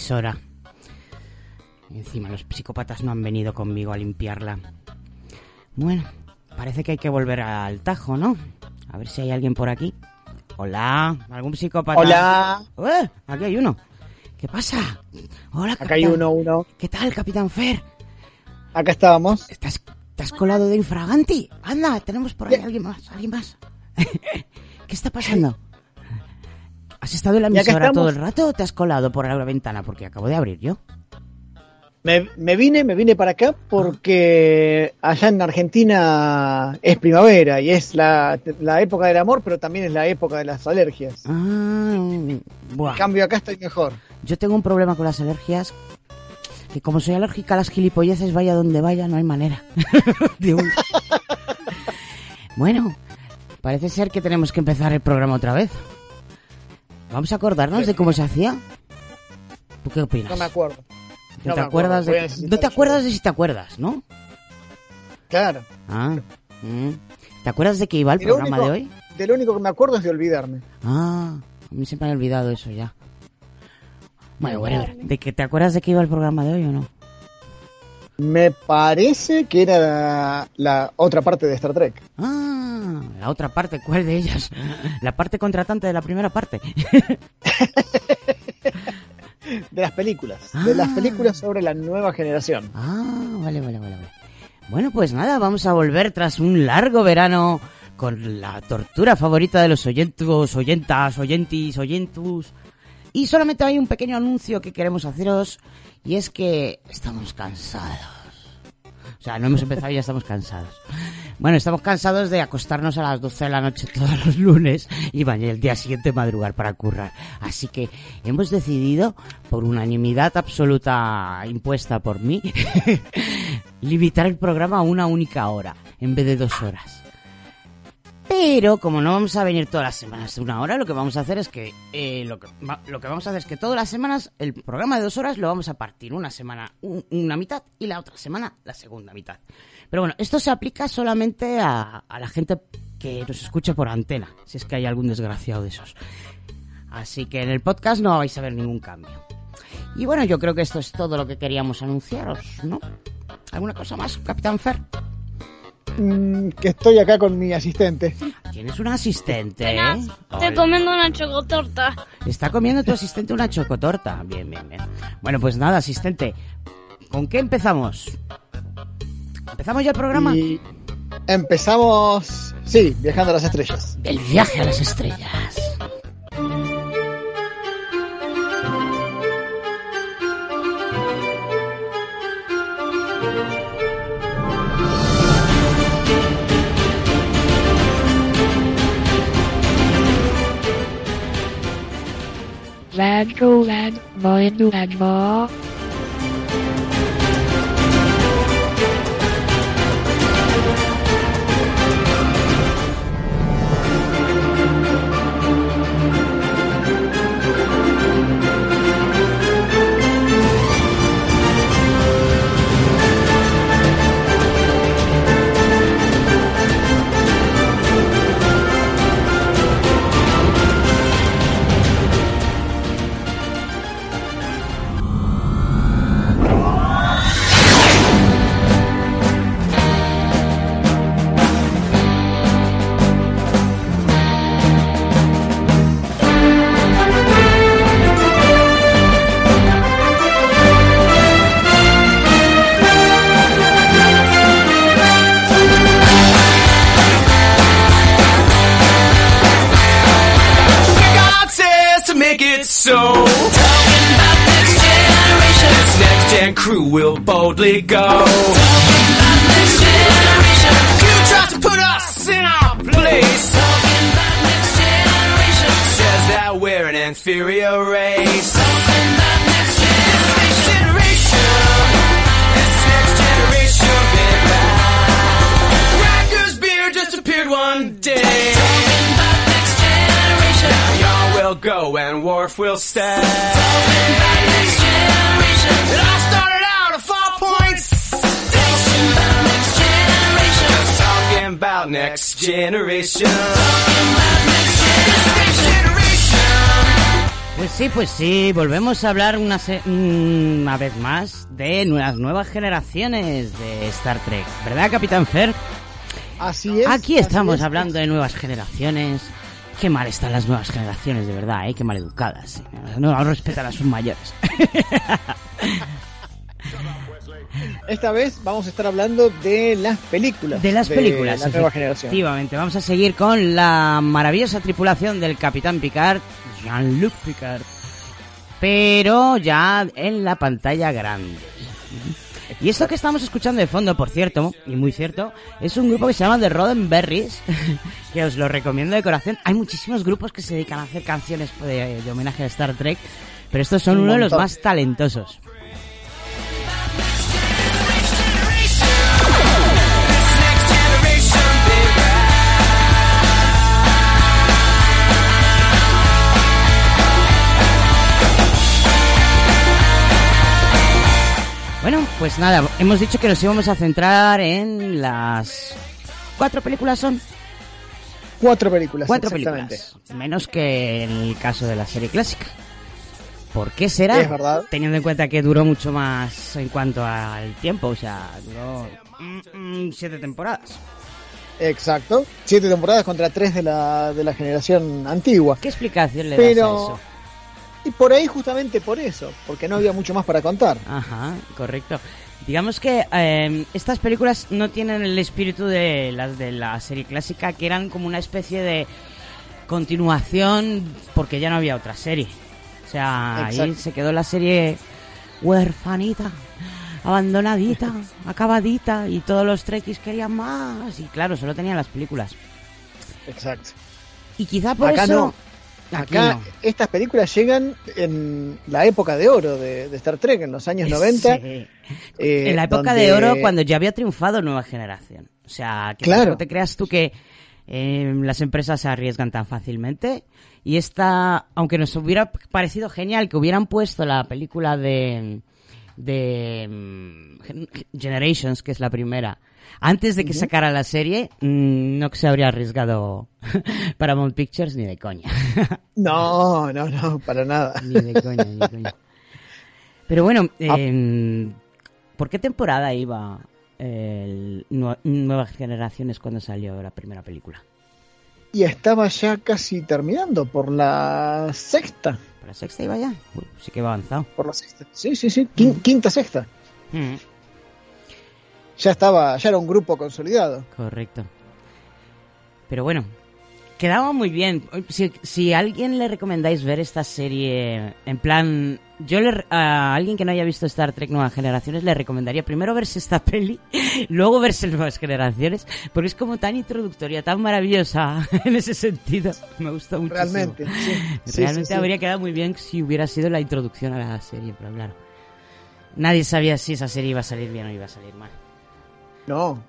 emisora. Encima, los psicópatas no han venido conmigo a limpiarla. Bueno, parece que hay que volver al tajo, ¿no? A ver si hay alguien por aquí. Hola, ¿algún psicópata? Hola. ¡Eh! Aquí hay uno. ¿Qué pasa? Hola, Acá hay capitán. uno, uno. ¿Qué tal, Capitán Fer? Acá estábamos. ¿Estás, ¿Te has colado de infraganti? Anda, tenemos por ahí alguien más, alguien más. ¿Qué está pasando? ¿Has estado en la emisora todo el rato o te has colado por la ventana? Porque acabo de abrir yo. Me, me vine, me vine para acá porque allá en Argentina es primavera y es la, la época del amor, pero también es la época de las alergias. Ah, buah. En cambio, acá estoy mejor. Yo tengo un problema con las alergias. Que como soy alérgica a las gilipolleces, vaya donde vaya, no hay manera. Un- Bueno, parece ser que tenemos que empezar el programa otra vez. Vamos a acordarnos de cómo se hacía. ¿Tú qué opinas? No me acuerdo. ¿No no te acuerdas acuerdo, de No te acuerdas de si te acuerdas, ¿no? Claro. Ah. mm. ¿Te acuerdas de que iba el programa único- de hoy? De lo único que me acuerdo es de olvidarme. Ah, a mí se me ha olvidado eso ya. Bueno, whatever. ¿De que te acuerdas de que iba el programa de hoy o no? Me parece que era la, la otra parte de Star Trek. Ah, la otra parte, ¿cuál de ellas? La parte contratante de la primera parte. De las películas. Ah. De las películas sobre la nueva generación. Ah, vale, vale, vale, vale. Bueno, pues nada, vamos a volver tras un largo verano con la tortura favorita de los oyentos, oyentas, oyentis, oyentus. Y solamente hay un pequeño anuncio que queremos haceros y es que estamos cansados. O sea, no hemos empezado y ya estamos cansados. Bueno, estamos cansados de acostarnos a las 12 de la noche todos los lunes y el día siguiente madrugar para currar. Así que hemos decidido, por unanimidad absoluta impuesta por mí, limitar el programa a una única hora en vez de dos horas. Pero como no vamos a venir todas las semanas una hora, lo que vamos a hacer es que eh, lo que vamos a hacer es que todas las semanas el programa de dos horas lo vamos a partir una semana un- una mitad y la otra semana la segunda mitad. Pero bueno, esto se aplica solamente a, a la gente que nos escucha por antena, si es que hay algún desgraciado de esos. Así que en el podcast no vais a ver ningún cambio. Y bueno, yo creo que esto es todo lo que queríamos anunciaros, ¿no? ¿Alguna cosa más, Capitán Fer? Mm, que estoy acá con mi asistente. Tienes un asistente, ¿eh? Estoy comiendo una chocotorta. Está comiendo tu asistente una chocotorta. Bien, bien, bien. Bueno, pues nada, asistente. ¿Con qué empezamos? ¿Empezamos ya el programa? Y empezamos, sí, viajando a las estrellas. El viaje a las estrellas. Vandal and Moindu and will go. Who tries to put us in our place? Says that we're an inferior race. About next generation. This next generation, baby. Crackers beer just appeared one day. Y'all will go and Worf will stay. Generation. Talking about next generation. Pues sí, pues sí, volvemos a hablar una, se- una vez más de las nuevas generaciones de Star Trek, ¿verdad, Capitán Fer? Así es. Aquí así estamos es. hablando de nuevas generaciones. Qué mal están las nuevas generaciones, de verdad, ¿eh? Qué mal educadas. No, no respetan a sus mayores. Esta vez vamos a estar hablando de las películas. De las películas, La nueva generación. efectivamente. Vamos a seguir con la maravillosa tripulación del Capitán Picard, Jean-Luc Picard, pero ya en la pantalla grande. Y esto que estamos escuchando de fondo, por cierto, y muy cierto, es un grupo que se llama The Roddenberries, que os lo recomiendo de corazón. Hay muchísimos grupos que se dedican a hacer canciones de, de homenaje a Star Trek, pero estos son Un uno de los más talentosos. Bueno, pues nada, hemos dicho que nos íbamos a centrar en las cuatro películas son Cuatro películas. cuatro exactamente. películas, menos que en el caso de la serie clásica. ¿Por qué será? Es verdad. Teniendo en cuenta que duró mucho más en cuanto al tiempo, o sea, duró mm, mm, siete temporadas. Exacto. Siete temporadas contra tres de la, de la generación antigua. ¿Qué explicación le das a eso? Y por ahí justamente por eso, porque no había mucho más para contar. Ajá, correcto. Digamos que eh, estas películas no tienen el espíritu de las de la serie clásica, que eran como una especie de continuación, porque ya no había otra serie. O sea, ahí se quedó la serie huerfanita, abandonadita, acabadita, y todos los trekkies querían más. Y claro, solo tenían las películas. Exacto. Y quizá por Acá eso... no. Acá no. estas películas llegan en la época de oro de, de Star Trek, en los años 90. Sí. eh, en la época donde- de oro cuando ya había triunfado Nueva Generación. O sea, que Claro. no te creas tú que eh, las empresas se arriesgan tan fácilmente. Y esta, aunque nos hubiera parecido genial que hubieran puesto la película de, de mm, Gen- Generations, que es la primera, antes de que sacara la serie, mm, no se habría arriesgado Paramount Pictures ni de coña. No, no, no, para nada. Ni de coña, ni de coña. Pero bueno, eh, ¿por qué temporada iba el Nue- Nuevas Generaciones cuando salió la primera película? Y estaba ya casi terminando por la sexta. ¿Por la sexta iba ya? Uy, sí que va avanzado. Por la sexta. Sí, sí, sí. quin- Quinta, sexta. Mm, Ya estaba, ya era un grupo consolidado. correcto. Pero bueno, quedaba muy bien. Si, si a alguien le recomendáis ver esta serie, en plan, yo le, a alguien que no haya visto Star Trek Nuevas Generaciones le recomendaría primero verse esta peli, luego verse Nuevas Generaciones, porque es como tan introductoria, tan maravillosa en ese sentido. Me gusta mucho. Realmente. Sí, Realmente sí, sí. habría quedado muy bien si hubiera sido la introducción a la serie, pero claro. Nadie sabía si esa serie iba a salir bien o iba a salir mal. No.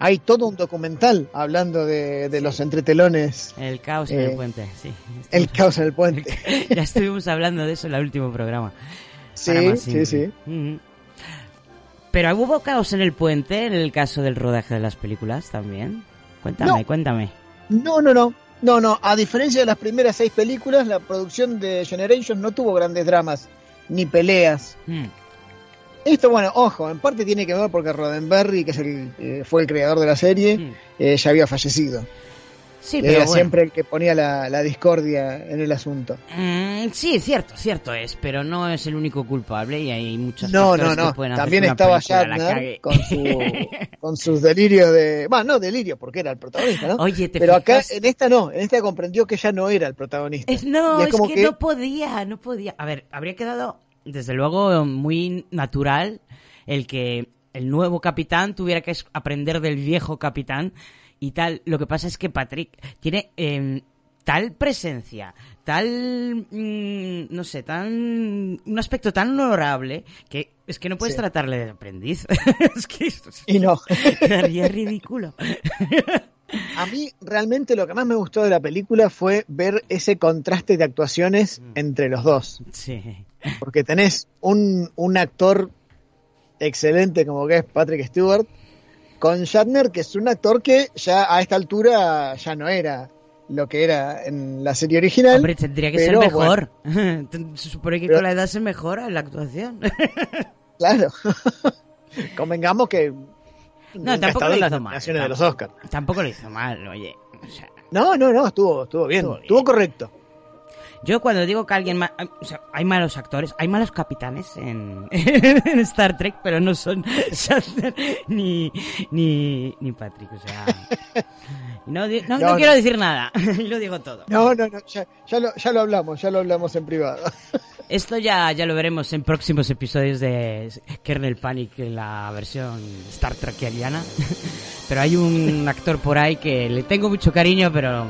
Hay todo un documental hablando de, de los entretelones. El caos en Eh, el puente, sí. El caos en el puente. ya estuvimos hablando de eso en el último programa. Sí, sí, sí. Ujú. Pero hubo caos en el puente en el caso del rodaje de las películas también. Cuéntame, No. cuéntame. No, no, no. No, no. A diferencia de las primeras seis películas, la producción de Generation no tuvo grandes dramas ni peleas. Mm, Esto, bueno, ojo, en parte tiene que ver porque Roddenberry, que es el, eh, fue el creador de la serie, mm. eh, ya había fallecido. Sí, Era pero bueno. siempre el que ponía la, la discordia en el asunto. Mm, sí, cierto, cierto es, pero no es el único culpable y hay muchos No, no, que no. pueden También que una estaba Shatner con, su, con sus delirios de... Bueno, no delirios, porque era el protagonista, ¿no? Oye, ¿te Pero acá, en esta no, en esta comprendió que ya no era el protagonista. Es- no, es, como que, no podía, no podía. A ver, habría quedado, desde luego, muy natural el que el nuevo capitán tuviera que aprender del viejo capitán y tal. Lo que pasa es que Patrick tiene em, tal presencia, tal, mm, no sé, tan, un aspecto tan honorable que es que no puedes Sí. tratarle de aprendiz. es que esto Y no. quedaría ridículo. A mí realmente lo que más me gustó de la película fue ver ese contraste de actuaciones Mm. entre los dos. sí. Porque tenés un, un actor excelente como que es Patrick Stewart, con Shatner, que es un actor que ya a esta altura ya no era lo que era en la serie original. Hombre, tendría que pero, ser bueno, mejor. Se supone que Pero- con la edad se mejora la actuación. claro. Convengamos que nunca tampoco lo hizo mal, nominaciones de los tampoco. Lo hizo mal, oye. O sea, No, no, no, estuvo, estuvo bien, Estuvo bien. estuvo correcto. yo cuando digo que alguien... ma- o sea, hay malos actores, hay malos capitanes en, en Star Trek, pero no son Shatner ni, ni, ni Patrick, o sea... No, no, No, no no. quiero decir nada, lo digo todo. No, no, no, ya, ya lo, ya lo hablamos, ya lo hablamos en privado. Esto ya, ya lo veremos en próximos episodios de Kernel Panic en la versión Star Trekiana. Pero hay un actor por ahí que le tengo mucho cariño, pero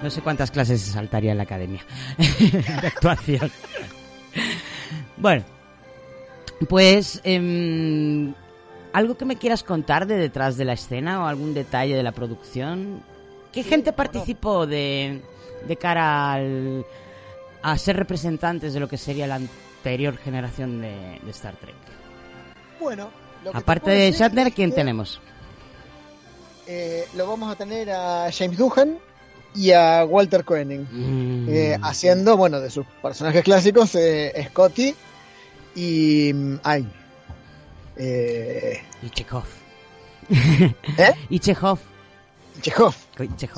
no sé cuántas clases se saltaría en la academia de actuación. Bueno, pues em, algo que me quieras contar de detrás de la escena o algún detalle de la producción. ¿Qué gente participó de, de cara al, a ser representantes de lo que sería la anterior generación de, de Star Trek? Bueno, lo que te Aparte de Shatner, ¿quién que, tenemos? eh, lo vamos a tener a James Doohan y a Walter Koenig. Mm, eh, haciendo, bueno, de sus personajes clásicos, eh, Scotty y... mm, Ay. Eh, Y Chekhov. ¿Eh? Y Chekhov. Chekhov.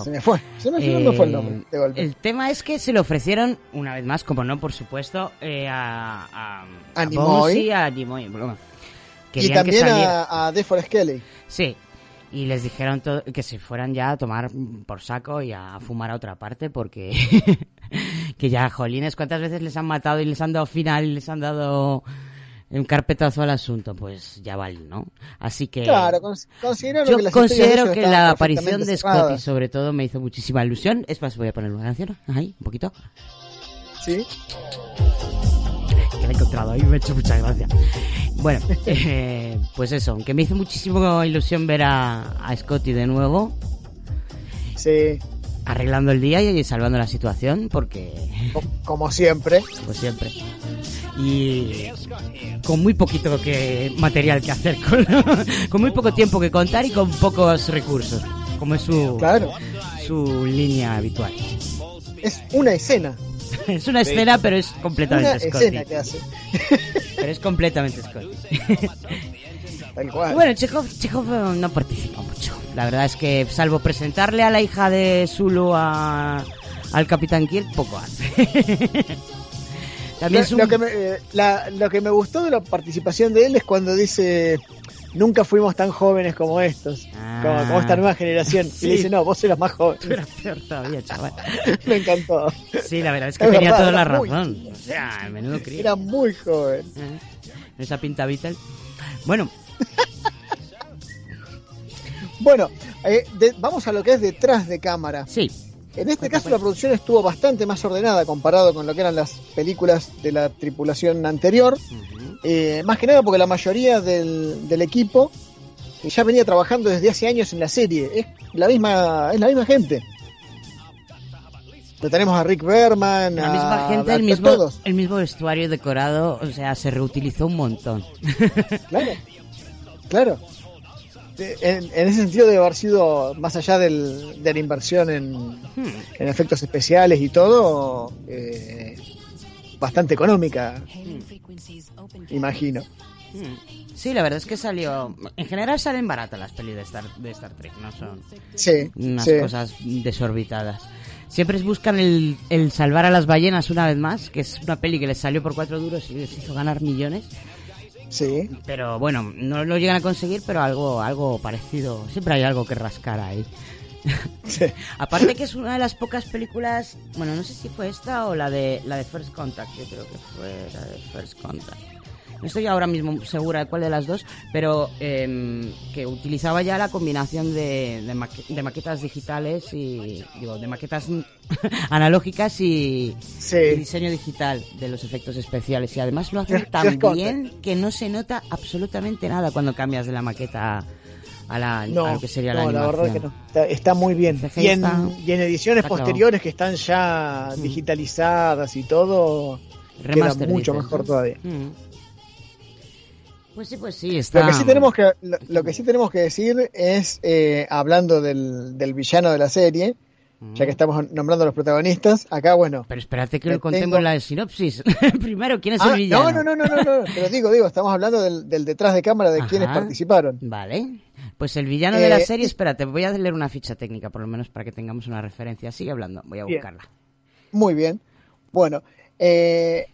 Se me fue. Se me, fue el nombre. de golpe. Eh, el tema es que se le ofrecieron, una vez más, como no, por supuesto, eh, a, a, A Nimoy. a Nimoy. Bueno, y también a, a DeForest Kelly. Sí. Y les dijeron que se fueran ya a tomar por saco y a fumar a otra parte porque que ya, jolines, ¿cuántas veces les han matado y les han dado final y les han dado un carpetazo al asunto? Pues ya vale, ¿no? Así que Claro, cons- consideraron yo que considero que la aparición de. Scotty sobre todo me hizo muchísima ilusión. Es más, voy a poner una canción ahí, un poquito. Sí. que la he encontrado ahí, me ha hecho mucha gracia. Bueno, eh, pues eso, que me hizo muchísimo ilusión ver a, a Scotty de nuevo, Sí. Arreglando el día y salvando la situación, porque, Co- Como siempre. pues siempre. Y con muy poquito que material que hacer, con, con muy poco tiempo que contar y con pocos recursos, como es su, Claro. su línea habitual. Es una escena. Es una escena, pero es Una completamente Scotty. escena que hace. Pero es completamente Scotty. Tal cual. Bueno, Chekhov, Chekhov eh, no participa mucho. La verdad es que, salvo presentarle a la hija de Zulu a- al Capitán Kirk, poco hace. También lo, un... lo que me, eh, la- lo que me gustó de la participación de él es cuando dice nunca fuimos tan jóvenes como estos, como, como esta nueva generación. Sí. Y le dice, no, vos eras más joven. Era peor todavía, chaval. me encantó. Sí, la verdad es que Es tenía verdad, toda la era muy razón. O sea, menudo crío. Era muy joven. Eh, Esa pinta Beatle. Bueno, Bueno, eh, de- vamos a lo que es detrás de cámara. sí. En este caso la producción estuvo bastante más ordenada comparado con lo que eran las películas de la tripulación anterior. Eh, más que nada porque la mayoría del, del equipo ya venía trabajando desde hace años en la serie. Es la misma, es la misma gente. Lo tenemos a Rick Berman, La a- misma gente, a el mismo, todos. el mismo vestuario decorado, o sea, se reutilizó un montón. Claro, claro. En, en ese sentido debe haber sido, más allá del- de la inversión en, Hmm. en efectos especiales y todo, eh, bastante económica, imagino. Mm. Sí, la verdad es que salió. En general salen baratas las pelis de Star, de Star Trek, no son Sí, unas sí. cosas desorbitadas. Siempre buscan el, el salvar a las ballenas una vez más, que es una peli que les salió por cuatro duros y les hizo ganar millones. Sí. Pero bueno, no lo llegan a conseguir, pero algo, algo parecido. Siempre hay algo que rascar ahí. sí. Aparte que es una de las pocas películas, bueno, no sé si fue esta o la de la de First Contact, yo creo que fue la de First Contact. No estoy ahora mismo segura de cuál de las dos, pero em, que utilizaba ya la combinación de, de, maque- de maquetas digitales y, digo, de maquetas analógicas y, Sí. y diseño digital de los efectos especiales. Y además lo hacen tan bien que no se nota absolutamente nada cuando cambias de la maqueta a, la, No, a lo que sería no, la la animación. verdad que no. Está, está muy bien. Y en, está- y en ediciones posteriores que están ya digitalizadas y todo, queda Remaster, mucho dices, mejor ¿no? todavía. Mm. Pues sí, pues sí, está... Lo que sí tenemos que, lo, lo que sí tenemos que decir es, eh, hablando del, del villano de la serie, ya que estamos nombrando a los protagonistas. Acá, bueno. Pero espérate que lo contemos tengo- en la sinopsis. Primero, ¿quién es Ah, el villano? no, no, no, no, no, no, te lo digo, digo, estamos hablando del, del detrás de cámara de Ajá. quienes participaron. Vale. Pues el villano de la Eh, serie, espérate, voy a leer una ficha técnica, por lo menos para que tengamos una referencia. Sigue hablando, voy a Bien. buscarla. Muy bien. Bueno, eh,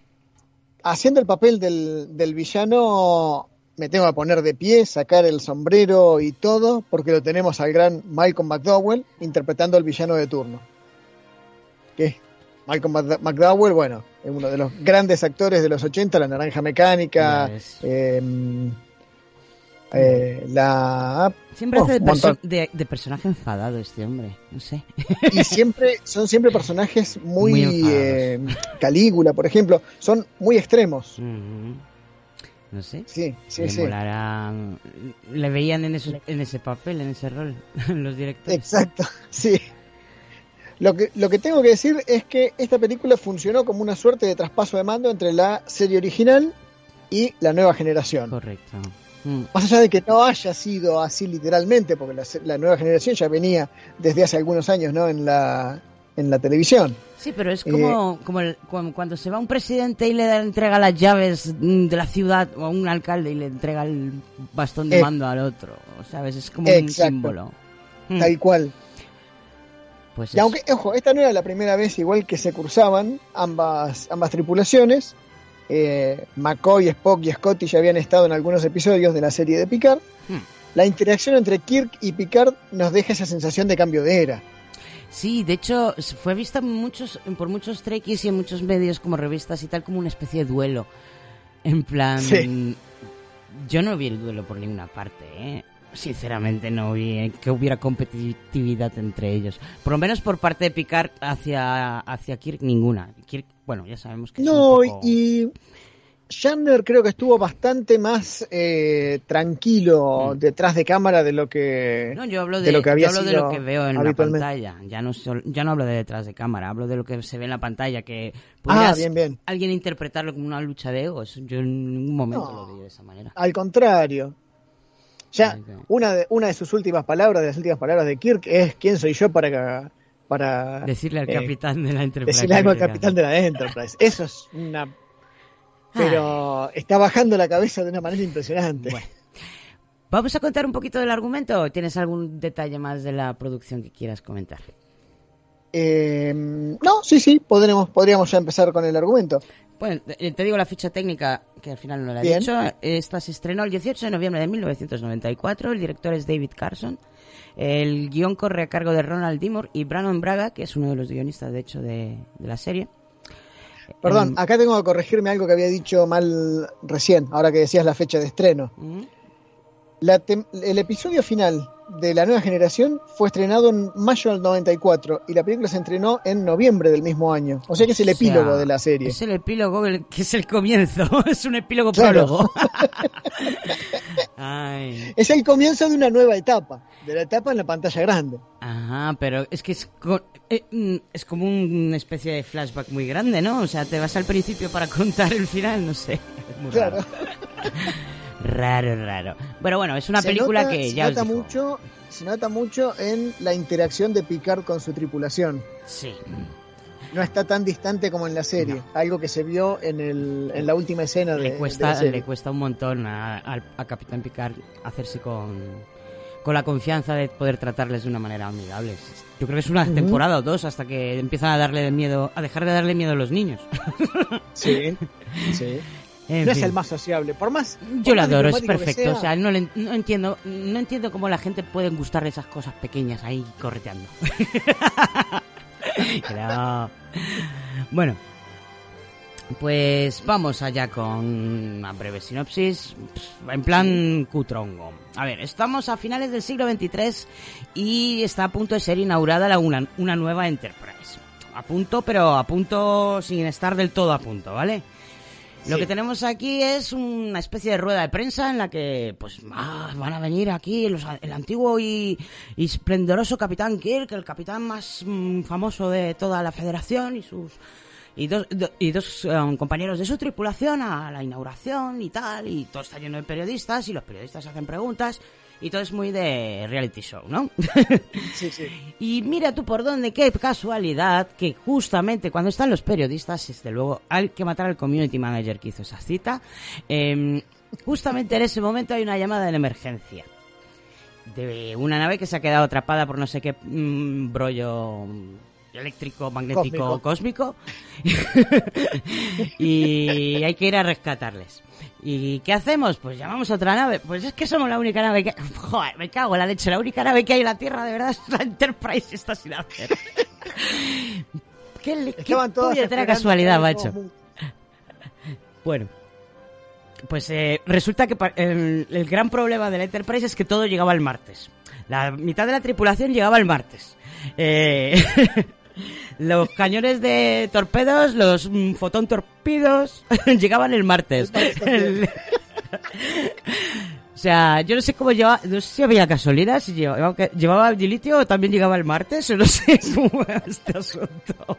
haciendo el papel del, del villano, me tengo que poner de pie, sacar el sombrero y todo, porque lo tenemos al gran Malcolm McDowell interpretando al villano de turno. Que Malcolm Mc- McDowell, bueno, es uno de los grandes actores de los 80, La Naranja Mecánica, eh, eh, la Siempre Oh, hace de, perso- de- de personaje enfadado este hombre, no sé. y siempre son siempre personajes muy, eh, Calígula, por ejemplo, son muy extremos. No sé. Sí, sí, le sí. Le veían en, esos- en ese papel, en ese rol, los directores. Exacto, sí. Lo que, lo que tengo que decir es que esta película funcionó como una suerte de traspaso de mando entre la serie original y la nueva generación. Correcto. Mm. Más allá de que no haya sido así literalmente, porque la, la nueva generación ya venía desde hace algunos años ¿no? en, la, en la televisión. Sí, pero es Eh, como, como, el- como cuando se va un presidente y le da- entrega las llaves mm, de la ciudad o a un alcalde y le entrega el bastón de Eh, mando al otro, ¿sabes? Es como un símbolo. Mm, Tal cual. Pues Y aunque, ojo, esta no era la primera vez igual que se cruzaban ambas, ambas tripulaciones. Eh, McCoy, Spock y Scotty ya habían estado en algunos episodios de la serie de Picard. Hmm. La interacción entre Kirk y Picard nos deja esa sensación de cambio de era. Sí, de hecho, fue vista muchos, por muchos trekkies y en muchos medios como revistas y tal como una especie de duelo. En plan... Sí. Yo no vi el duelo por ninguna parte, ¿eh? Sinceramente no vi que hubiera competitividad entre ellos. Por lo menos por parte de Picard hacia, hacia Kirk, ninguna. Kirk, bueno, ya sabemos que es No, un poco- y Shatner creo que estuvo bastante más eh, tranquilo Mm. detrás de cámara de lo que No, yo hablo de de, lo que había yo hablo de sido lo que veo en la pantalla. Ya no, ya no hablo de detrás de cámara, hablo de lo que se ve en la pantalla. Que Ah, bien, bien. alguien interpretarlo como una lucha de egos. Yo en ningún momento No. lo vi de esa manera. Al contrario. Ya, una de, una de sus últimas palabras, de las últimas palabras de Kirk es ¿quién soy yo para, para Decirle al eh, capitán de la Enterprise. decirle algo al capitán de la Enterprise? Eso es una... Pero está bajando la cabeza de una manera impresionante. Bueno. Vamos a contar un poquito del argumento. ¿O ¿Tienes algún detalle más de la producción que quieras comentar? Eh, no, sí, sí, podremos, podríamos ya empezar con el argumento. Bueno, te te digo la ficha técnica, que al final no la he Bien. dicho. Esta se estrenó el 18 de noviembre de 1994. El director es David Carson. El guion corre a cargo de Ronald Dimore y Brandon Braga, que es uno de los guionistas, de hecho, de, de la serie. Perdón, Em, acá tengo que corregirme algo que había dicho mal recién, ahora que decías la fecha de estreno. ¿Mm? La el episodio final de la nueva generación fue estrenado en mayo del 94 y la película se estrenó en noviembre del mismo año. O sea que es el O sea, epílogo de la serie. Es el epílogo, que es el comienzo. es un epílogo Claro. prólogo. Ay. Es el comienzo de una nueva etapa, de la etapa en la pantalla grande. Ajá, pero es que es, eh, mm, es como una especie de flashback muy grande, ¿no? O sea, te vas al principio para contar el final, no sé. Muy Claro. Raro, raro. raro. Pero bueno, es una Se película nota- que se ya os nota digo. mucho, se nota mucho en la interacción de Picard con su tripulación. Sí. No está tan distante como en la serie, algo que se vio en, el, en la última escena Le de cuesta, la serie. le cuesta un montón a, al- a Capitán Picard hacerse con, con la confianza de poder tratarles de una manera amigable. Yo creo que es una temporada o dos hasta que empiezan a darle miedo, a dejar de darle miedo a los niños. Sí, sí. En no es el más sociable, por más. Yo lo adoro, es perfecto. O sea, no, le- no entiendo, no entiendo cómo la gente puede gustarle esas cosas pequeñas ahí correteando. Bueno, pues vamos allá con una breve sinopsis, en plan cutrongo. A ver, estamos a finales del siglo XXIII y está a punto de ser inaugurada la una, una nueva Enterprise. A punto, pero a punto sin estar del todo a punto, ¿vale? Lo que tenemos aquí es una especie de rueda de prensa en la que pues ah, van a venir aquí los- el antiguo y, y esplendoroso capitán Kirk, el capitán más mm, famoso de toda la federación y sus y dos, do- y dos um, compañeros de su tripulación a la inauguración y tal, y todo está lleno de periodistas y los periodistas hacen preguntas Y todo es muy de reality show, ¿no? Sí, sí. y mira tú por dónde, qué casualidad, que justamente cuando están los periodistas, desde luego, hay que matar al community manager que hizo esa cita, eh, justamente en ese momento hay una llamada de emergencia de una nave que se ha quedado atrapada por no sé qué mm, brollo eléctrico, magnético, cósmico. y hay que ir a rescatarles. ¿Y qué hacemos? Pues llamamos a otra nave. Pues es que somos la única nave que... Joder, me cago en la leche. La única nave que hay en la Tierra, de verdad, es la Enterprise. Está sin hacer. qué, le- qué casualidad, macho. muy- Bueno, pues eh, resulta que el, el gran problema del Enterprise es que todo llegaba el martes. La mitad de la tripulación llegaba el martes. Eh, los cañones de torpedos, los mm, fotón torpidos, llegaban el martes. El- o sea, yo no sé cómo llevaba, no sé si había gasolina, si llevaba, llevaba dilitio o también llegaba el martes, o no sé cómo era este asunto.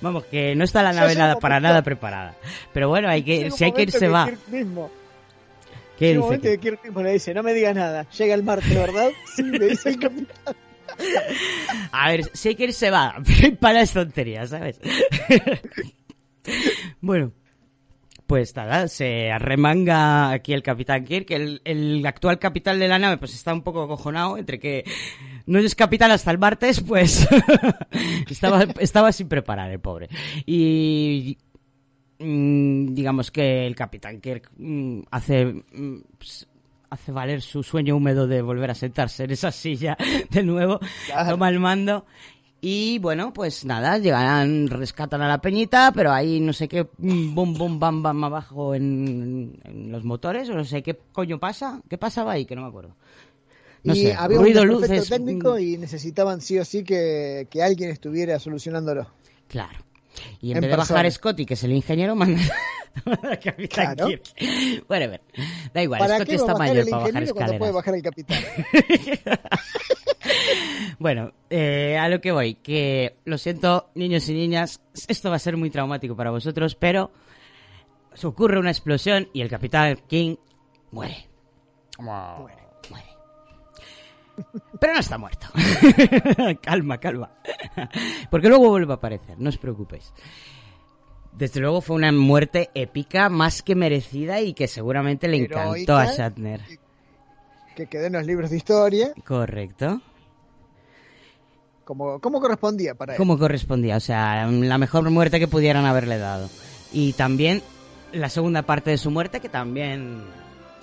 Vamos, que no está la nave nada para momento- nada preparada. Pero bueno, hay que, Llega un si hay que momento irse va. Kirk mismo, ¿Qué llega un dice? momento que Kirk mismo le dice, no me digas nada, llega el martes, ¿verdad? Sí, le dice el capitán. A ver, que irse va. Para las tonterías, ¿sabes? bueno. Pues nada, se arremanga aquí el capitán Kirk, el, el actual capitán de la nave pues está un poco acojonado entre que no es capitán hasta el martes, pues estaba, estaba sin preparar el pobre. Y mm, digamos que el capitán Kirk mm, hace mm, ps- hace valer su sueño húmedo de volver a sentarse en esa silla de nuevo, Claro. toma el mando y bueno, pues nada, llegarán, rescatan a la peñita, pero ahí no sé qué, mm, bum, bum, bam, bam abajo en, en los motores, o no sé qué coño pasa, qué pasaba ahí, que no me acuerdo. No y sé, había ruido, un luces, técnico mm, y necesitaban sí o sí que, que alguien estuviera solucionándolo. Claro. Y en, En vez de bajar persona. Scotty, que es el ingeniero, manda al capitán Claro. Kirk. Bueno, a ver, da igual, ¿Para Scotty está bajar mayor para bajar cuando puede escaleras. bajar el capitán? Bueno, eh, a lo que voy, que lo siento, niños y niñas, esto va a ser muy traumático para vosotros, pero se ocurre una explosión y el capitán King muere. Muere. Pero no está muerto. calma, calma. Porque luego vuelve a aparecer, no os preocupéis. Desde luego fue una muerte épica, más que merecida y que seguramente le encantó a. Shatner. que quedó en los libros de historia, Correcto. como, como correspondía para él. como correspondía, o sea, la mejor muerte que pudieran haberle dado. Y también la segunda parte de su muerte, que también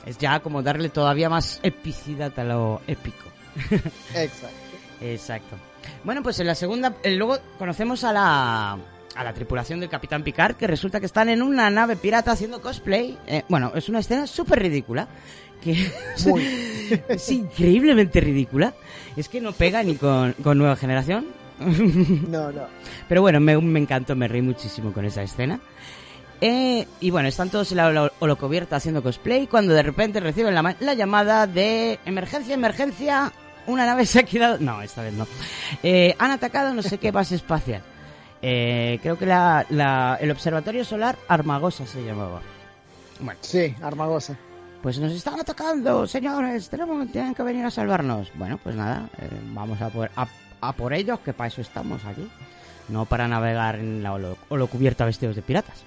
es ya como darle todavía más epicidad a lo épico. Exacto. Exacto. Bueno, pues en la segunda, eh, luego conocemos a la, a la tripulación del Capitán Picard, que resulta que están en una nave pirata haciendo cosplay. Eh, bueno, es una escena súper ridícula. Que Muy. es increíblemente ridícula. Es que no pega ni con, con Nueva Generación. No, no. Pero bueno, me, me encantó, me reí muchísimo con esa escena. Eh, y bueno, están todos en la holo- holocubierta haciendo cosplay cuando de repente reciben la, la llamada de emergencia, emergencia, una nave se ha quedado... No, esta vez no. Eh, han atacado no sé qué base espacial. Eh, creo que la, la- el observatorio solar Armagosa se llamaba. Bueno, Sí, Armagosa. pues nos están atacando, señores, tenemos, tienen que venir a salvarnos. Bueno, pues nada, eh, vamos a por, a, a por ellos, que para eso estamos aquí. No para navegar en la holo, holocubierta vestidos de piratas.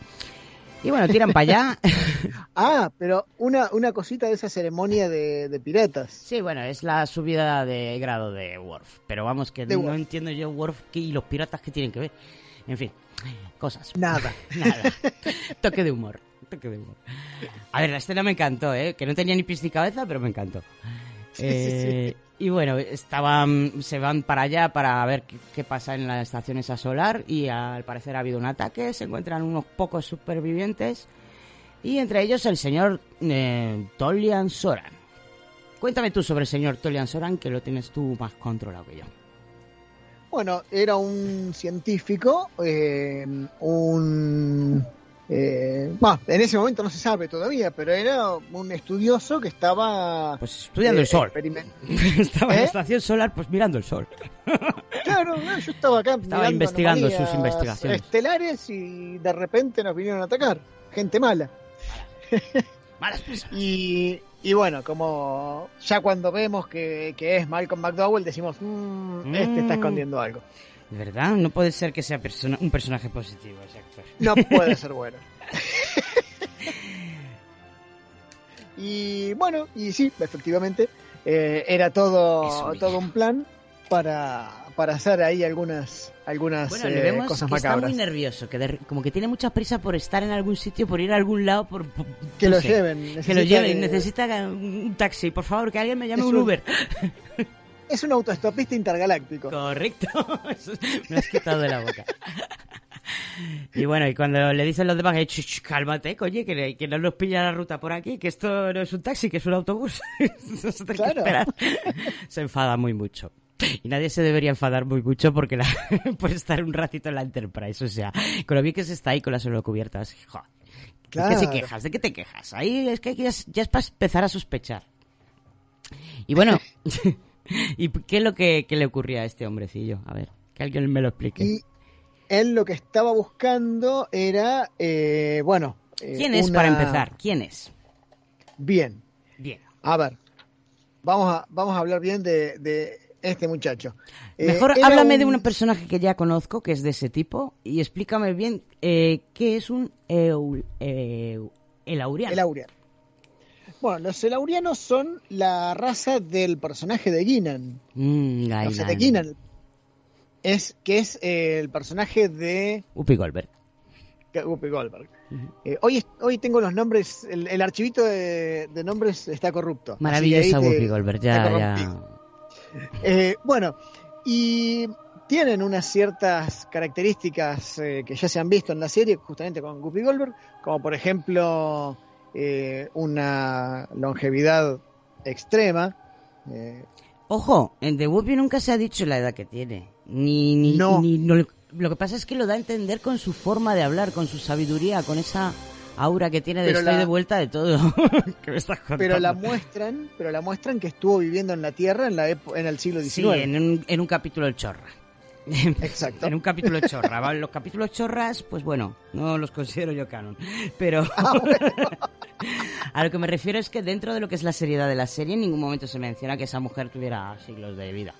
Y bueno, tiran para allá. Ah, pero una, una cosita de esa ceremonia de, de piratas. sí, bueno, es la subida de grado de Worf. Pero vamos, que De no Worf. entiendo yo Worf qué- y los piratas que tienen que ver. En fin, cosas. Nada. Nada. Toque de humor. Toque de humor. A ver, la escena me encantó, ¿eh? Que no tenía ni pies ni cabeza, pero me encantó. Sí, Eh, Y bueno, estaban, se van para allá para ver qué, qué pasa en la estación esa solar y al parecer ha habido un ataque, se encuentran unos pocos supervivientes y entre ellos el señor eh, Tolian Soran. Cuéntame tú sobre el señor Tolian Soran, que lo tienes tú más controlado que yo. Bueno, era un científico, eh, un... Eh, bah, en ese momento no se sabe todavía, pero era un estudioso que estaba... Pues estudiando eh, el sol. experiment- Estaba en la ¿Eh? estación solar, pues mirando el sol. Claro, no, yo estaba acá Estaba investigando sus investigaciones. estelares y de repente nos vinieron a atacar. Gente mala. Malas personas. Y Y bueno, como ya cuando vemos que, que es Malcolm McDowell, decimos, "Mm, este está Mm. escondiendo algo. De verdad, no puede ser que sea persona- un personaje positivo ese actor. No puede ser bueno. y bueno, y sí, efectivamente, eh, era todo, un todo un plan para, para hacer ahí algunas, algunas Bueno, eh, le vemos cosas que está macabras. muy nervioso, que de- como que tiene mucha prisa por estar en algún sitio, por ir a algún lado, por... por- que no lo sé, lleven. Que lo necesita lleven, que- necesita un taxi, por favor, que alguien me llame un un- Uber. Es un autoestopista intergaláctico. Correcto, me has quitado de la boca. Y bueno, y cuando le dicen los demás, eh, cálmate, coño, que, que no nos pilla la ruta por aquí, que esto no es un taxi, que es un autobús. Nos hay que Claro. esperar. Se enfada muy mucho. Y nadie se debería enfadar muy mucho porque la, puede estar un ratito en la Enterprise. O sea, con lo bien que se está ahí con las cubiertas. Joder. ¿De qué Claro. se quejas? ¿De qué te quejas? Ahí es que ya es, ya es para empezar a sospechar. Y bueno, ¿y qué es lo que, que le ocurría a este hombrecillo? A ver, que alguien me lo explique. Y él lo que estaba buscando era, eh, bueno... eh, ¿Quién es una- para empezar? ¿Quién es? Bien, Bien. a ver, vamos a, vamos a hablar bien de, de este muchacho. Eh, Mejor háblame un- de un personaje que ya conozco, que es de ese tipo, y explícame bien eh, qué es un. El Aurian. Bueno, los Elaurianos son la raza del personaje de Guinan. Mm, O sea, de. Guinan. Es, que es eh, el personaje de Upi Goldberg. Whoopi Goldberg. Eh, hoy, hoy tengo los nombres, el, el archivito de, de nombres está corrupto. Maravillosa Whoopi Goldberg, ya, ya. Eh, bueno, y tienen unas ciertas características eh, que ya se han visto en la serie, justamente con Guppy Goldberg, como por ejemplo eh, una longevidad extrema. eh, Ojo, en The Whoopi nunca se ha dicho la edad que tiene. Ni, ni, No. ni- no- lo que pasa es que lo da a entender con su forma de hablar, con su sabiduría, con esa aura que tiene de Pero estoy la- de vuelta de todo. Pero la muestran, pero la muestran que estuvo viviendo en la Tierra en la en el siglo XIX. Sí, en un, en un capítulo de chorra. Exacto. en un capítulo chorra. ¿vale? Los capítulos chorras, pues bueno, no los considero yo canon. Pero Ah, a lo que me refiero es que dentro de lo que es la seriedad de la serie, en ningún momento se menciona que esa mujer tuviera siglos de vida.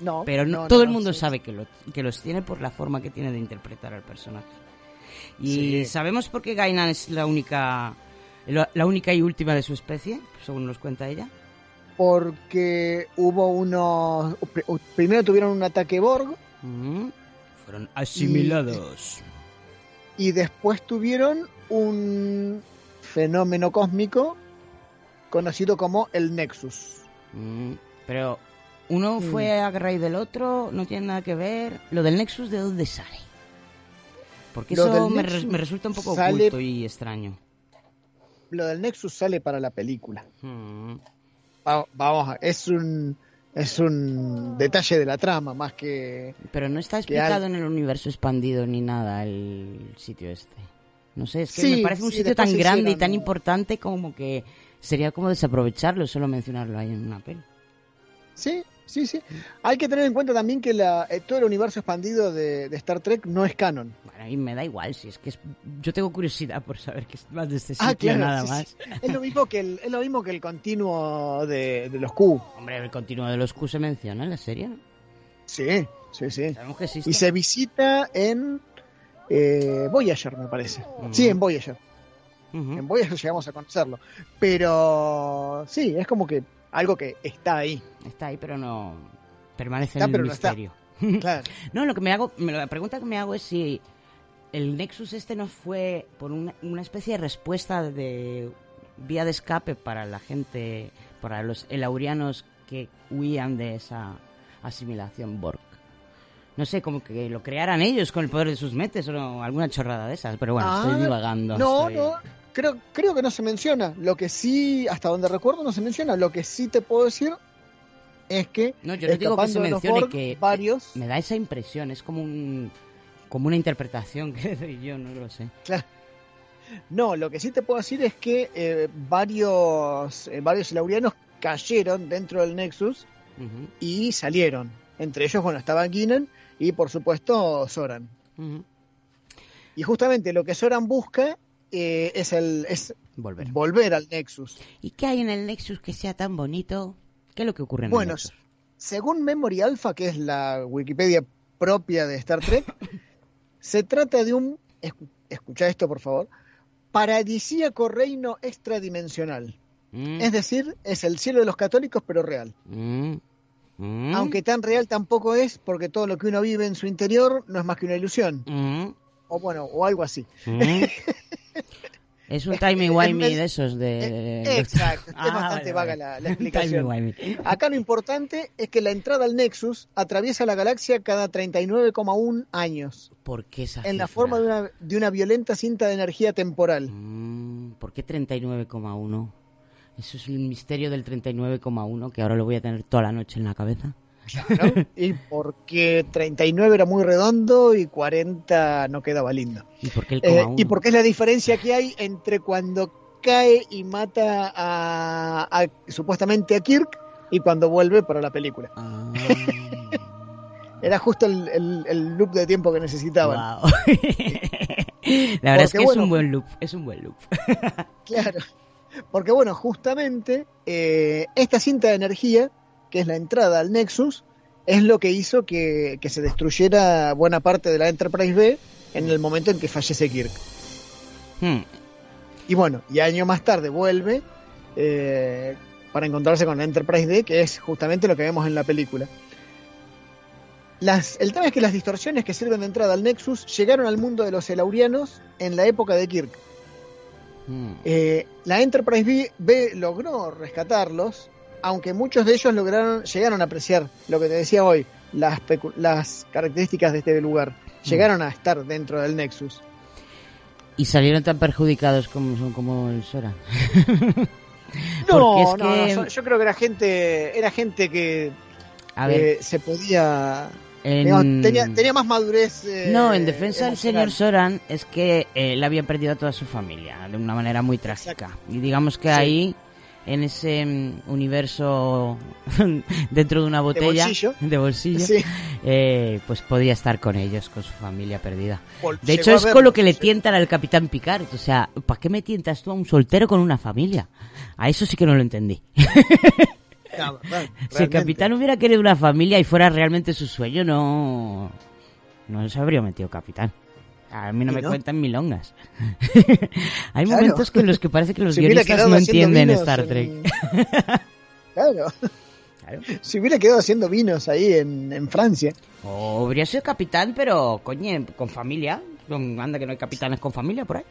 No, Pero no- no, todo no, el mundo sí. sabe que, lo- que los tiene por la forma que tiene de interpretar al personaje. Y Sí. sabemos por qué Gainan es la única, la única y última de su especie, según nos cuenta ella. Porque hubo unos. pr- Primero tuvieron un ataque Borg Mm. Fueron asimilados. y después tuvieron un fenómeno cósmico conocido como el Nexus. Mm, Pero uno Mm. fue a raíz del otro, no tiene nada que ver. Lo del Nexus, ¿de dónde sale? Porque Lo eso me, Nexus re- me resulta un poco sale- oculto y extraño. Lo del Nexus sale para la película. Mm. Va- Vamos, a- es un es un detalle de la trama más que Pero no está explicado al- en el universo expandido ni nada el sitio este. No sé, es que Sí, me parece un sí, sitio tan grande y tan importante como que sería como desaprovecharlo solo mencionarlo ahí en una peli. sí, sí, sí. Hay que tener en cuenta también que la, eh, todo el universo expandido de, de Star Trek no es canon. Bueno, y me da igual, si es que es- yo tengo curiosidad por saber qué es más de este sitio, Ah, claro, nada sí, más. sí. Es lo mismo que el, es lo mismo que el continuo de, de los Q. Hombre, el continuo de los Q se menciona en la serie, ¿no? Sí, sí, sí. Que. Y se visita en eh, Voyager, me parece. Ujú. Sí, en Voyager. En Voyager llegamos a conocerlo. Pero sí, es como que algo que está ahí. Está ahí, pero no permanece Está, en el pero no está. misterio. Claro. No, lo que me hago, me- la pregunta que me hago es si el Nexus este no fue por una, una especie de respuesta de vía de escape para la gente, para los elaurianos que huían de esa asimilación Borg. No sé, como que lo crearan ellos con el poder de sus mentes o no, alguna chorrada de esas, pero bueno, Ah, estoy divagando. No, estoy- no. Creo, creo que no se menciona. Lo que sí, hasta donde recuerdo, no se menciona. Lo que sí te puedo decir es que. No, yo no digo que se mencione Borg, que Varios. me da esa impresión, es como un como una interpretación que doy yo, no lo sé. No, lo que sí te puedo decir es que eh, varios, eh, varios laurianos cayeron dentro del Nexus y salieron. Entre ellos, bueno, estaban Guinan y por supuesto Soran. ujú. Y justamente lo que Soran busca eh, es el es Volver. volver al Nexus. ¿Y qué hay en el Nexus que sea tan bonito? ¿Qué es lo que ocurre en Bueno, el Nexus? según Memory Alpha, que es la Wikipedia propia de Star Trek, se trata de un, escu- escucha esto por favor, paradisíaco reino extradimensional. Mm, Es decir, es el cielo de los católicos, pero real. mm, mm, Aunque tan real tampoco es, porque todo lo que uno vive en su interior no es más que una ilusión. mm, O bueno, o algo así. Es un timey En wimey vez- de esos de... Exacto, es Ah, bastante vale, vaga vale. la, la explicación. Timey-wimey. Acá lo importante es que la entrada al Nexus atraviesa la galaxia cada 39,1 años, ¿Por qué esa en la forma de una, de una violenta cinta de energía temporal. Mm, ¿Por qué 39,1? Eso es el misterio del 39,1 que ahora lo voy a tener toda la noche en la cabeza. y porque 39 era muy redondo y 40 no quedaba lindo. ¿Y por qué el Eh, coma y porque es la diferencia que hay entre cuando cae y mata a, a- supuestamente a Kirk y cuando vuelve para la película. Ah. Era justo el, el- el loop de tiempo que necesitaban. La verdad es que es un buen loop, es un buen loop. Claro. Porque bueno, justamente eh, esta cinta de energía, que es la entrada al Nexus, es lo que hizo que, que se destruyera buena parte de la Enterprise B en el momento en que fallece Kirk. Hmm. Y bueno, y año más tarde vuelve eh, para encontrarse con la Enterprise D, que es justamente lo que vemos en la película. Las, el tema es que las distorsiones que sirven de entrada al Nexus llegaron al mundo de los Elaurianos en la época de Kirk. Hmm. Eh, la Enterprise B, B logró rescatarlos, aunque muchos de ellos lograron, llegaron a apreciar lo que te decía hoy, las, las características de este lugar. Llegaron a estar dentro del Nexus. Y salieron tan perjudicados como, como el Sora. No, es no, que- no, yo- yo creo que era gente, era gente que A ver, eh, se podía, en... digamos, tenía, tenía más madurez. eh, No, en defensa del señor Soran es que eh, él había perdido a toda su familia de una manera muy trágica. Y digamos que Sí. ahí, en ese mm, universo dentro de una botella bolsillo. de bolsillo, Sí. eh, pues podía estar con ellos, con su familia perdida. Vol- De hecho, es con lo que le sí. tientan al capitán Picard. O sea, ¿para qué me tientas tú a un soltero con una familia? A eso sí que no lo entendí. Bueno, Si el capitán hubiera querido una familia y fuera realmente su sueño, no. No se habría metido capitán. A mí no ¿Y me no? cuentan milongas. Hay Claro. momentos en los que parece que los Si guionistas no entienden Star en- Trek. Claro. Claro. Si hubiera quedado haciendo vinos ahí en, en Francia. O habría sido capitán, pero, coño, con familia. Anda que no hay capitanes con familia por ahí.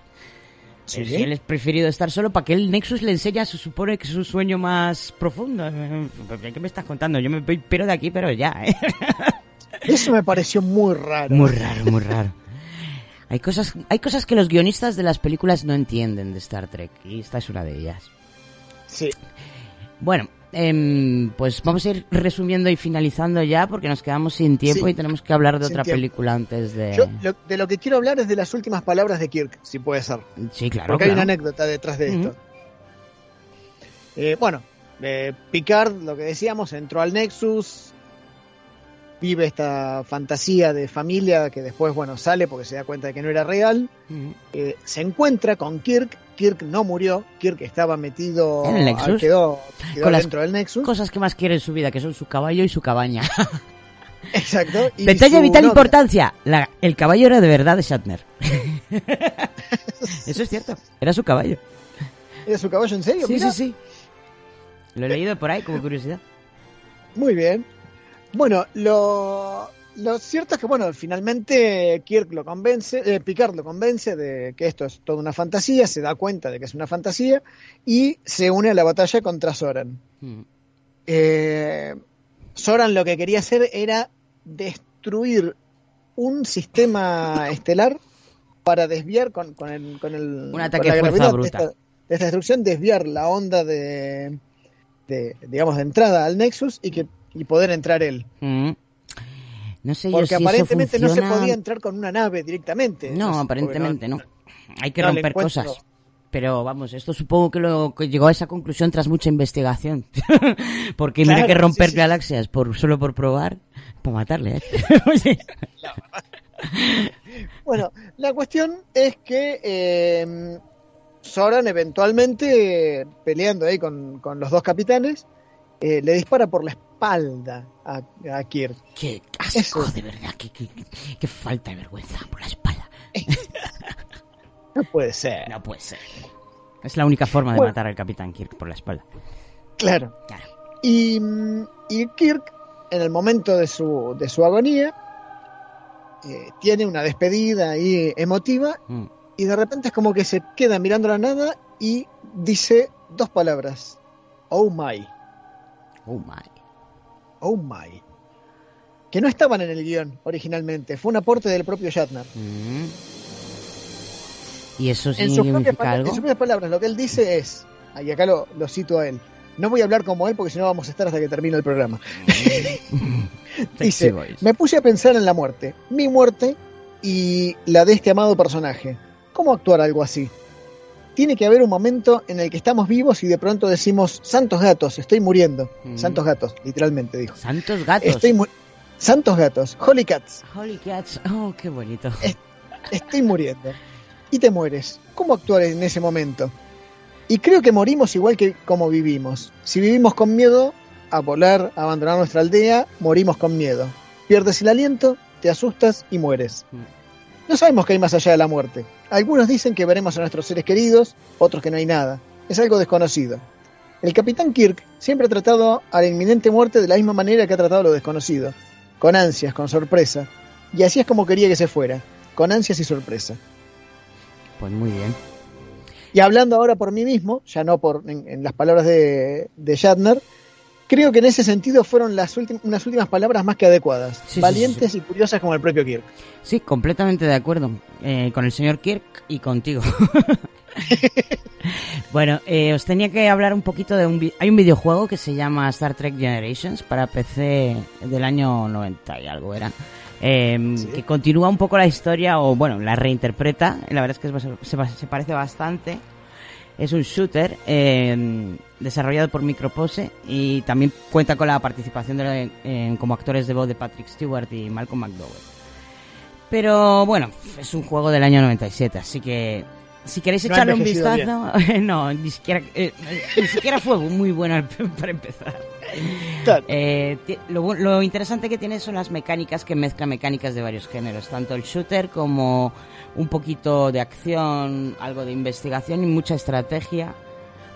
Sí. Eh, Si él es preferido estar solo, para que el Nexus le enseña, se supone que es su sueño más profundo. ¿Qué me estás contando? Yo me voy pero de aquí, pero ya, ¿eh? Eso me pareció muy raro. Muy raro, muy raro. Hay cosas, hay cosas que los guionistas de las películas no entienden de Star Trek y esta es una de ellas. Sí. Bueno, em, pues vamos a ir resumiendo y finalizando ya porque nos quedamos sin tiempo Sí, y tenemos que hablar de otra tiempo. película antes de... Yo lo- de lo que quiero hablar es de las últimas palabras de Kirk, si puede ser. Sí, claro. porque hay una anécdota detrás de esto. Eh, bueno, eh, Picard, lo que decíamos, entró al Nexus, vive esta fantasía de familia que después, bueno, sale porque se da cuenta de que no era real. Eh, se encuentra con Kirk. Kirk no murió. Kirk estaba metido. En el Nexus. ah, Quedó, quedó Con las dentro del Nexus. Cosas que más quiere en su vida, que son su caballo y su cabaña. Exacto. y Detalle de vital novia. importancia. La- el caballo era de verdad de Shatner. Eso es cierto. Era su caballo. ¿Era su caballo en serio? Sí, Mira. sí, sí. Lo he leído por ahí como curiosidad. Muy bien. Bueno, lo, lo cierto es que, bueno, finalmente Kirk lo convence, eh, Picard lo convence de que esto es toda una fantasía, se da cuenta de que es una fantasía y se une a la batalla contra Soran. Mm. Eh, Soran lo que quería hacer era destruir un sistema estelar para desviar con, con el, con el Un ataque con la de fuerza bruta. De, esta, de esta destrucción, desviar la onda de, de, digamos, de entrada al Nexus y que y poder entrar él. Mm. No sé yo Porque eso aparentemente no se podía entrar con una nave directamente. No, aparentemente no. Hay que no romper cosas. Pero vamos, esto supongo que lo que llegó a esa conclusión tras mucha investigación. Porque mira Claro, que romper sí, sí. galaxias por solo por probar, para matarle, ¿eh? Oye. Bueno, la cuestión es que eh, Soran eventualmente, eh, peleando ahí con, con los dos capitanes, eh, le dispara por la espalda a, a Kirk. Qué asco, Eso. de verdad. Qué, qué- qué- falta de vergüenza por la espalda. No puede ser. No puede ser. Es la única forma de Bueno. matar al Capitán Kirk por la espalda. Claro. Claro. Y, mm, y Kirk, en el momento de su, de su agonía, eh, tiene una despedida ahí emotiva Mm. y de repente es como que se queda mirando la nada y dice dos palabras. Oh my, Oh my. oh my. Que no estaban en el guion originalmente, fue un aporte del propio Shatner. Mm. ¿Y eso En sus, propias, significa pala- en algo? sus propias palabras, lo que él dice es, y acá lo, lo cito a él, no voy a hablar como él porque si no vamos a estar hasta que termine el programa. Sexy Dice, me puse a pensar en la muerte, mi muerte y la de este amado personaje. ¿Cómo actuar algo así? Tiene que haber un momento en el que estamos vivos y de pronto decimos, santos gatos, estoy muriendo. Mm. Santos gatos, literalmente dijo. Santos gatos. Estoy mu- santos gatos, holy cats, Holy cats. Oh, qué bonito. estoy muriendo. Y te mueres. ¿Cómo actuar en ese momento? Y creo que morimos igual que como vivimos. Si vivimos con miedo a volar, a abandonar nuestra aldea, morimos con miedo. Pierdes el aliento, te asustas y mueres. No sabemos qué hay más allá de la muerte. Algunos dicen que veremos a nuestros seres queridos, otros que no hay nada. Es algo desconocido. El capitán Kirk siempre ha tratado a la inminente muerte de la misma manera que ha tratado a lo desconocido. Con ansias, con sorpresa. Y así es como quería que se fuera. Con ansias y sorpresa. Pues muy bien. Y hablando ahora por mí mismo, ya no por en, en las palabras de, de Shatner, creo que en ese sentido fueron las últimas, unas últimas palabras más que adecuadas, Sí, sí, valientes y curiosas como el propio Kirk. Sí, completamente de acuerdo. Eh, con el señor Kirk y contigo. bueno, eh, os tenía que hablar un poquito de un... Hay un videojuego que se llama Star Trek Generations para PC del año 90 y algo era. eh, Sí. Que continúa un poco la historia o, bueno, la reinterpreta. La verdad es que se parece bastante. Es un shooter eh, desarrollado por Micropose y también cuenta con la participación de, eh, como actores de voz de Patrick Stewart y Malcolm McDowell. Pero bueno, es un juego del año 97, así que si queréis No echarle un vistazo, no, ni siquiera, eh, ni siquiera fue muy bueno para empezar. Eh, lo, lo interesante que tiene son las mecánicas que mezcla mecánicas de varios géneros, tanto el shooter como un poquito de acción, algo de investigación y mucha estrategia,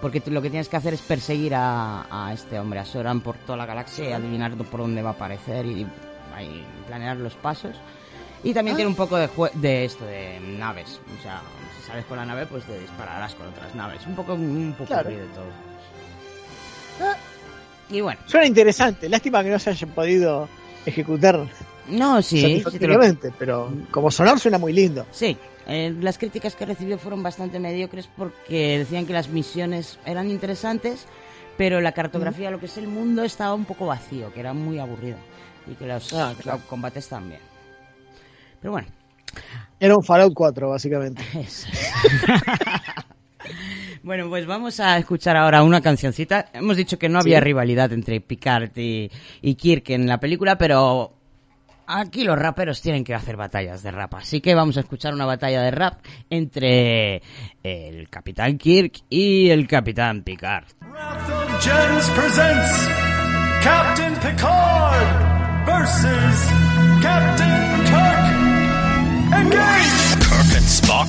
porque lo que tienes que hacer es perseguir a, a este hombre, a Soran, por toda la galaxia y adivinar por dónde va a aparecer y, planear los pasos. Y también Ah. tiene un poco de, jue- de esto, de naves. O sea, si sales con la nave, pues te dispararás con otras naves. Un poco, un poco Claro. de todo. Ah. Y bueno, Suena interesante, lástima que no se hayan podido ejecutar no, sí, sí, lo- pero como sonar suena muy lindo. Sí, eh, las críticas que recibió fueron bastante mediocres porque decían que las misiones eran interesantes, pero la cartografía, lo que es el mundo, estaba un poco vacío, que era muy aburrido. Y que los, Ah, claro. los combates también. Pero bueno, Era un Fallout 4, básicamente. eso. bueno, pues vamos a escuchar ahora una cancioncita. Hemos dicho que no había Sí. rivalidad entre Picard y, y Kirk en la película, pero aquí los raperos tienen que hacer batallas de rap. Así que vamos a escuchar una batalla de rap entre el Capitán Kirk y el Capitán Picard. Wrath of presents Captain Picard Captain Kirk. Engage!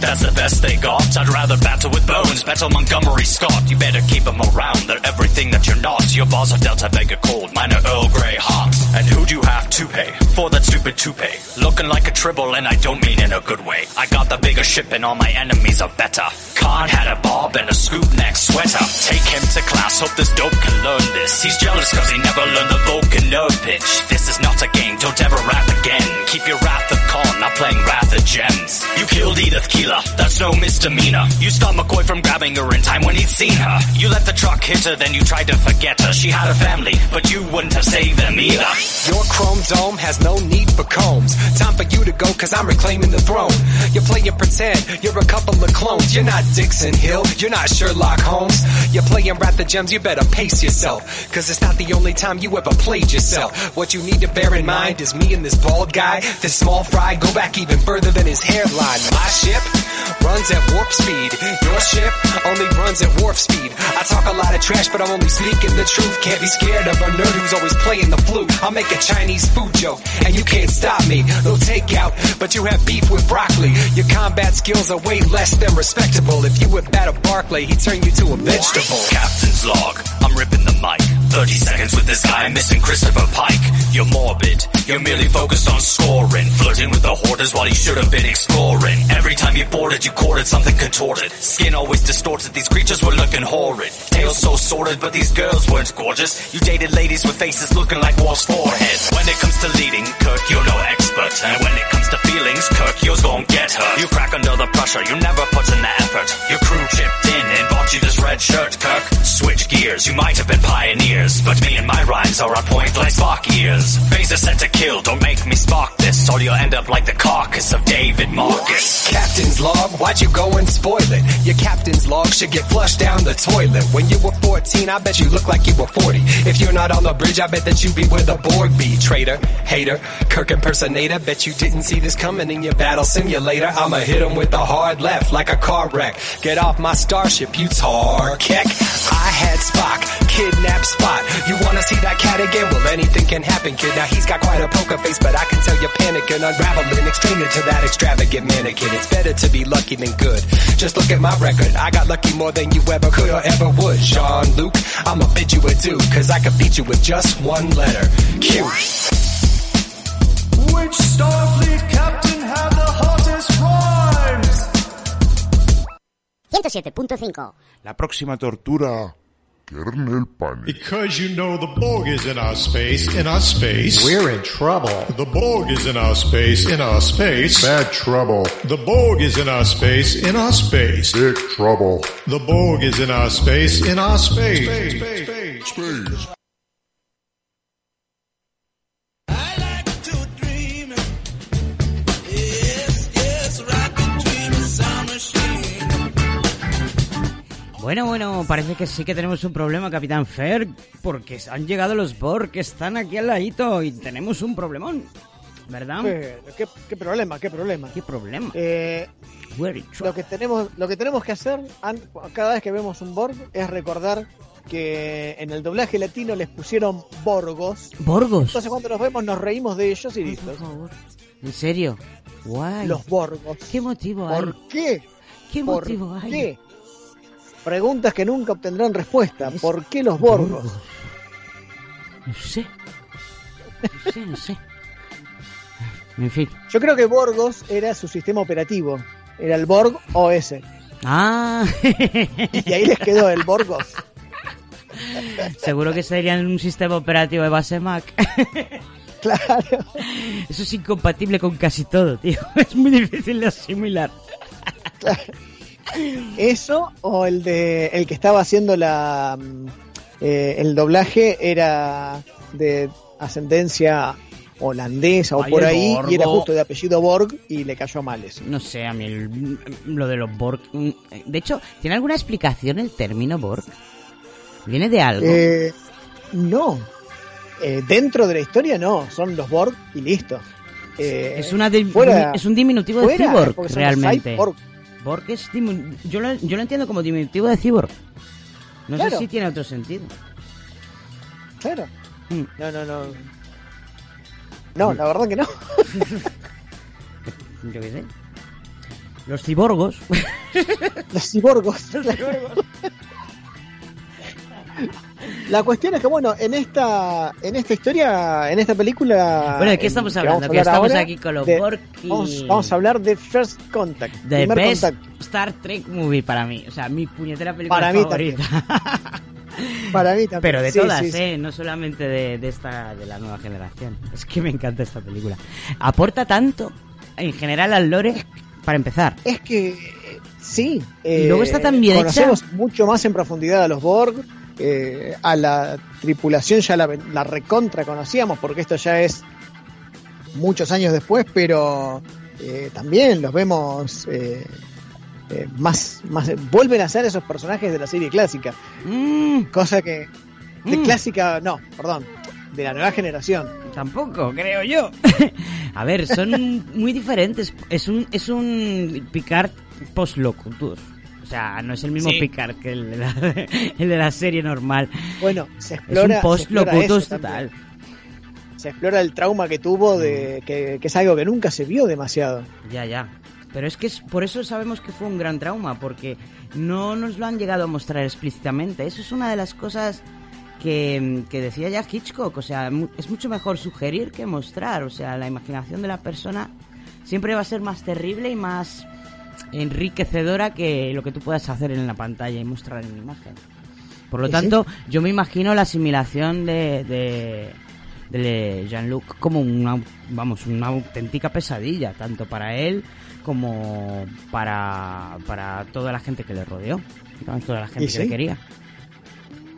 That's the best they got. I'd rather battle with Bones, battle Montgomery Scott. You better keep them around, they're everything that you're not. Your boss are Delta Vega cold, mine are Earl Grey hot. And who do you have to pay for that stupid toupee? Looking like a tribble, and I don't mean in a good way. I got the bigger ship, and all my enemies are better. Khan had a bob and a scoop neck sweater. Take him to class, hope this dope can learn this. He's jealous cause he never learned the Vulcan nerve pitch. This is not a game, don't ever rap again. Keep your wrath of Khan, not playing Wrath of Gems. You killed Edith Keeler, that's no misdemeanor. You stopped McCoy from grabbing her in time when he'd seen her. You let the truck hit her, then you tried to forget her. She had a family, but you wouldn't have saved them either. Your chrome dome has no need for combs. Time for you to go cause I'm reclaiming the throne. You're playing pretend, you're a couple of clones. You're not Dixon Hill, you're not Sherlock Holmes. You're playing Wrath the Gems, you better pace yourself. Cause it's not the only time you ever played yourself. What you need to bear in mind is me and this bald guy, this small fry, go back even further than his hairline. My ship runs at warp speed. Your ship only runs at warp speed. I talk a lot of trash, but I'm only speaking the truth. Can't be scared of a nerd who's always playing the flute. I'll make a Chinese food joke, and you can't stop me. No takeout, but you have beef with broccoli. Your combat skills are way less than respectable. If you whip out a Barclay, he'd turn you to a vegetable. Captain's log, I'm ripping the mic. 30 seconds with this guy missing Christopher Pike. You're morbid, you're merely focused on scoring. Flirting with the hoarders while you should have been exploring. Every time you boarded, you courted something contorted. Skin always distorted, these creatures were looking horrid. Tails so sordid, but these girls weren't gorgeous. You dated ladies with faces looking like Wall's forehead. When it comes to leading, Kirk, you're no expert. And when it comes to feelings, Kirk, yours gon' get hurt. You crack under the pressure, you never put in the effort. Your crew chipped in and bought you this red shirt, Kirk. Switch gears, you might have been pioneers, but me and my rhymes are on point like Spock ears. Phaser set to kill, don't make me spark this, or you'll end up like the carcass of David Marcus. Captain's log, why'd you go and spoil it? Your captain's log should get flushed down the toilet. When you were 14, I bet you look like you were 40. If you're not on the bridge, I bet that you'd be where the Borg be. Traitor, hater, Kirk impersonator. Bet you didn't see this coming in your battle simulator. I'ma hit him with a hard left like a car wreck. Get off my starship, you tar keck. I had Spock, kidnap Spot. You wanna see that cat again? Well, anything can happen, kid. Now he's got quite a poker face, but I can tell you're panicking, unraveling, extreme to that extravagant mannequin. It's better to be lucky than good. Just look at my record. I got lucky more than you ever could or ever would. Jean Luke, I'ma bid you adieu, cause I could beat you with just one letter. Q. Which Starfleet captain had the hottest rhymes? 107.5. La próxima tortura. Kernel Panic. Because you know the Borg is in our space, in our space. We're in trouble. The Borg is in our space, in our space. Bad trouble. The Borg is in our space, in our space. Big trouble. The Borg is in our space, in our space, space, space. Space. Bueno, bueno, parece que sí que tenemos un problema, Capitán Fer, porque han llegado los Borg que están aquí al ladito y tenemos un problemón, ¿verdad? ¿qué, qué problema? ¿Qué problema? ¿Qué problema? Eh, lo que tenemos lo que tenemos que hacer cada vez que vemos un Borg es recordar que en el doblaje latino les pusieron Borgos. Borgos. Entonces cuando los vemos nos reímos de ellos y Por listo. favor. ¿En serio? Guay. Los Borgos. ¿Qué motivo hay? ¿Por qué? ¿Qué ¿Por motivo hay? qué? Preguntas que nunca obtendrán respuesta. ¿Por qué los Borgos? No sé. No sé, no sé. En fin. Yo creo que Borgos era su sistema operativo. Era el Borg OS. Ah, Y ahí les quedó el Borgos. seguro que serían un sistema operativo de base Mac. Claro. Eso es incompatible con casi todo, tío. Es muy difícil de asimilar. Eso o el de el que estaba haciendo la mm, eh, el doblaje era de ascendencia holandesa o Ay, por ahí y era justo de apellido Borg y le cayó mal eso. No sé, a mí el- lo de los Borg... mm, De hecho, ¿tiene alguna explicación el término Borg? ¿Viene de algo? Eh, no. Eh, dentro de la historia no, son los Borg y listo. Eh, es, una de- fuera- es un diminutivo de fuera, cyborg, realmente. cyborg. Borg es yo, lo, yo lo entiendo como diminutivo de cyborg. No Claro. sé si tiene otro sentido. Claro. Mm. No, no, no. No, la verdad que no. Yo qué sé. Los ciborgos. Los ciborgos. La cuestión es que, bueno, en esta, en esta historia, en esta película. Bueno, ¿de qué estamos hablando? Que estamos aquí con los de- Vamos, vamos a hablar de First Contact. The best contacto. Star Trek movie para mí. O sea, mi puñetera película Para mí favorita. Para mí también. Pero de Sí, todas, sí, sí. ¿eh? No solamente de, de esta, de la nueva generación. Es que me encanta esta película. Aporta tanto, en general, al lore, para empezar. Es que eh, sí. Y luego está tan bien conocemos mucho más en profundidad a los Borg. Eh, a la tripulación ya la, la recontra conocíamos porque esto ya es muchos años después, pero eh, también los vemos eh, eh, más, más. Vuelven a ser esos personajes de la serie clásica. Mm, Cosa que. De Mm. clásica, no, perdón. De la nueva generación. tampoco, creo yo. A ver, son muy diferentes. Es un, es un Picard post-locutor. O sea, no es el mismo Sí. Picard que el de, la, el de la serie normal. Bueno, se Es explora, un explora post-locutus eso también. total. Se explora el trauma que tuvo, de que, que es algo que nunca se vio demasiado. Ya, ya. Pero es que es, por eso sabemos que fue un gran trauma, porque no nos lo han llegado a mostrar explícitamente. Eso es una de las cosas que, que decía ya Hitchcock. O sea, es mucho mejor sugerir que mostrar. O sea, la imaginación de la persona siempre va a ser más terrible y más enriquecedora que lo que tú puedas hacer en la pantalla y mostrar en imagen. Por lo tanto, yo me imagino la asimilación de, de, de Jean-Luc como una, vamos, una auténtica pesadilla, tanto para él como para, para toda la gente que le rodeó, toda la gente que sí. le quería.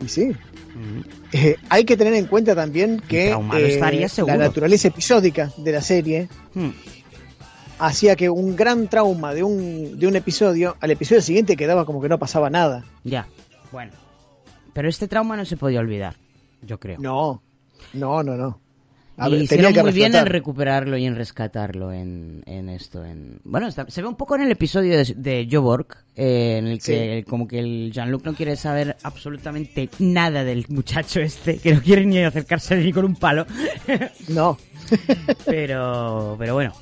Y sí, Mm. Eh, hay que tener en cuenta también que eh, la naturaleza episódica de la serie Mm. Hacía que un gran trauma de un, de un episodio, al episodio siguiente quedaba como que no pasaba nada. Ya, bueno. Pero este trauma no se podía olvidar, yo creo. No, no, no, no. A y hicieron muy bien en recuperarlo y en rescatarlo en, en esto. En... Bueno, está- se ve un poco en el episodio de, de Joe Borg, eh, en el que como que el Jean-Luc no quiere saber absolutamente nada del muchacho este, que no quiere ni acercarse ni con un palo. No. pero, pero bueno,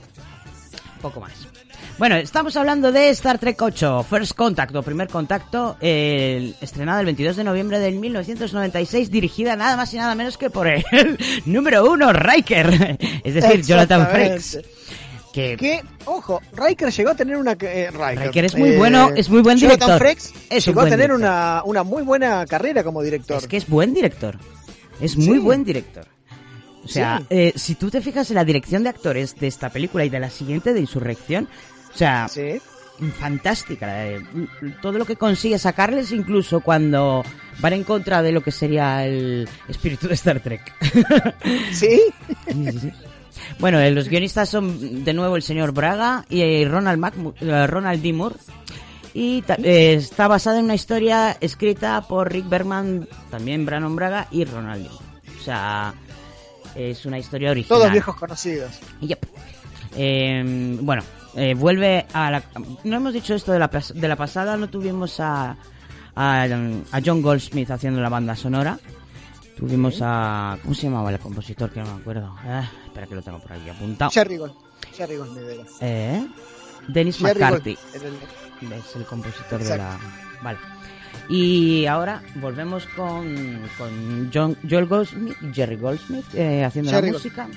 poco más. Bueno, estamos hablando de Star Trek 8, First Contact o Primer Contacto, eh, estrenada el 22 de noviembre del 1996, dirigida nada más y nada menos que por el número uno, Riker, es decir, Jonathan. Frakes. Que, Que, ojo, Riker llegó a tener una... eh, Riker, Riker es muy bueno, es muy buen Jonathan director. Frakes Es llegó a tener una, una muy buena carrera como director. es que es buen director, es muy Sí. buen director. O sea, Sí. eh, si tú te fijas en la dirección de actores de esta película y de la siguiente de Insurrección, o sea, Sí. fantástica. de- todo lo que consigue sacarles, incluso cuando van en contra de lo que sería el espíritu de Star Trek. ¿Sí? Bueno, eh, los guionistas son de nuevo el señor Braga y eh, Ronald, Mac- eh, Ronald D. Moore. Y eh, está basada en una historia escrita por Rick Berman, también Brandon Braga y Ronald D. Moore. O sea, es una historia original. Todos viejos conocidos. Yep. Eh, bueno, eh, vuelve a la... No hemos dicho esto de la, pas- de la pasada, no tuvimos a, a, a John Goldsmith haciendo la banda sonora. Tuvimos a... ¿Cómo se llamaba el compositor? Que no me acuerdo. Ah, espera que lo tengo por aquí apuntado. Jerry Gold. Eh, Dennis McCarthy. Gold Es el compositor de la... Vale. Y ahora volvemos con, con John, Joel Goldsmith, Jerry Goldsmith, eh, haciendo Jerry la música.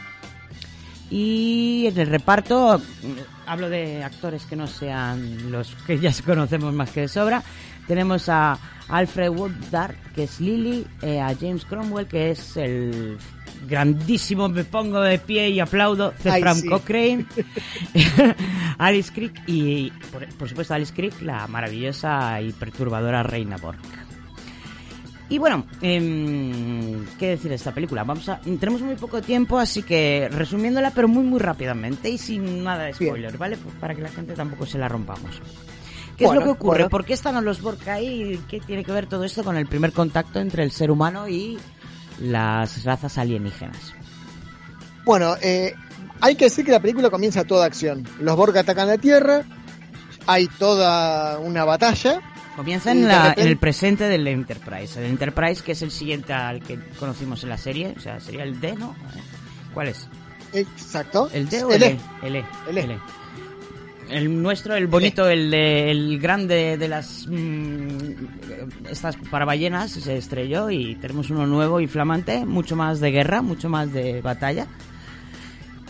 Y en el reparto, mm, hablo de actores que no sean los que ya conocemos más que de sobra. Tenemos a Alfred Woodard, que es Lily, eh, a James Cromwell, que es el grandísimo, me pongo de pie y aplaudo, Ay, sí. Cochrane, Alice Crick y, por, por supuesto, Alice Crick, la maravillosa y perturbadora Reina Borg. Y bueno, em, ¿qué decir de esta película? Vamos a, tenemos muy poco tiempo, así que resumiéndola, pero muy muy rápidamente y sin nada de Bien. spoiler, ¿vale? Pues para que la gente tampoco se la rompamos. ¿Qué Bueno, es lo que ocurre? bueno. ¿Por qué están los Borg ahí? ¿Qué tiene que ver todo esto con el primer contacto entre el ser humano y las razas alienígenas? Bueno, eh, hay que decir que la película comienza toda acción. Los Borg atacan la Tierra, hay toda una batalla. Comienza en, la- repente- en el presente del Enterprise. El Enterprise, que es el siguiente al que conocimos en la serie, o sea, sería el D, ¿no? ¿Cuál es? Exacto. ¿El D o El el E. E? El E. El E. El, E. El nuestro, el bonito, el de, el grande de las mm, estas para ballenas se estrelló y tenemos uno nuevo y flamante, mucho más de guerra, mucho más de batalla.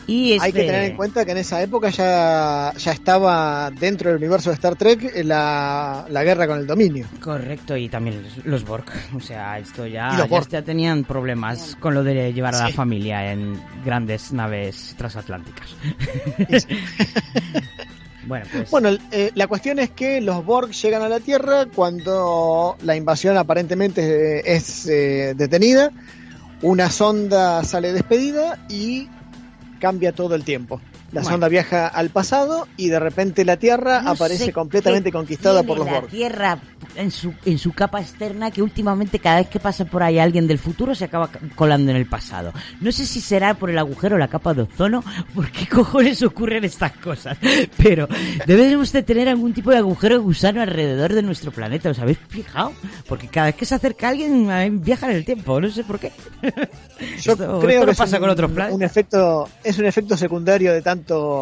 Y Hay que tener en cuenta que en esa época ya, ya estaba dentro del universo de Star Trek la, la guerra con el dominio. Correcto, y también los- los Borg. O sea, esto ya, los ya, Borg. ya tenían problemas con lo de llevar a la familia en grandes naves transatlánticas. bueno, pues. Eh, la cuestión es que los Borg llegan a la Tierra cuando la invasión aparentemente eh, es eh, detenida, una sonda sale despedida y cambia todo el tiempo. La Bueno. sonda viaja al pasado y de repente la Tierra No aparece completamente conquistada por los la Borg. Tierra en su, en su capa externa que últimamente cada vez que pasa por ahí alguien del futuro se acaba colando en el pasado. No sé si será por el agujero o la capa de ozono, por qué cojones ocurren estas cosas. Pero debemos de tener algún tipo de agujero de gusano alrededor de nuestro planeta. ¿Os habéis fijado? Porque cada vez que se acerca alguien viaja en el tiempo. No sé por qué. Yo Esto- creo esto que no pasa un, con otros planetas. un efecto, es un efecto secundario de tanto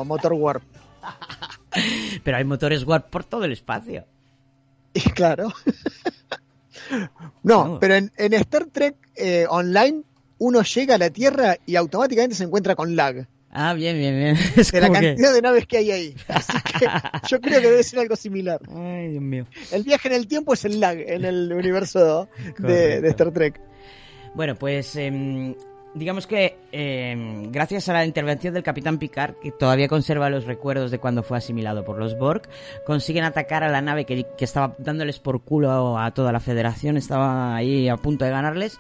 motor warp. Pero hay motores warp por todo el espacio. Y claro. no, No. pero en, en Star Trek eh, Online uno llega a la Tierra y automáticamente se encuentra con lag. Ah, bien, bien, bien. Es De la como que- cantidad de naves que hay ahí. Así que yo creo que debe ser algo similar. Ay, Dios mío. El viaje en el tiempo es el lag en el universo de, de Star Trek. Bueno, pues em, digamos que em, gracias a la intervención del capitán Picard, que todavía conserva los recuerdos de cuando fue asimilado por los Borg, consiguen atacar a la nave que, que estaba dándoles por culo a toda la federación, estaba ahí a punto de ganarles.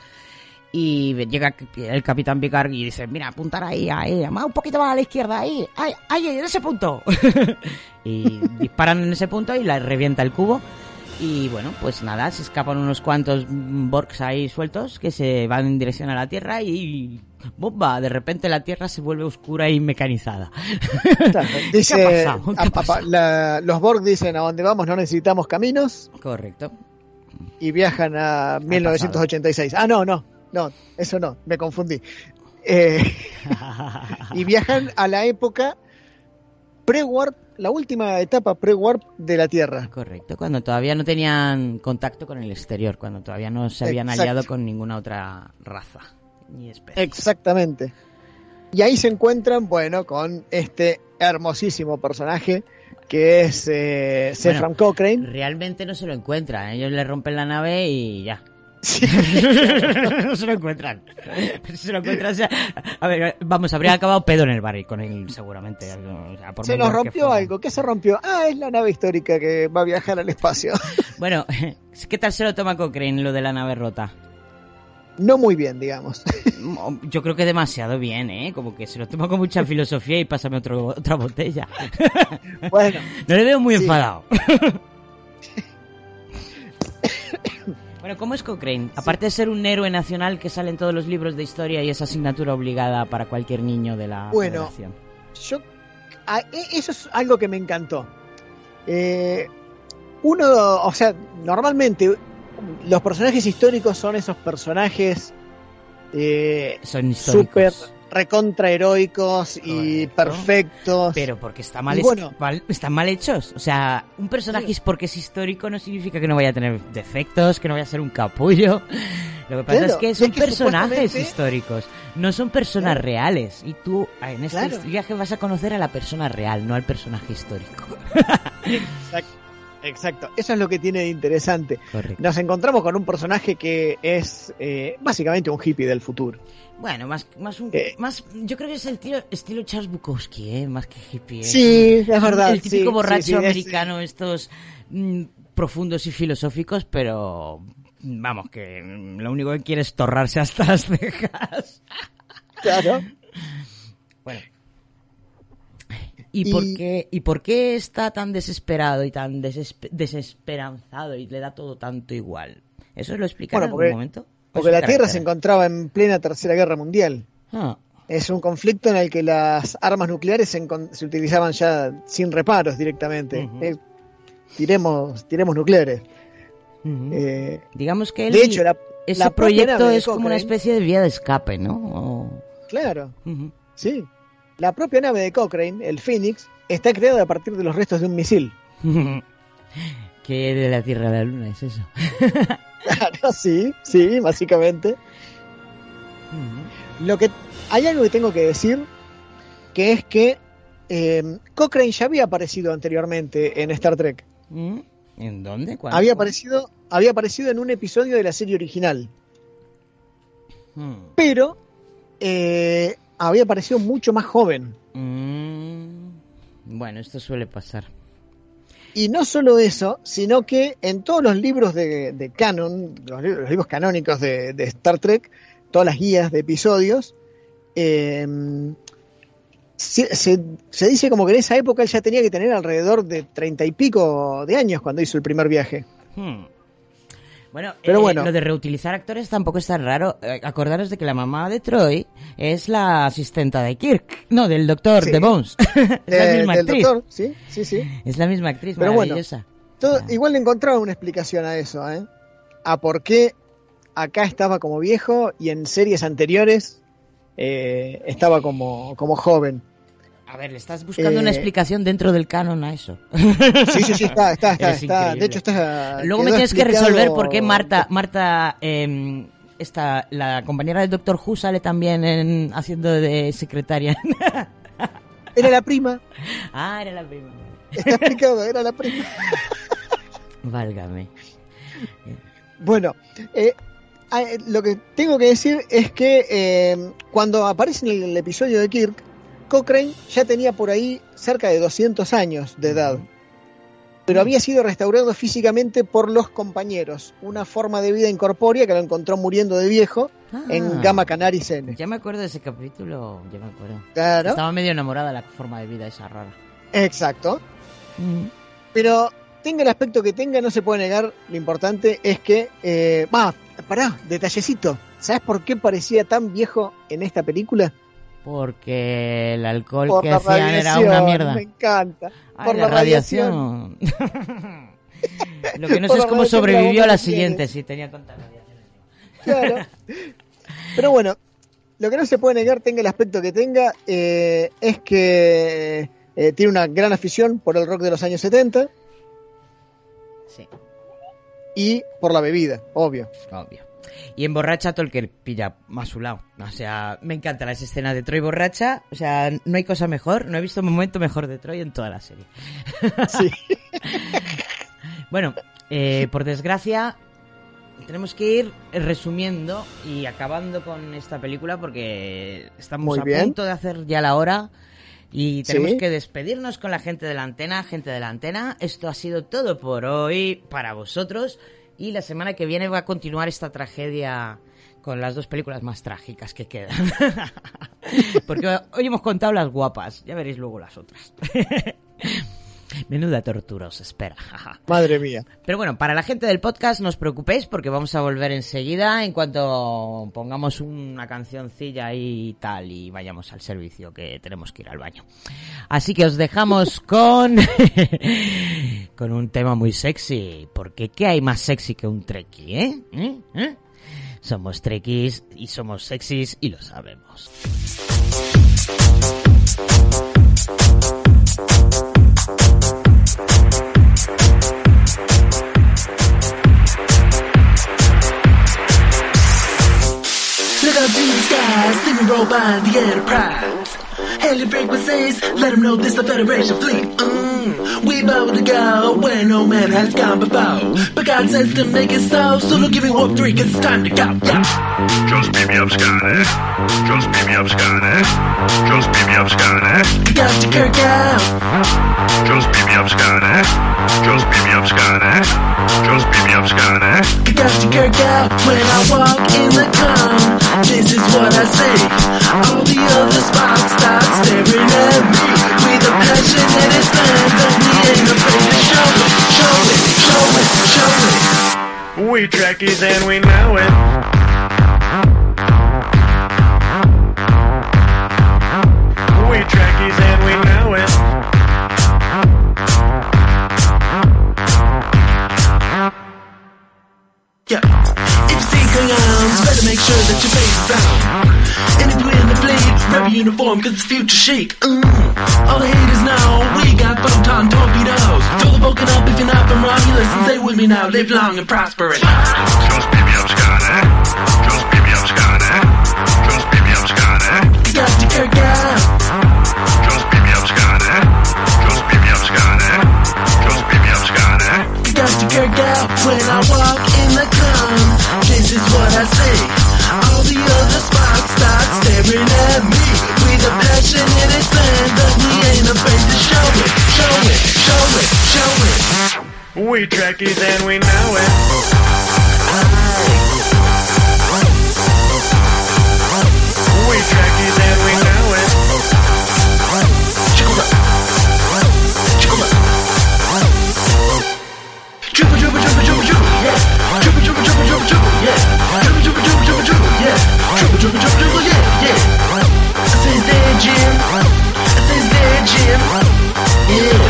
Y llega el capitán Picard y dice, mira, apuntar ahí, ahí, más un poquito más a la izquierda, ahí, ahí, ahí, en ese punto. y disparan en ese punto y la revienta el cubo. Y bueno, pues nada, se escapan unos cuantos Borgs ahí sueltos que se van en dirección a la Tierra y bomba, de repente la Tierra se vuelve oscura y mecanizada. Claro, ¿Qué dice, la- los Borg dicen a dónde vamos no necesitamos caminos Correcto. y viajan a 1986. Ah, no, no, no, eso no, me confundí. Eh, y viajan a la época pre-warp, la última etapa pre-warp de la Tierra. Correcto, cuando todavía no tenían contacto con el exterior, cuando todavía no se habían Exacto. aliado con ninguna otra raza ni especie. Exactamente. Y ahí se encuentran, bueno, con este hermosísimo personaje que es eh, Sephram Cochrane. Realmente no se lo encuentran, ellos le rompen la nave y ya. Sí. no se lo encuentran. Pero si se lo encuentran, o sea, a ver, vamos, habría acabado pedo en el barril con él, seguramente. o sea, por Se nos que rompió algo. ¿Qué se rompió? Ah, es la nave histórica que va a viajar al espacio. Bueno, ¿qué tal se lo toma Cochrane lo de la nave rota? No muy bien, digamos. Yo creo que demasiado bien, ¿eh? Como que se lo toma con mucha filosofía y pásame otro, otra botella. Bueno, No le veo muy Sí. enfadado. Bueno, ¿cómo es Cochrane? Aparte de ser un héroe nacional que sale en todos los libros de historia y es asignatura obligada para cualquier niño de la Bueno. federación. yo. a- e- eso es algo que me encantó. Eh, uno, o sea, normalmente los personajes históricos son esos personajes eh, Son históricos. Recontra heroicos y Correcto. perfectos. Pero porque está mal bueno. mal- están mal hechos. O sea, un personaje es porque es histórico no significa que no vaya a tener defectos, que no vaya a ser un capullo. Lo que pasa Claro, es que es son que personajes supuestamente- históricos, no son personas Claro. reales. Y tú en este Claro. viaje vas a conocer a la persona real, no al personaje histórico. Exacto, exacto. Eso es lo que tiene de interesante. Correcto. Nos encontramos con un personaje que es eh, básicamente un hippie del futuro. Bueno, más, más, un, Eh. más, yo creo que es el tío, estilo Charles Bukowski, ¿eh? más que hippie. ¿eh? Sí, es verdad. El típico sí, borracho sí, sí, es- americano, estos mm, profundos y filosóficos, pero vamos, que mm, lo único que quiere es torrarse hasta las cejas. claro. Bueno. ¿Y, Y- por qué, ¿Y por qué está tan desesperado y tan desespe- desesperanzado y le da todo tanto igual? ¿Eso lo explica Bueno, en algún momento? ¿O es Porque la Tierra se encontraba en plena Tercera Guerra Mundial. Ah, Es un conflicto en el que las armas nucleares se, se utilizaban ya sin reparos directamente. Ujú. Eh, tiremos, tiremos nucleares. ujú. Eh, Digamos que él, de hecho, la, ese la proyecto es como una especie de vía de escape, ¿no? O- Claro, Ujú. sí. La propia nave de Cochrane, el Phoenix, está creada a partir de los restos de un misil. que de la Tierra a la Luna es eso. Claro, sí, sí, básicamente. Ujú. Lo que hay algo que tengo que decir, que es que eh, Cochrane ya había aparecido anteriormente en Star Trek. ¿Mm? ¿En dónde? ¿Cuándo? Había aparecido, había aparecido en un episodio de la serie original, Mm. pero eh, había aparecido mucho más joven. Mm. Bueno, esto suele pasar. Y no solo eso, sino que en todos los libros de, de canon, los, libros, los libros canónicos de, de Star Trek, todas las guías de episodios, eh, se, se- se dice como que en esa época él ya tenía que tener alrededor de treinta y pico de años cuando hizo el primer viaje. Hmm. Bueno, Pero eh, bueno. lo de reutilizar actores tampoco es tan raro. Eh, acordaros de que la mamá de Troy es la asistenta de Kirk, no, del doctor Sí. de Bones. es la Eh, misma del actriz. doctor, sí, sí, sí. Es la misma actriz, Pero bueno, maravillosa. Todo- Ah. igual le encontraba una explicación a eso, ¿eh? A por qué acá estaba como viejo y en series anteriores eh, estaba como, como joven. A ver, le estás buscando una Eh, explicación dentro del canon a eso. Sí, sí, sí, está, está, está. De hecho, está. Luego me tienes que resolver por qué Marta, Marta, eh, esta, la compañera del Doctor Who sale también en, haciendo de secretaria. Era la prima, ah, era la prima. está explicado, era la prima. Válgame. Bueno, eh, ah, eh, lo que tengo que decir es que eh, cuando aparece en el episodio de Kirk, Cochrane ya tenía por ahí cerca de 200 años de edad, pero había sido restaurado físicamente por los compañeros, una forma de vida incorpórea que lo encontró muriendo de viejo en Ah. Gamma Canaris N. Ya me acuerdo de ese capítulo, ya me acuerdo. Claro, Estaba medio enamorada de la forma de vida esa rara. exacto. Pero tenga el aspecto que tenga, no se puede negar. Lo importante es que. Eh, pará, detallecito. ¿Sabes por qué parecía tan viejo en esta película? Porque el alcohol Por que hacían era una mierda. Me encanta. Ay, por la, la radiación. Lo que no sé es cómo sobrevivió a la siguiente, si tenía tanta radiación. Claro. Pero bueno, lo que no se puede negar, tenga el aspecto que tenga, eh, es que eh, tiene una gran afición por el rock de los años 70 Sí, y por la bebida, obvio. obvio. Y emborracha a todo el que pilla a su lado. O sea, me encantan las escenas de Troy borracha. O sea, no hay cosa mejor. No he visto un momento mejor de Troy en toda la serie. Sí. Bueno, eh, por desgracia, tenemos que ir resumiendo y acabando con esta película porque estamos Muy a bien. punto de hacer ya la hora y tenemos Sí. que despedirnos con la gente de la antena. Gente de la antena, esto ha sido todo por hoy para vosotros y la semana que viene va a continuar esta tragedia con las dos películas más trágicas que quedan. porque hoy hemos contado las guapas, ya veréis luego las otras. Menuda tortura os espera. Madre mía. Pero bueno, para la gente del podcast no os preocupéis porque vamos a volver enseguida en cuanto pongamos una cancioncilla y tal y vayamos al servicio que tenemos que ir al baño. Así que os dejamos con con un tema muy sexy, porque ¿qué hay más sexy que un treki, eh? ¿Eh? ¿Eh? Somos trekkies y somos sexys y lo sabemos. Look up to the skies, see me roll by the Enterprise. Hailing frequencies, let them know this the Federation fleet. Mm, we about to go where no man has gone before. But God says to make it so, so don't give me warp three, cause it's time to go. Yeah. Just beat me up, Scotty. Eh? Just beat me up, Scotty. Eh? Just beat me up, Scotty. Eh? We got to Kirk out. Just beat me up, Scotty. Just beat me up, Scotty. Just beat me up, Scotty. Got to Kirk out when I walk in the cone. This is what I see. All the other spots start staring at me with a passion in its land, and ain't afraid to show it, show it, show it, show it. We Trekkies and we uniform, cause it's future chic. Mm. All the haters know we got photon torpedoes. Throw the Vulcan up if you're not from Romulus and stay with me now, live long and prosperous. Just beat me up. Just eh? beat me up. Just eh? beat me up. We eh? got to Kirk out. Just beat me up. Just beat me up. Just beat me up. We got to Kirk out when I walk in the cone is what I see. All the other spots start staring at me. We the passionate fans, but we ain't afraid to show it, show it, show it, show it. We trackies and we know it. We trackies and we know it. Chupa, chupa, chupa, chupa yeah. Dribble, dribble, dribble, dribble, Yeah! yeah. Dribble, dribble, dribble, dribble, yeah, yeah. I say it's their. I say it's their Yeah! Yeah.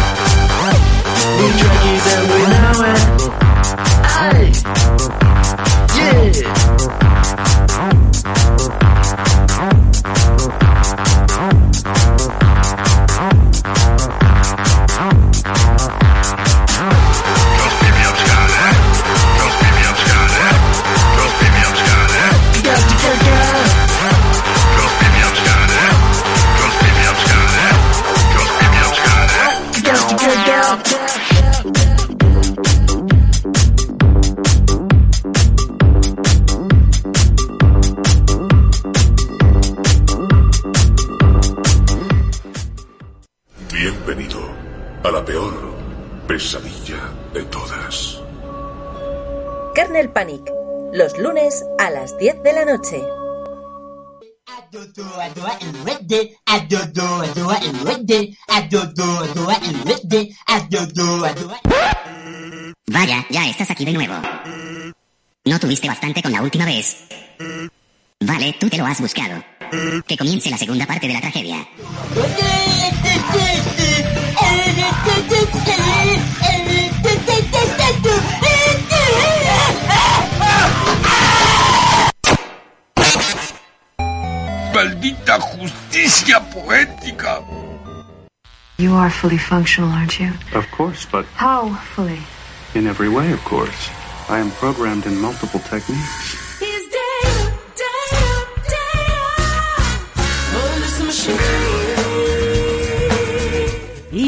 We druggies and we know it. Aye. Yeah. Panic, los lunes a las 10 de la noche. Vaya, ya estás aquí de nuevo. ¿No tuviste bastante con la última vez? Vale, tú te lo has buscado. Que comience la segunda parte de la tragedia. Maldita justicia poética. You are fully functional, aren't you? Of course, but How fully? in every way, of course. I am programmed in multiple techniques.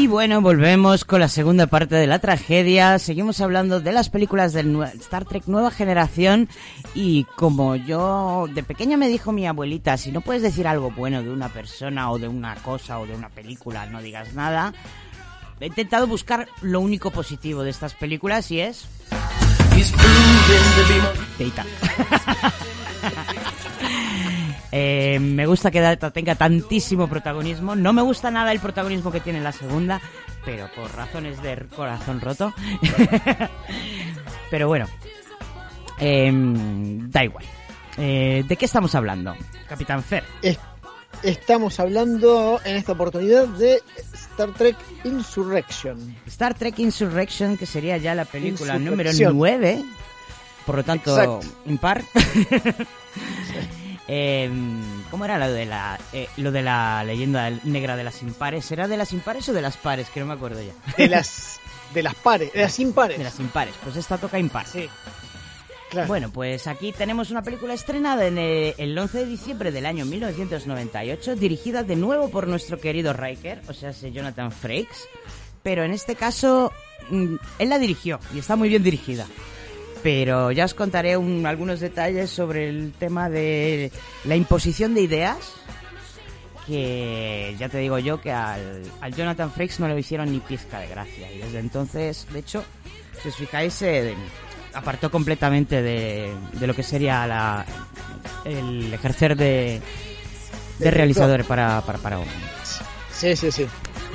Y bueno, volvemos con la segunda parte de la tragedia. Seguimos hablando de las películas del nue- Star Trek Nueva Generación. Y como yo de pequeña me dijo mi abuelita, si no puedes decir algo bueno de una persona o de una cosa o de una película, no digas nada. He intentado buscar lo único positivo de estas películas y es... Teita. Eh, me gusta que Data tenga tantísimo protagonismo. No me gusta nada el protagonismo que tiene en la segunda, pero por razones de corazón roto. pero bueno, Em, da igual. Eh, ¿De qué estamos hablando, Capitán Fer? Es- estamos hablando en esta oportunidad de Star Trek Insurrection. Star Trek Insurrection, que sería ya la película número Insurrección. 9, por lo tanto, impar. Em, ¿Cómo era lo de la eh, lo de la leyenda negra de las impares? ¿Era de las impares o de las pares? Que no me acuerdo ya. De las, de las pares, de las impares. De las impares. Pues esta toca impar. Sí. Claro. Bueno, pues aquí tenemos una película estrenada en el, el 11 de diciembre del año 1998, dirigida de nuevo por nuestro querido Riker, o sea, Jonathan Frakes, pero en este caso mm, él la dirigió y está muy bien dirigida. Pero ya os contaré un- algunos detalles sobre el tema de la imposición de ideas, que ya te digo yo que al, al Jonathan Frakes no le hicieron ni pizca de gracia. Y desde entonces, de hecho, si os fijáis, se apartó completamente de, de lo que sería la, el ejercer de, de realizador para, para, para Sí, sí, sí.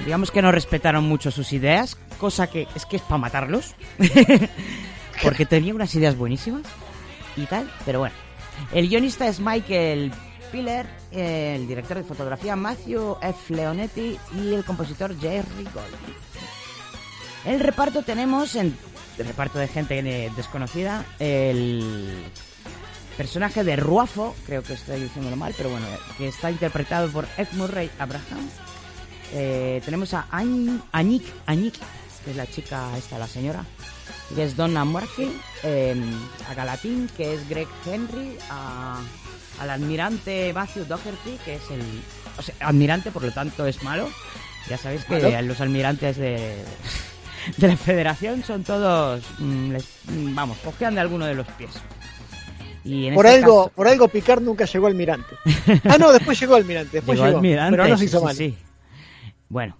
Digamos que no respetaron mucho sus ideas, cosa que es que es para matarlos. Porque tenía unas ideas buenísimas y tal, pero bueno. El guionista es Michael Piller, el director de fotografía Matthew F. Leonetti y el compositor Jerry Golding. El reparto tenemos, en reparto de gente desconocida, el personaje de Ruafo, creo que estoy diciéndolo mal, pero bueno, que está interpretado por Ed Murray Abraham. Eh, tenemos a Añik, Añik, que es la chica esta, la señora, que es Donna Murphy, eh, a Galatín, que es Greg Henry, a- al almirante Matthew Doherty, que es el... O sea, almirante, por lo tanto, es malo. Ya sabéis que Malo. los almirantes de, de la federación son todos... mm, les- mm, vamos, cojean de alguno de los pies. Y Por este algo, caso- por algo Picard nunca llegó al almirante. Ah, no, después llegó al almirante, después Llegó llegó. Almirante, pero no se hizo sí, mal. sí. Bueno.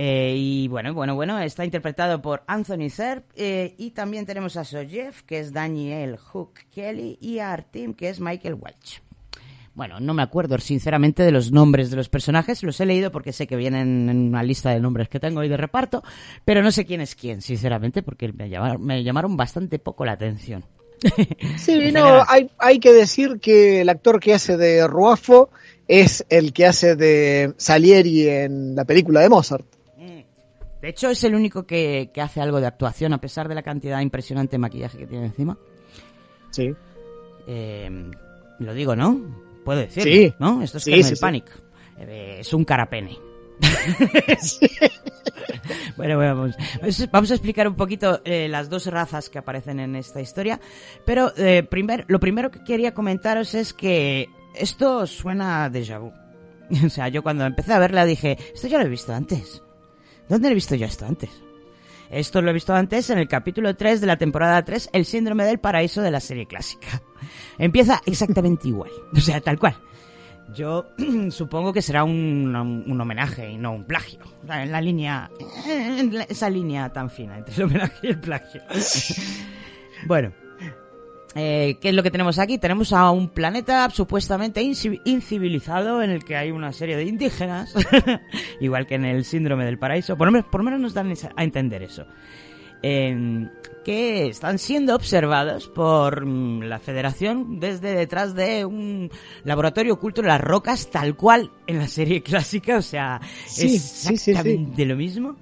Eh, y bueno, bueno, bueno, está interpretado por Anthony Serp eh, y también tenemos a Sojev, que es Daniel Hook Kelly, y a Artim, que es Michael Welch. Bueno, no me acuerdo sinceramente de los nombres de los personajes, los he leído porque sé que vienen en una lista de nombres que tengo hoy de reparto, pero no sé quién es quién, sinceramente, porque me llamaron, me llamaron bastante poco la atención. Sí, no, hay, hay que decir que el actor que hace de Ruafo es el que hace de Salieri en la película de Mozart. De hecho, es el único que, que hace algo de actuación, a pesar de la cantidad impresionante de maquillaje que tiene encima. Sí. Eh, lo digo, ¿no? Puedo decirlo, Sí. ¿no? Esto es Sí, Kernel sí, sí. Panic. Eh, es un carapene. bueno, bueno, vamos, vamos a explicar un poquito eh, las dos razas que aparecen en esta historia. Pero eh, primer, lo primero que quería comentaros es que esto suena a déjà vu. O sea, yo cuando empecé a verla dije, esto ya lo he visto antes. ¿Dónde he visto yo esto antes? Esto lo he visto antes en el capítulo 3 de la temporada 3, El síndrome del paraíso de la serie clásica. Empieza exactamente igual, o sea, tal cual. Yo supongo que será un, un homenaje y no un plagio. En la línea, en la- esa línea tan fina entre el homenaje y el plagio. bueno, eh, ¿qué es lo que tenemos aquí? Tenemos a un planeta supuestamente inci- incivilizado en el que hay una serie de indígenas, igual que en el síndrome del paraíso. Por lo menos, por lo menos nos dan a entender eso. Eh, que están siendo observados por mm, la Federación desde detrás de un laboratorio oculto en las rocas, tal cual en la serie clásica, o sea, Sí, es sí, sí, exactamente lo mismo.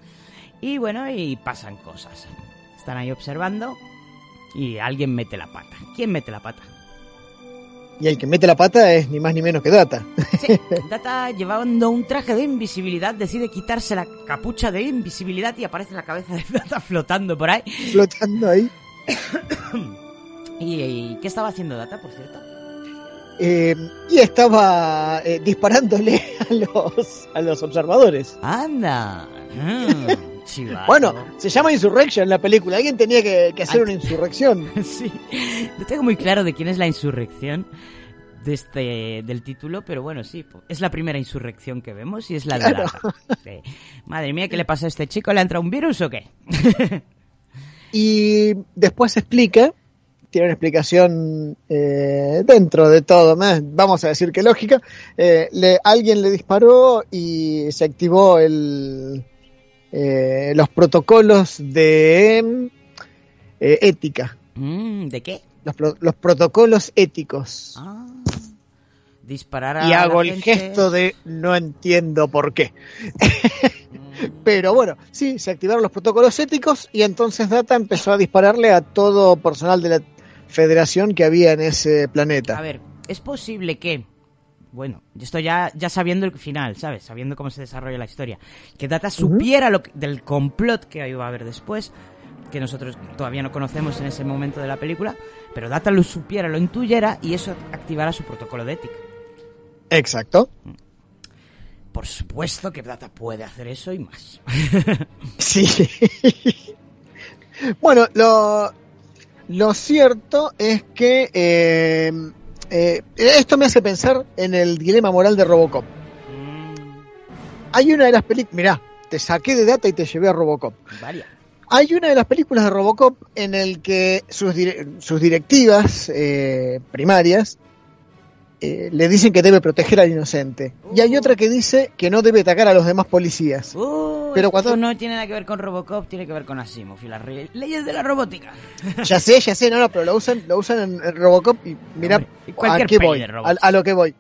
Y bueno, y pasan cosas. Están ahí observando y alguien mete la pata. ¿Quién mete la pata? Y el que mete la pata es ni más ni menos que Data. Data, llevando un traje de invisibilidad, decide quitarse la capucha de invisibilidad y aparece la cabeza de Data flotando por ahí. Flotando ahí. ¿Y, y qué estaba haciendo Data, por cierto? Eh, y estaba eh, disparándole a los, a los observadores. ¡Anda! Mm, chivato. Bueno, se llama Insurrection la película. Alguien tenía que, que hacer una insurrección. sí. No tengo muy claro de quién es la insurrección de este, del título, pero bueno, sí, es la primera insurrección que vemos y es la de Claro. Sí. Madre mía, ¿qué le pasa a este chico? ¿Le ha entrado un virus o qué? Y después se explica, tiene una explicación eh, dentro de todo, más, vamos a decir que lógica. eh, le, alguien le disparó y se activó el, eh, los protocolos de eh, ética. Mm, ¿De qué? Los, pro- los protocolos éticos. Disparar a y la hago el gente. gesto de no entiendo por qué. Pero bueno, sí, se activaron los protocolos éticos y entonces Data empezó a dispararle a todo personal de la federación que había en ese planeta. A ver, es posible que, bueno, esto ya, ya sabiendo el final, ¿sabes? Sabiendo cómo se desarrolla la historia, que Data supiera lo que- del complot que iba a haber después, que nosotros todavía no conocemos en ese momento de la película, pero Data lo supiera, lo intuyera y eso activara su protocolo de ética. Exacto. Por supuesto que Data puede hacer eso y más. Sí. bueno, lo, lo cierto es que eh, eh, esto me hace pensar en el dilema moral de Robocop. Hay una de las películas, mirá, te saqué de data y te llevé a Robocop. Vaya. Hay una de las películas de Robocop en el que sus, dire- sus directivas eh, primarias eh, le dicen que debe proteger al inocente. Y hay otra que dice que no debe atacar a los demás policías. Uh, Pero esto cuando- no tiene nada que ver con Robocop, tiene que ver con Asimov y las re- leyes de la robótica. Ya sé, ya sé, no, no, pero lo usan, lo usan en, Robocop y mira a qué voy, a, lo que voy.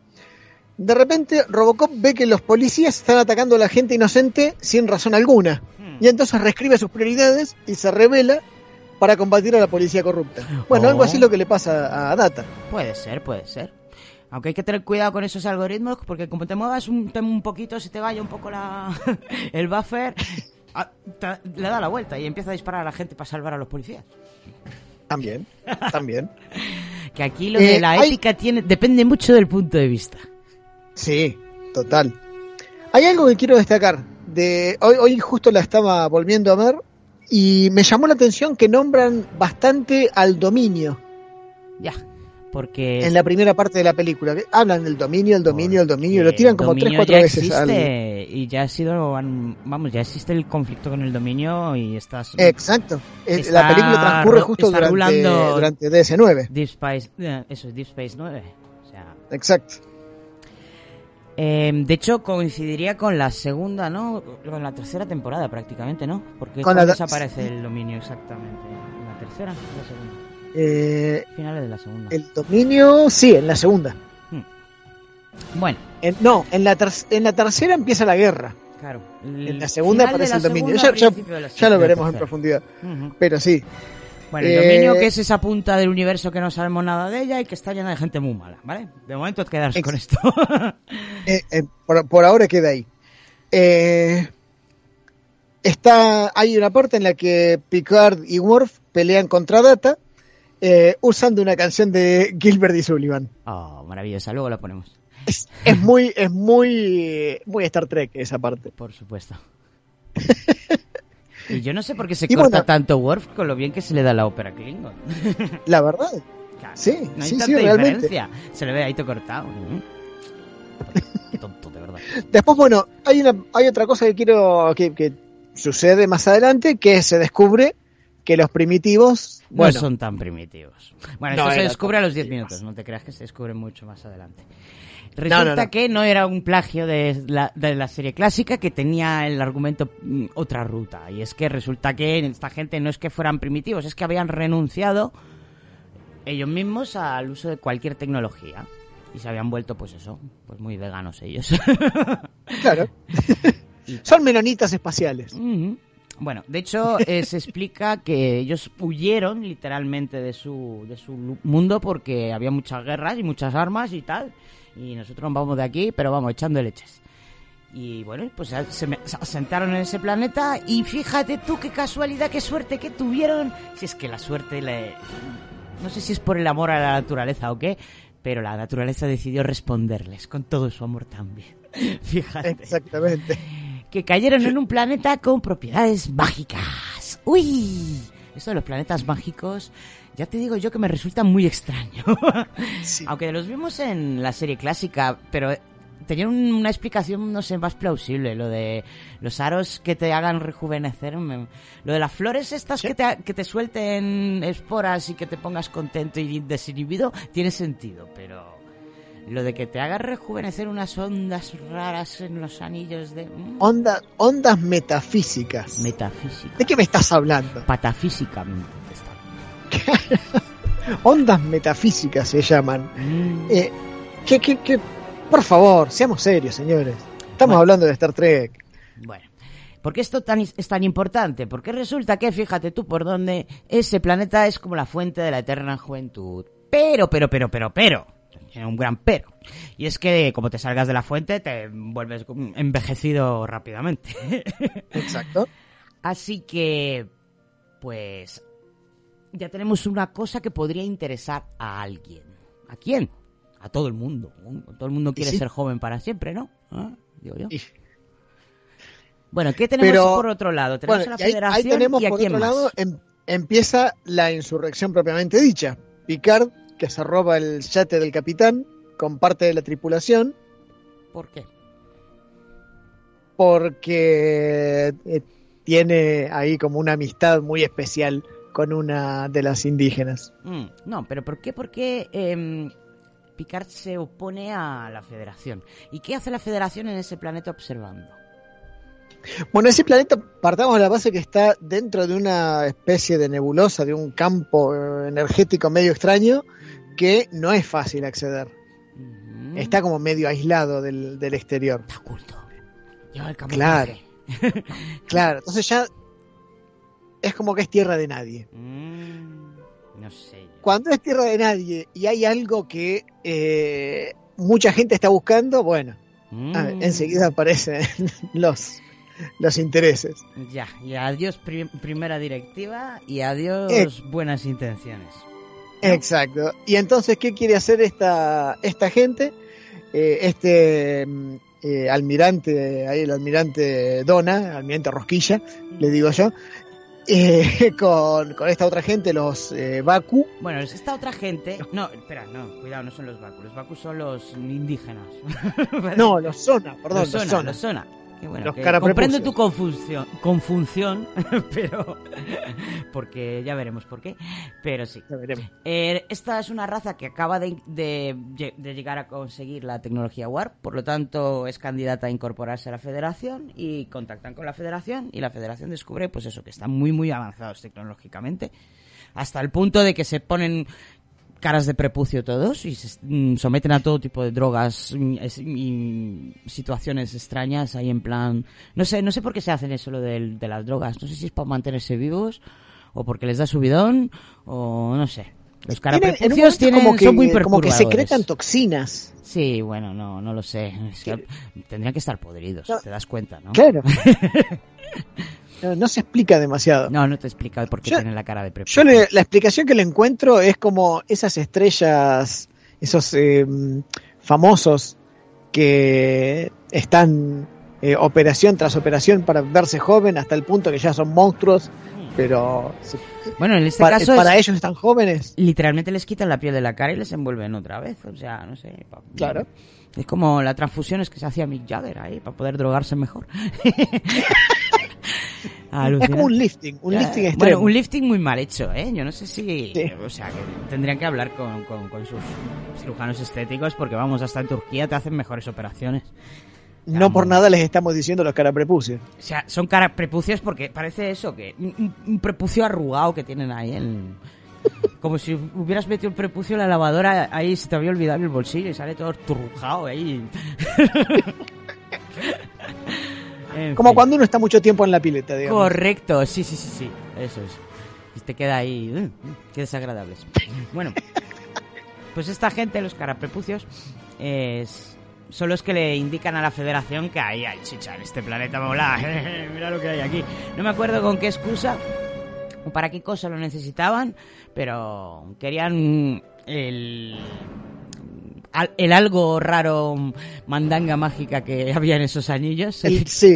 De repente Robocop ve que los policías están atacando a la gente inocente sin razón alguna. Hmm. Y entonces reescribe sus prioridades y se revela para combatir a la policía corrupta. Bueno, algo Oh. así es lo que le pasa a Data. Puede ser, puede ser. Aunque hay que tener cuidado con esos algoritmos, porque como te muevas un, un poquito, se te vaya un poco la el buffer, ah, te- le da la vuelta y empieza a disparar a la gente para salvar a los policías. También, también. Que aquí lo de Eh, la hay- ética tiene depende mucho del punto de vista. Sí, total. Hay algo que quiero destacar. De hoy, hoy justo la estaba volviendo a ver y me llamó la atención que nombran bastante al dominio Ya, porque en la primera parte de la película. que Hablan del dominio, el dominio, el dominio, lo tiran como tres, cuatro veces. al- y ya ha sido vamos, ya existe el conflicto con el dominio y estás Exacto. Eh, está la película transcurre justo durante, durante DS9. Deep Space, eh, eso es Deep Space 9. O sea, Exacto. Eh, de hecho, coincidiría con la segunda, ¿no? Con la tercera temporada prácticamente, ¿no? Porque Con ¿cuándo la- desaparece el dominio exactamente? ¿En la tercera o la segunda? Eh, Finales de la segunda. el dominio, sí, en la segunda. Bueno. En- no, en la, ter- en la tercera empieza la guerra. Claro. En la segunda aparece la el dominio. segunda, Ya, lo veremos en profundidad. Pero sí. Bueno, el Eh, dominio que es esa punta del universo que no sabemos nada de ella y que está llena de gente muy mala, ¿vale? De momento quedarse con esto. Eh, eh, por, por ahora queda ahí. Eh, está, hay una parte en la que Picard y Worf pelean contra Data eh, usando una canción de Gilbert y Sullivan. oh, maravillosa, luego la ponemos. Es, es muy, es muy, muy Star Trek esa parte. Por supuesto. y yo no sé por qué se Y corta bueno- tanto Worf con lo bien que se le da la ópera Klingon. La verdad. Sí, No hay sí, tanta sí, realmente. diferencia. Se le ve ahí todo cortado. ¿no? tonto, de verdad. Después, bueno, hay una, hay otra cosa que quiero que, que sucede más adelante, que se descubre que los primitivos, bueno, no son tan primitivos. Bueno, No esto se descubre a los 10 primitivos. minutos, no te creas que se descubre mucho más adelante. Resulta no, no. que no era un plagio de la, de la serie clásica que tenía el argumento mm, otra ruta. Y es que resulta que esta gente no es que fueran primitivos, es que habían renunciado ellos mismos al uso de cualquier tecnología. Y se habían vuelto, pues eso, pues muy veganos ellos. claro. son menonitas espaciales. Ujú. Bueno, de hecho, eh, se explica que ellos huyeron literalmente de su, de su mundo porque había muchas guerras y muchas armas y tal. Y nosotros nos vamos de aquí, pero vamos echando leches. Y bueno, pues se, se me- se asentaron en ese planeta y fíjate tú qué casualidad, qué suerte que tuvieron. Si es que la suerte le... No sé si es por el amor a la naturaleza o qué, pero la naturaleza decidió responderles con todo su amor también. Fíjate Exactamente. Que cayeron en un planeta con propiedades mágicas. ¡Uy! Esto de los planetas mágicos, ya te digo yo que me resulta muy extraño. Aunque los vimos en la serie clásica, pero tenían un- una explicación, no sé, más plausible. Lo de los aros que te hagan rejuvenecer. me- Lo de las flores estas que, te, que te suelten esporas y que te pongas contento y desinhibido, tiene sentido, pero... Lo de que te haga rejuvenecer unas ondas raras en los anillos de... mm, Onda, ondas metafísicas. Metafísica. ¿De qué me estás hablando? Patafísicamente. Ondas metafísicas se llaman. Mm. Eh, que, que, que, por favor, seamos serios, señores. Estamos hablando de Star Trek. Bueno. ¿Por qué esto tan, es tan importante? Porque resulta que, fíjate tú por dónde ese planeta es como la fuente de la eterna juventud. Pero, pero, pero, pero, pero. Tiene un gran pero. Y es que como te salgas de la fuente te vuelves envejecido rápidamente. Exacto. Así que, pues, ya tenemos una cosa que podría interesar a alguien. ¿A quién? A todo el mundo. Todo el mundo quiere sí. ser joven para siempre, ¿no? ¿Ah? Digo yo. Bueno, ¿qué tenemos Pero, por otro lado? Tenemos bueno, a la ahí, Federación ahí tenemos y a por quién otro más. lado em- empieza la insurrección propiamente dicha. Picard, que se roba el yate del capitán con parte de la tripulación, ¿Por qué? porque eh, tiene ahí como una amistad muy especial con una de las indígenas. Mm, no, pero ¿por qué? Porque em, Picard se opone a la Federación. ¿Y qué hace la Federación en ese planeta observando? Bueno, ese planeta partamos de la base que está dentro de una especie de nebulosa, de un campo eh, energético medio extraño que no es fácil acceder. Está como medio aislado del, del exterior. Está oculto. Lleva el Claro. Claro, entonces ya es como que es tierra de nadie. Mm, no sé. yo. Cuando es tierra de nadie y hay algo que eh, mucha gente está buscando, bueno, a ver, Mm. enseguida aparecen los, los intereses. Ya, y adiós pri- primera directiva y adiós Eh. buenas intenciones. Exacto. Y entonces, ¿qué quiere hacer esta, esta gente? Eh, este mm, eh, almirante, ahí el almirante Dona, almirante Rosquilla, le digo yo, eh, con, con esta otra gente, los eh, Baku. Bueno, es esta otra gente... No, espera, no, cuidado, no son los Baku. Los Baku son los indígenas. No, los Zona, perdón, los los. Zona. los Zona. Bueno, que comprendo tu confusión, confusión, pero... Porque ya veremos por qué. Pero sí. Eh, esta es una raza que acaba de, de- de llegar a conseguir la tecnología Warp, por lo tanto es candidata a incorporarse a la Federación y contactan con la Federación y la Federación descubre pues eso, que están muy muy avanzados tecnológicamente, hasta el punto de que se ponen caras de prepucio todos y se mm, someten a todo tipo de drogas y situaciones extrañas ahí en plan no sé no sé por qué se hacen eso lo del- de, las drogas no sé si es para mantenerse vivos o porque les da subidón o no sé los caraprepucios tienen como que, son muy como que secretan toxinas. sí bueno no no lo sé Es que tendrían que estar podridos No. te das cuenta no Claro. no, no se explica demasiado. no no te explica por qué Yo- tienen la cara de prepucio Yo le- la explicación que le encuentro es como esas estrellas, esos eh, famosos que están eh, operación tras operación para verse joven hasta el punto que ya son monstruos pero. Bueno, en este para, caso para es- ellos están jóvenes. literalmente les quitan la piel de la cara y les envuelven otra vez. O sea, no sé. Claro. Es como las transfusiones que se hacía Mick Jagger ahí para poder drogarse mejor. Es como un lifting, un lifting Bueno, extremo. un lifting muy mal hecho, ¿eh? Yo no sé si... O sea, que tendrían que hablar con, con- con sus cirujanos estéticos porque, vamos, hasta en Turquía te hacen mejores operaciones. No por nada les estamos diciendo los caraprepucios. O sea, son cara prepucios porque parece eso, que un, un- un prepucio arrugado que tienen ahí en... Como si hubieras metido el prepucio en la lavadora, ahí se te había olvidado en el bolsillo y sale todo turrujado ahí. En Como fin. cuando uno está mucho tiempo en la pileta, digamos. Correcto, sí, sí, sí, sí, eso es. Y te queda ahí, uh, qué desagradables. Bueno, pues esta gente, los caraprepucios, es, son los que le indican a la federación que ahí hay chicha en este planeta mola. Mira lo que hay aquí. No me acuerdo con qué excusa o para qué cosa lo necesitaban, pero querían el el algo raro mandanga mágica que había en esos anillos. El- sí,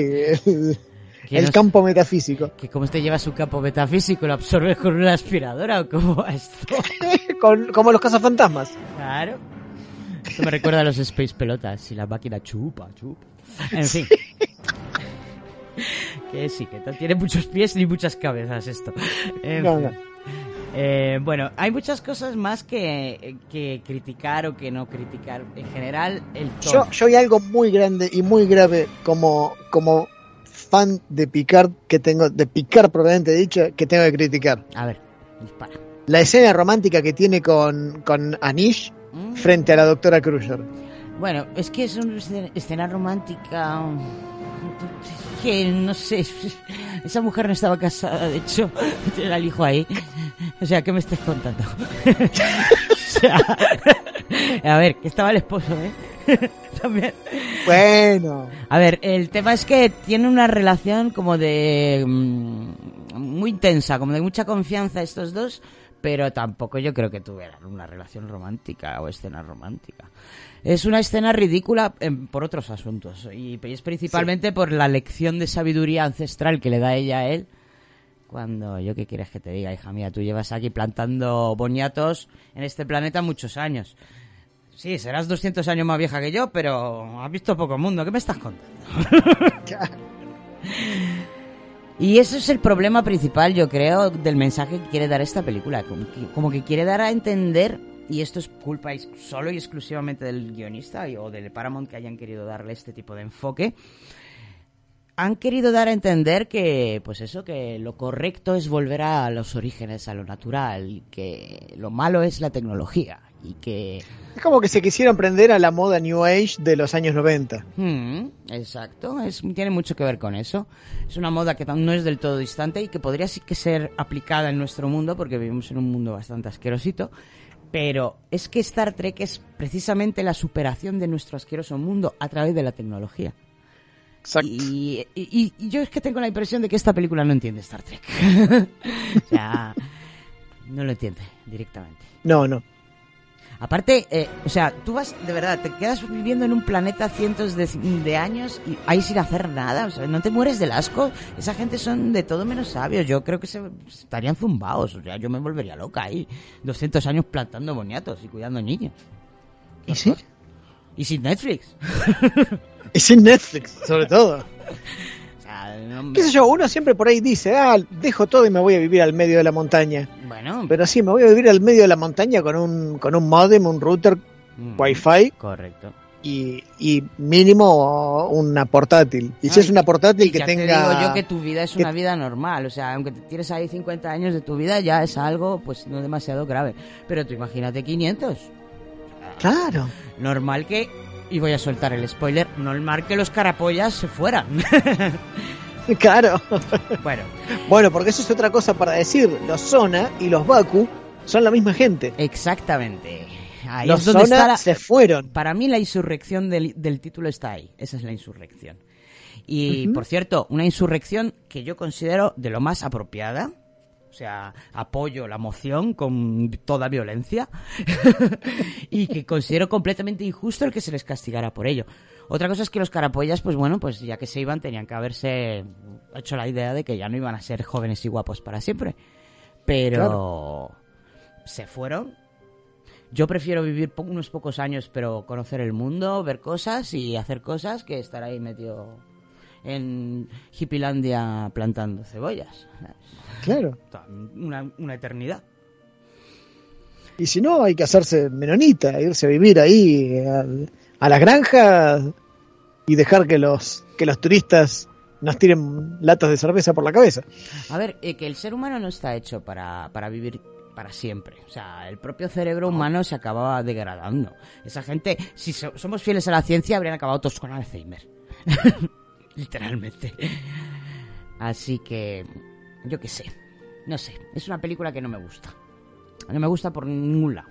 el, campo metafísico. que como usted lleva su campo metafísico, lo absorbe con una aspiradora o cómo va esto. Con- como los cazafantasmas. Claro. Esto me recuerda a los Space Pelotas y la máquina chupa, chupa. En fin. que sí, que no tiene muchos pies ni muchas cabezas esto. En No, fin. no. Eh, bueno, hay muchas cosas más que, que criticar o que no criticar. En general, el Yo, yo hay algo muy grande y muy grave como, como fan de Picard que tengo, de Picard propiamente dicho, que tengo que criticar. A ver, dispara. La escena romántica que tiene con, con Anish Mm. frente a la doctora Crusher. Bueno, es que es una escena, escena romántica que no sé, esa mujer no estaba casada, de hecho, tiene al hijo ahí. O sea, ¿qué me estás contando? O sea, a ver, que estaba el esposo, ¿eh? También. Bueno. A ver, el tema es que tiene una relación como de... mm, muy intensa, como de mucha confianza estos dos, pero tampoco yo creo que tuvieran una relación romántica o escena romántica. Es una escena ridícula por otros asuntos y es principalmente por la lección de sabiduría ancestral que le da ella a él. Cuando yo qué quieres que te diga, hija mía, tú llevas aquí plantando boniatos en este planeta muchos años. Sí, serás 200 años más vieja que yo, pero has visto poco mundo. ¿Qué me estás contando? Y eso es el problema principal, yo creo, del mensaje que quiere dar esta película. Como que, como que quiere dar a entender, y esto es culpa solo y exclusivamente del guionista y- o del Paramount que hayan querido darle este tipo de enfoque, han querido dar a entender que, pues eso, que lo correcto es volver a los orígenes, a lo natural, y que lo malo es la tecnología, y que... Es como que se quisieron prender a la moda New Age de los años 90. Mm, exacto, es, tiene mucho que ver con eso. Es una moda que no es del todo distante y que podría sí que ser aplicada en nuestro mundo porque vivimos en un mundo bastante asquerosito. Pero es que Star Trek es precisamente la superación de nuestro asqueroso mundo a través de la tecnología. Y, y- y yo es que tengo la impresión de que esta película no entiende Star Trek. o sea, no lo entiende directamente. No, no. Aparte, eh, o sea, tú vas, de verdad, te quedas viviendo en un planeta cientos de, de años y ahí sin hacer nada, o sea, no te mueres del asco. Esa gente son de todo menos sabios, yo creo que se estarían zumbados, o sea, yo me volvería loca ahí, 200 años plantando boniatos y cuidando niños. ¿Y sí? Y sin Netflix. Y sin Netflix, sobre todo. O sea, no- ¿Qué sé yo? Uno siempre por ahí dice, ah, dejo todo y me voy a vivir al medio de la montaña. Bueno, Pero sí, me voy a vivir al medio de la montaña con un, con un modem, un router, Mm, wifi Correcto. y, y mínimo una portátil. Y si No, es una portátil que ya te tenga... digo yo que tu vida es que- una vida normal, o sea, aunque te tienes ahí 50 años de tu vida, ya es algo, pues, no demasiado grave. Pero tú imagínate 500. Claro. Normal que, y voy a soltar el spoiler, normal que los carapollas se fueran. Claro. bueno. Bueno, porque eso es otra cosa para decir. Los Zona y los Baku son la misma gente. Exactamente. Ahí Los es donde Zona está la- se fueron. Para mí la insurrección del, del título está ahí. Esa es la insurrección. Y, por cierto, una insurrección que yo considero de lo más apropiada. O sea, apoyo la moción con toda violencia. y que considero completamente injusto el que se les castigara por ello. Otra cosa es que los carapollas, pues bueno, pues ya que se iban, tenían que haberse hecho la idea de que ya no iban a ser jóvenes y guapos para siempre. Pero se fueron. Yo prefiero vivir po- unos pocos años, pero conocer el mundo, ver cosas y hacer cosas que estar ahí metido en Hippilandia plantando cebollas. Claro. Una, una eternidad. Y si no, hay que hacerse menonita, irse a vivir ahí a, a las granjas y dejar que los, que los turistas nos tiren latas de cerveza por la cabeza. A ver, eh, que el ser humano no está hecho para, para vivir para siempre. O sea, el propio cerebro humano se acababa degradando. Esa gente, si so- somos fieles a la ciencia, habrían acabado todos con Alzheimer. Literalmente. Así que, yo qué sé. No sé, es una película que no me gusta. No me gusta por ningún lado.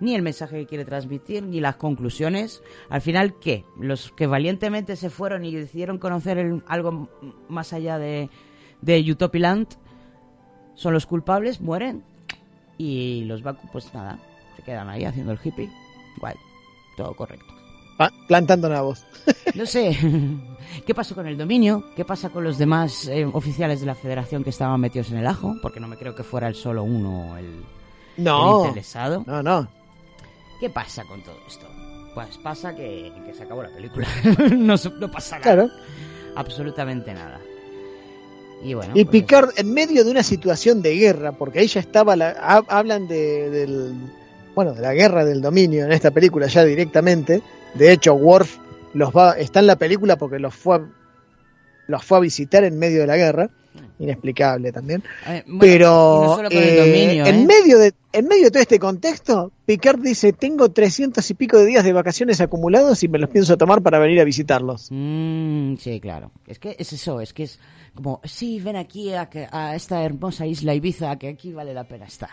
Ni el mensaje que quiere transmitir, ni las conclusiones. Al final, ¿qué? Los que valientemente se fueron y decidieron conocer el- algo más allá de, de Utopiland son los culpables, mueren. Y los Baku, pues nada, se quedan ahí haciendo el hippie. Guay, todo correcto. Pa- plantando nabos. No sé, ¿qué pasó con el dominio? ¿Qué pasa con los demás eh, oficiales de la federación que estaban metidos en el ajo? Porque no me creo que fuera el solo uno el, No. el interesado. No, no. ¿Qué pasa con todo esto? Pues pasa que, que se acabó la película. no, no pasa nada. Claro. Absolutamente nada. Y bueno, Y pues Picard en medio de una situación de guerra, porque ahí ya estaba, la, ha- hablan de, del, bueno, de la guerra del dominio en esta película ya directamente. De hecho, Worf los va, está en la película porque los fue a, los fue a visitar en medio de la guerra. Inexplicable también. Eh, bueno, Pero no eh, dominio, en ¿eh? medio de en medio de todo este contexto, Picard dice tengo 300 y pico de días de vacaciones acumulados y me los pienso tomar para venir a visitarlos. Mm, sí, claro. Es que es eso, es que es como, sí, ven aquí a, esta hermosa isla Ibiza, que aquí vale la pena estar.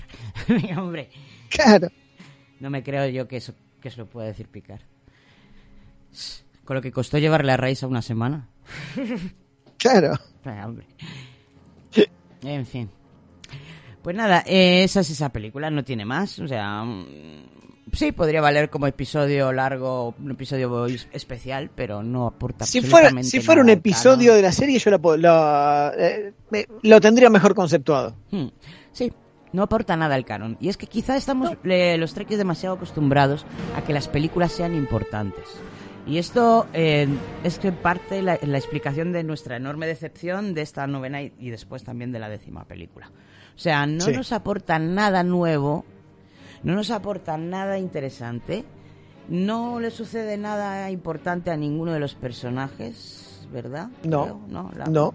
Hombre, Claro. no me creo yo que eso, que eso lo pueda decir Picar. Con lo que costó llevarle a Raíz a una semana. Claro. Hombre. En fin. Pues nada, eh, esa es esa película, no tiene más. O sea, mm, sí, podría valer como episodio largo, un episodio especial, pero no aporta Si fuera, absolutamente si fuera un nada episodio de la serie, yo lo, eh, me- lo tendría mejor conceptuado. Hmm, Sí, no aporta nada al canon. Y es que quizá estamos le- los trekkies demasiado acostumbrados a que las películas sean importantes. Y esto eh, es que parte la, la explicación de nuestra enorme decepción de esta novena y, y después también de la décima película. O sea, no Sí. nos aporta nada nuevo, no nos aporta nada interesante, no le sucede nada importante a ninguno de los personajes, ¿verdad? No, Creo, no. la- no.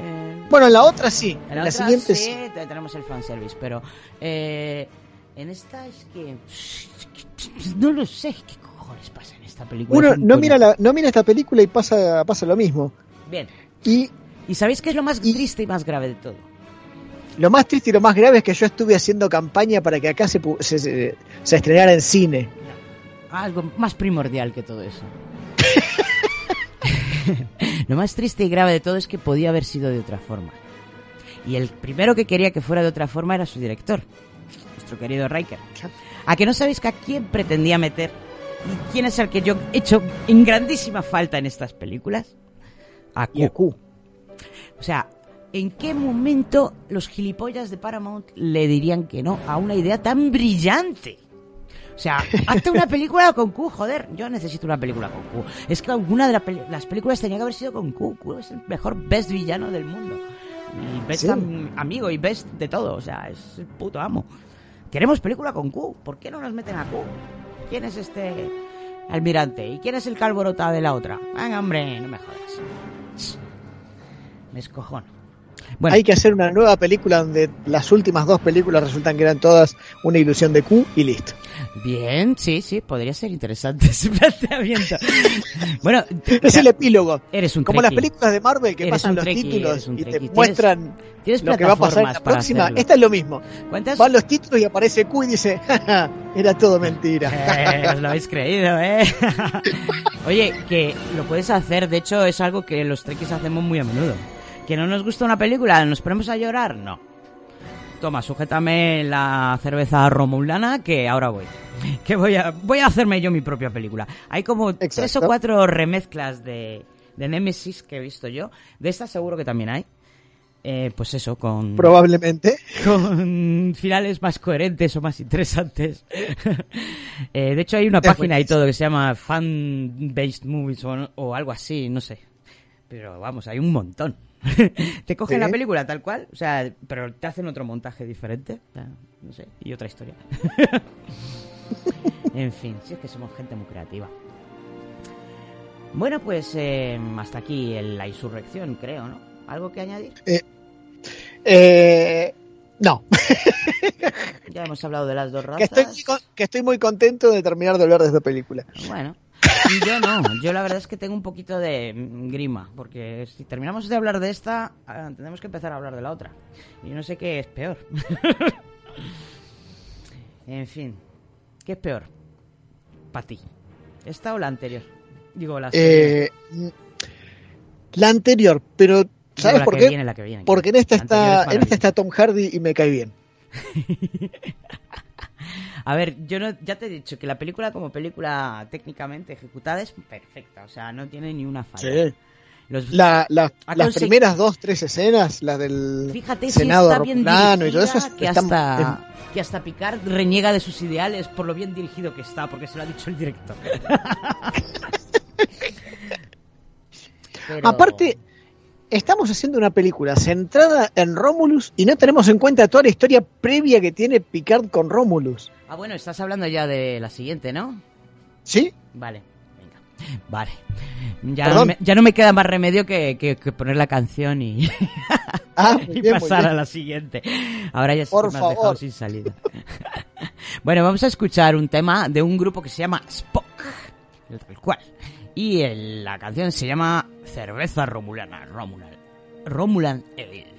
eh, Bueno, en la otra sí. en la, siguiente sí, sí. te- tenemos el fanservice, pero eh, en esta es que... No lo sé, ¿qué cojones pasa esta película? Uno Es no mira, la, no mira esta película y pasa, pasa lo mismo. Bien. Y ¿Y sabéis qué es lo más triste y más grave de todo? lo más triste y lo más grave es que yo estuve haciendo campaña para que acá se, se, se- se estrenara en cine. Algo más primordial que todo eso. lo más triste y grave de todo es que podía haber sido de otra forma. Y el primero que quería que fuera de otra forma era su director, nuestro querido Riker. ¿A que no sabéis que a quién pretendía meter? ¿Y quién es el que yo he hecho en grandísima falta en estas películas? A Q. Q. O sea, ¿en qué momento los gilipollas de Paramount le dirían que no a una idea tan brillante? O sea, hazte una película con Q, joder. Yo necesito una película con Q. Es que alguna de la las películas tenía que haber sido con Q. Q es el mejor best villano del mundo. Y best Sí. am- amigo y best de todo. O sea, es el puto amo. Queremos película con Q. ¿Por qué no nos meten a Q? ¿Quién es este almirante? ¿Y quién es el calvorota de la otra? Venga, hombre, no me jodas. Me escojono. Bueno, Hay que hacer una nueva película donde las últimas dos películas resultan que eran todas una ilusión de Q y listo. Bien, sí, sí, podría ser interesante ese planteamiento. bueno, Es el epílogo. eres un Como las películas de Marvel que Eres pasan los títulos y te. Tienes- muestran tienes lo que va a pasar en la próxima. hacerlo. Esta es lo mismo. ¿Cuántas? Van los títulos y aparece Q y dice, "Ja, ja, era todo mentira. Eh, os lo habéis creído, ¿eh? Oye, que lo puedes hacer, de hecho es algo que los trekkies hacemos muy a menudo. ¿Que no nos gusta una película? ¿Nos ponemos a llorar? No. Toma, sujétame la cerveza romulana que ahora voy. Que voy a, voy a hacerme yo mi propia película. Hay como tres o Exacto. cuatro remezclas de, de Nemesis que he visto yo. De estas seguro que también hay. Eh, pues eso, con... Probablemente. Con finales más coherentes o más interesantes. Eh, de hecho hay una página y todo que se llama Fan Based Movies o, o algo así, no sé. Pero vamos, hay un montón. te cogen Sí. la película tal cual, o sea, pero te hacen otro montaje diferente, o sea, no sé, y otra historia. en fin, si es que somos gente muy creativa. Bueno, pues eh, hasta aquí la insurrección, creo, ¿no? ¿Algo que añadir? Eh, no, Ya hemos hablado de las dos que razas. estoy, muy con- que estoy muy contento de terminar de hablar de esta película. Bueno, yo no, yo la verdad es que tengo un poquito de grima, porque si terminamos de hablar de esta, ah, tenemos que empezar a hablar de la otra. Y no sé qué es peor. en fin, ¿qué es peor? Para ti, ¿esta o la anterior? Digo, la Eh, la anterior, pero ¿sabes por qué? viene, viene, Porque en esta es está, en esta está Tom Hardy y me cae bien. A ver, yo no, ya te he dicho que la película como película técnicamente ejecutada es perfecta, o sea, no tiene ni una falla. Sí. Los- La- la- las primeras dos, tres escenas, las del Fíjate si Senado está bien Romulano y todo eso, que están- hasta, que hasta Picard reniega de sus ideales por lo bien dirigido que está, porque se lo ha dicho el director. Pero- Aparte, estamos haciendo una película centrada en Romulus y no tenemos en cuenta toda la historia previa que tiene Picard con Romulus. Ah, bueno, estás hablando ya de la siguiente, ¿no? ¿Sí? Vale, venga. Vale. Ya, Perdón. me- ya no me queda más remedio que, que- que poner la canción y, Ah, y bien, pasar a la siguiente. Ahora ya sí Por que me has dejado sin salida. bueno, vamos a escuchar un tema de un grupo que se llama Spock. Tal cual. Y la canción se llama Cerveza Romulana. Romulan. Romulan Ale.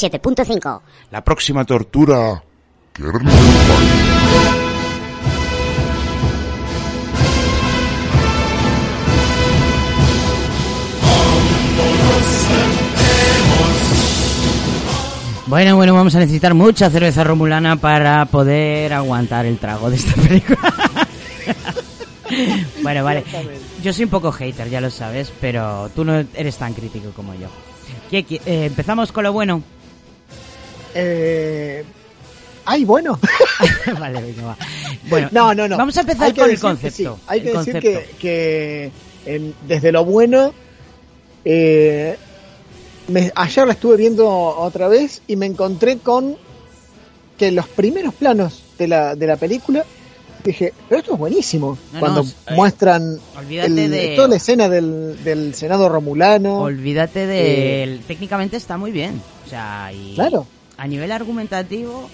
107.5. La próxima tortura. Bueno, bueno, vamos a necesitar mucha cerveza romulana para poder aguantar el trago de esta película. bueno, vale. Yo soy un poco hater, ya lo sabes, pero tú no eres tan crítico como yo. ¿Qué- qué- eh, ¿Empezamos con lo bueno? Eh... Ay, bueno. vale, venga, va. Bueno, no, no, no. Vamos a empezar con el concepto. sí, Hay el que decir concepto. que, que, em, desde lo bueno, eh, me- ayer la estuve viendo otra vez y me encontré con que los primeros planos de la, de la película dije, pero esto es buenísimo. No, Cuando no, eh, muestran olvídate el- de- toda la escena del, del Senado Romulano. Olvídate de... Técnicamente está muy bien. O sea, y Claro. A nivel argumentativo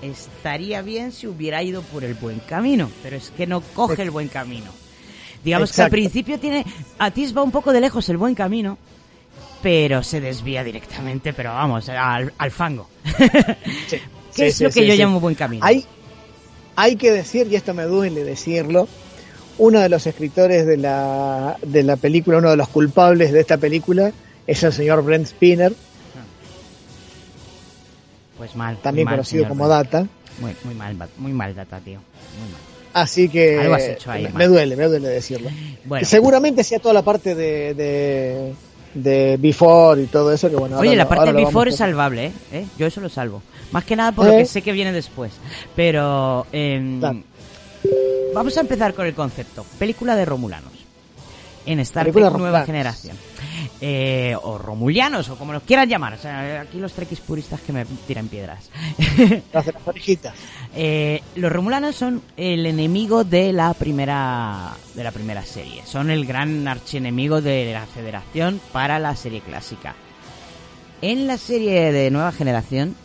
estaría bien si hubiera ido por el buen camino, pero es que no coge el buen camino. Digamos que al principio tiene atisba un poco de lejos el buen camino, pero se desvía directamente, pero vamos, al, al fango. ¿Qué Sí, es sí, lo que yo llamo buen camino? Hay, hay que decir, y esto me duele decirlo, uno de los escritores de la, de la película, uno de los culpables de esta película, es el señor Brent Spinner, Pues mal. también mal, conocido señor como. Data. Muy, muy mal, muy mal data, tío. Muy mal. Así que Algo has hecho ahí me, duele, me duele decirlo. Bueno. Seguramente sea toda la parte de, de, de Before y todo eso que bueno. Oye, ahora la lo- parte de Before es salvable, ¿eh? ¿Eh? Yo eso lo salvo. Más que nada por lo ¿Eh? que sé que viene después. Pero em, vamos a empezar con el concepto. Película de Romulanos. En Star Trek Nueva. Generación. Eh, o Romulianos, o como los quieran llamar. O sea, aquí los trekkies puristas que me tiran piedras. Las de las orejitas. Eh, los Romulanos son el enemigo de la primera de la primera serie. Son el gran archienemigo de la Federación para la serie clásica. En la serie de nueva generación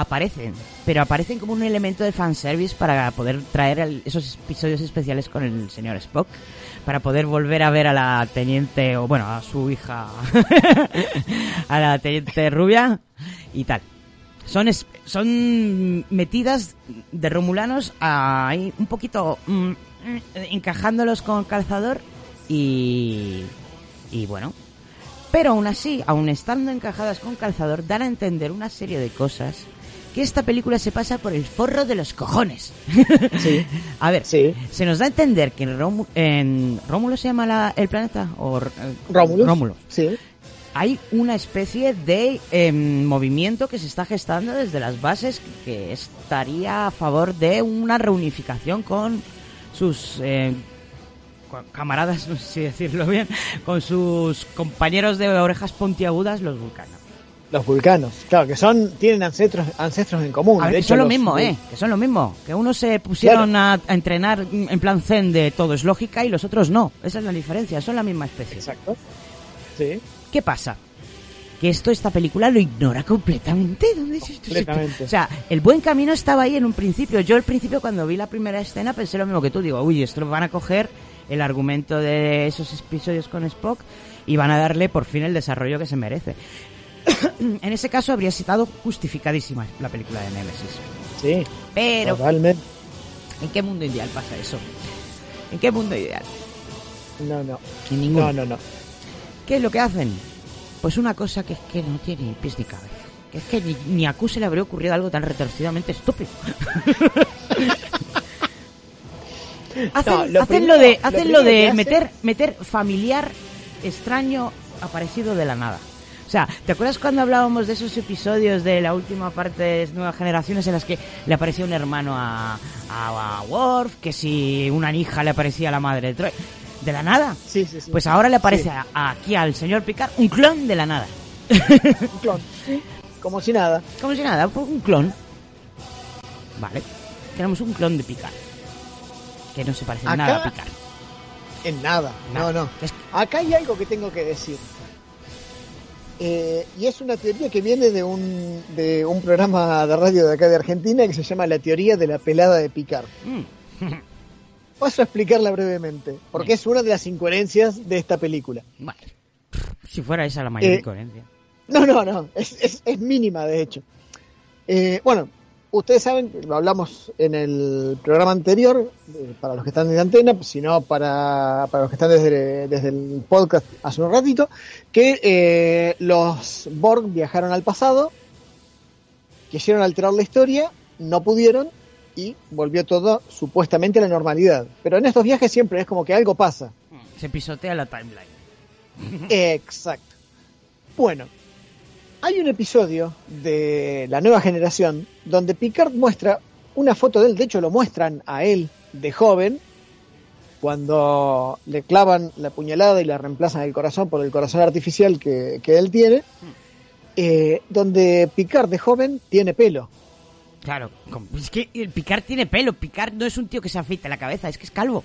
aparecen, pero aparecen como un elemento de fanservice para poder traer esos episodios especiales con el señor Spock, para poder volver a ver a la teniente, o bueno, a su hija, a la teniente rubia y tal. Son, es- son metidas de romulanos ahí un poquito mm, encajándolos con calzador y, y bueno, pero aún así, aún estando encajadas con calzador, dan a entender una serie de cosas que esta película se pasa por el forro de los cojones. a ver, se nos da a entender que en, Rómulo, en Rómulo se llama la- el planeta o eh, Rómulo. Rómulo. Sí. Hay una especie de em, movimiento que se está gestando desde las bases que estaría a favor de una reunificación con sus eh, camaradas, no sé si decirlo bien, con sus compañeros de orejas puntiagudas, los vulcanos. Los vulcanos, claro, que son tienen ancestros ancestros en común. Ver, de hecho, son lo los- mismo, ¿eh? Que son lo mismo. Que unos se pusieron a, a entrenar en plan zen de todo es lógica y los otros no. Esa es la diferencia, son la misma especie. Exacto. Sí. ¿Qué pasa? Que esto, esta película lo ignora completamente. ¿Dónde? Completamente. O sea, el buen camino estaba ahí en un principio. Yo al principio cuando vi la primera escena pensé lo mismo que tú. Digo, uy, esto lo van a coger el argumento de esos episodios con Spock y van a darle por fin el desarrollo que se merece. en ese caso habría estado justificadísima la película de Nemesis. Sí. Pero, Totalmente. ¿en qué mundo ideal pasa eso? ¿En qué mundo ideal? No, no. En ninguno. No, no, no. ¿Qué es lo que hacen? Pues una cosa que es que no tiene ni pies ni cabeza. Que es que ni, ni a Q se le habría ocurrido algo tan retorcidamente estúpido. hacen No, lo hacen primero- lo de, hacen lo de hacen- meter, meter familiar extraño aparecido de la nada. O sea, ¿te acuerdas cuando hablábamos de esos episodios de la última parte de Nuevas Generaciones en las que le aparecía un hermano a, a, a Worf, que si una hija le aparecía a la madre de Troy? ¿De la nada? Sí, sí, sí. Pues ahora le aparece Sí. a- aquí al señor Picard un clon de la nada. Un clon. Sí. Como si nada. Como si nada, pues un clon. Vale. Tenemos un clon de Picard. Que no se parece Acá- nada a Picard. En nada. No, no. Acá hay algo que tengo que decir. Eh, y es una teoría que viene de un, de un programa de radio de acá de Argentina que se llama La teoría de la pelada de Picard. Mm. Paso a explicarla brevemente, porque es una de las incoherencias de esta película. Si fuera esa la mayor Eh, incoherencia. No, no, no, es, es, es mínima de hecho. Eh, bueno, ustedes saben, lo hablamos en el programa anterior, eh, para los que están en antena, si no para, para los que están desde, desde el podcast hace un ratito, que eh, los Borg viajaron al pasado, quisieron alterar la historia, no pudieron y volvió todo supuestamente a la normalidad. Pero en estos viajes siempre es como que algo pasa. Se pisotea la timeline. Exacto. Bueno, hay un episodio de la nueva generación donde Picard muestra una foto de él, de hecho lo muestran a él de joven, cuando le clavan la puñalada y le reemplazan el corazón por el corazón artificial que, que él tiene, eh, donde Picard de joven tiene pelo. Claro, es que el Picard tiene pelo. Picard no es un tío que se afeita la cabeza, es que es calvo.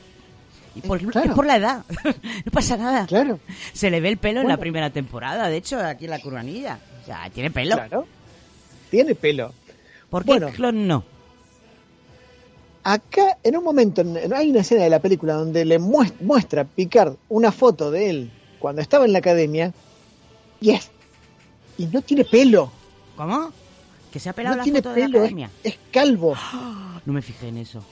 Y por, claro. es por la edad. no pasa nada. Claro. Se le ve el pelo en la primera temporada, de hecho, aquí en la curanilla. O sea, tiene pelo. Claro. Tiene pelo. ¿Por qué Bueno. clon no? Acá, en un momento, en- hay una escena de la película donde le muest- muestra Picard una foto de él cuando estaba en la academia y es y no tiene pelo, ¿Cómo? Que se ha pelado no la tiene foto de la pelo, es, academia. es calvo. No me fijé en eso.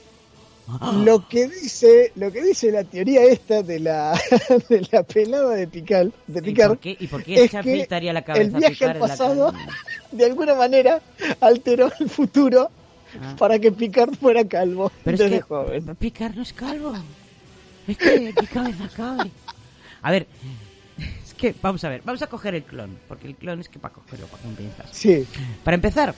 Lo que dice, lo que dice la teoría esta de la de la pelada de Picard, de ¿Y Picard, por qué, y por qué es que la cabeza el viaje Picard al pasado de alguna manera alteró el futuro Ah. para que Picard fuera calvo Pero desde es que joven. Picard no es calvo. Es que mi cabeza cabe. A ver, es que vamos a ver, vamos a coger el clon, porque el clon es que para cogerlo, para pinzas. Sí, Para empezar,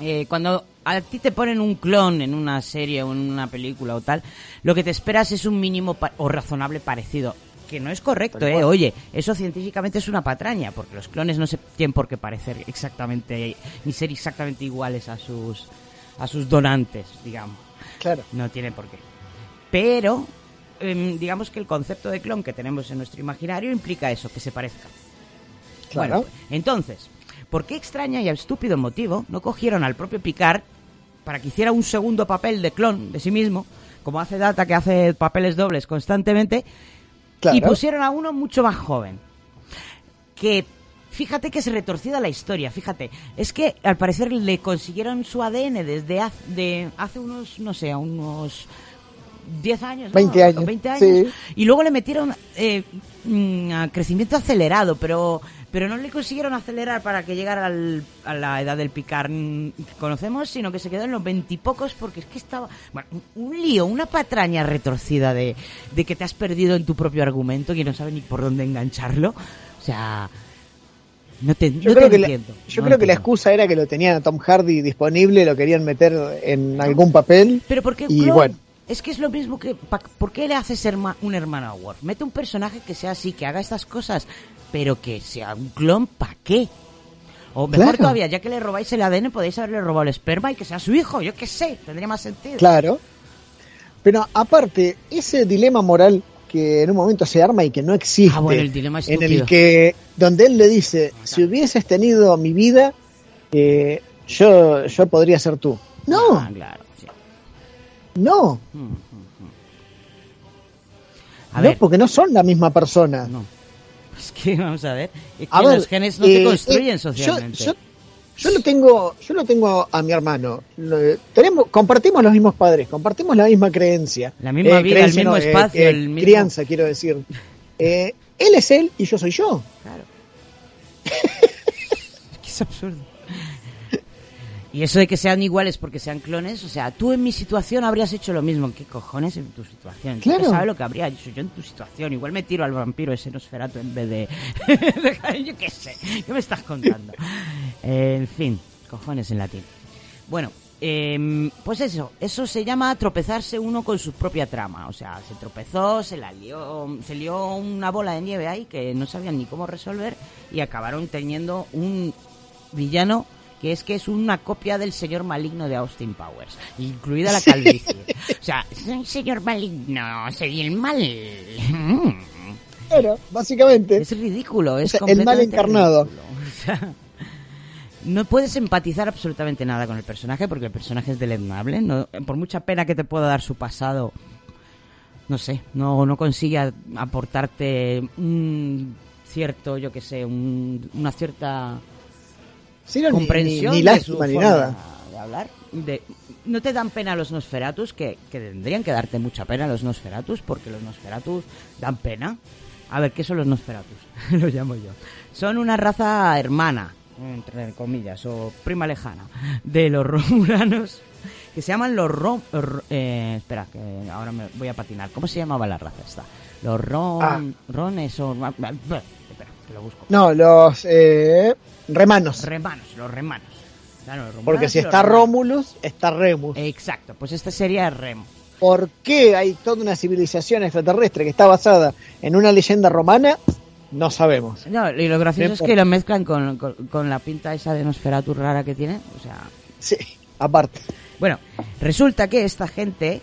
eh, cuando a ti te ponen un clon en una serie o en una película o tal, lo que te esperas es un mínimo o razonable parecido. Que no es correcto, ¿eh? Oye, eso científicamente es una patraña, porque los clones no se tienen por qué parecer exactamente, ni ser exactamente iguales a sus, a sus donantes, digamos. claro. No tiene por qué. Pero, em, digamos que el concepto de clon que tenemos en nuestro imaginario implica eso, que se parezca. Claro. Bueno, pues, entonces, ¿por qué extraña y estúpido motivo no cogieron al propio Picard para que hiciera un segundo papel de clon de sí mismo, como hace Data que hace papeles dobles constantemente, Claro. y pusieron a uno mucho más joven? Que fíjate que es retorcida la historia, fíjate, es que al parecer le consiguieron su ADN desde hace, de hace unos, no sé, unos 10 años, ¿no? 20 años, 20 años. sí. Y luego le metieron eh, mm, a crecimiento acelerado, pero pero no le consiguieron acelerar para que llegara al- a la edad del picar mm, que conocemos, sino que se quedó en los veintipocos porque es que estaba... Bueno, un- lío, una patraña retorcida de, de que te has perdido en tu propio argumento y no sabes ni por dónde engancharlo. O sea... No te, Yo no creo te que, la, entiendo. yo no creo que la excusa era que lo tenían a Tom Hardy disponible, lo querían meter en algún papel. Pero porque y bueno, es que es lo mismo que pa- ¿por qué le haces ser ma- un hermano a Worf? Mete un personaje que sea así, que haga estas cosas, pero que sea un clon, ¿para qué? O mejor Claro. todavía, ya que le robáis el ADN, podéis haberle robado el esperma y que sea su hijo, yo qué sé, tendría más sentido. claro. Pero aparte, ese dilema moral que en un momento se arma y que no existe, Ah, bueno, el dilema en el que donde él le dice, si hubieses tenido mi vida, eh, yo, yo podría ser tú. No, Ah, claro. No. Mm, mm, mm. A no, ver. porque no son la misma persona. Es que, vamos a ver, es que A ver, los genes no te eh, construyen eh, socialmente. Yo, yo- yo lo tengo, yo lo tengo a mi hermano. Lo- tenemos, compartimos los mismos padres, compartimos la misma creencia. La misma vida, el mismo espacio, el mismo- crianza, quiero decir. Eh, él es él y yo soy yo. Claro. Es que es absurdo. Y eso de que sean iguales porque sean clones, o sea, tú en mi situación habrías hecho lo mismo. ¿Qué cojones en tu situación? ¿Tú Claro. sabes lo que habría hecho yo en tu situación? Igual me tiro al vampiro ese Nosferatu en vez de... yo qué sé, ¿qué me estás contando? Eh, en fin, cojones en latín. Bueno, em, pues eso, eso se llama tropezarse uno con su propia trama. O sea, se tropezó, se la lió, se lió una bola de nieve ahí que no sabían ni cómo resolver y acabaron teniendo un villano que es que es una copia del señor maligno de Austin Powers, incluida la calvicie. O sea, soy señor maligno, soy el mal. Mm. Claro, básicamente. Es ridículo, es O sea, el mal encarnado. ridículo. O sea, no puedes empatizar absolutamente nada con el personaje porque el personaje es deleznable. No, por mucha pena que te pueda dar su pasado, no sé, no, no consigue aportarte un cierto, yo que sé, un- una cierta Sí, no, ni- comprensión ni, ni de lástima su ni forma nada. de hablar. De, no te dan pena los Nosferatus, que, que tendrían que darte mucha pena los Nosferatus, porque los Nosferatus dan pena. A ver, ¿qué son los Nosferatus? Lo llamo yo. Son una raza hermana, entre comillas, o prima lejana, de los romulanos, que se llaman los rom... eh, espera, que ahora me voy a patinar. ¿Cómo se llamaba la raza esta? Los ron... Ah. rones o... Lo busco. No, los eh, remanos. Remanos, los remanos. Claro, los Porque si está remanos. Romulus, está Remus. Exacto, pues este sería Remo. ¿Por qué hay toda una civilización extraterrestre que está basada en una leyenda romana? No sabemos. No, y lo gracioso es que lo mezclan con, con, con la pinta esa de Nosferatu rara que tiene. O sea, Sí, aparte. bueno, resulta que esta gente,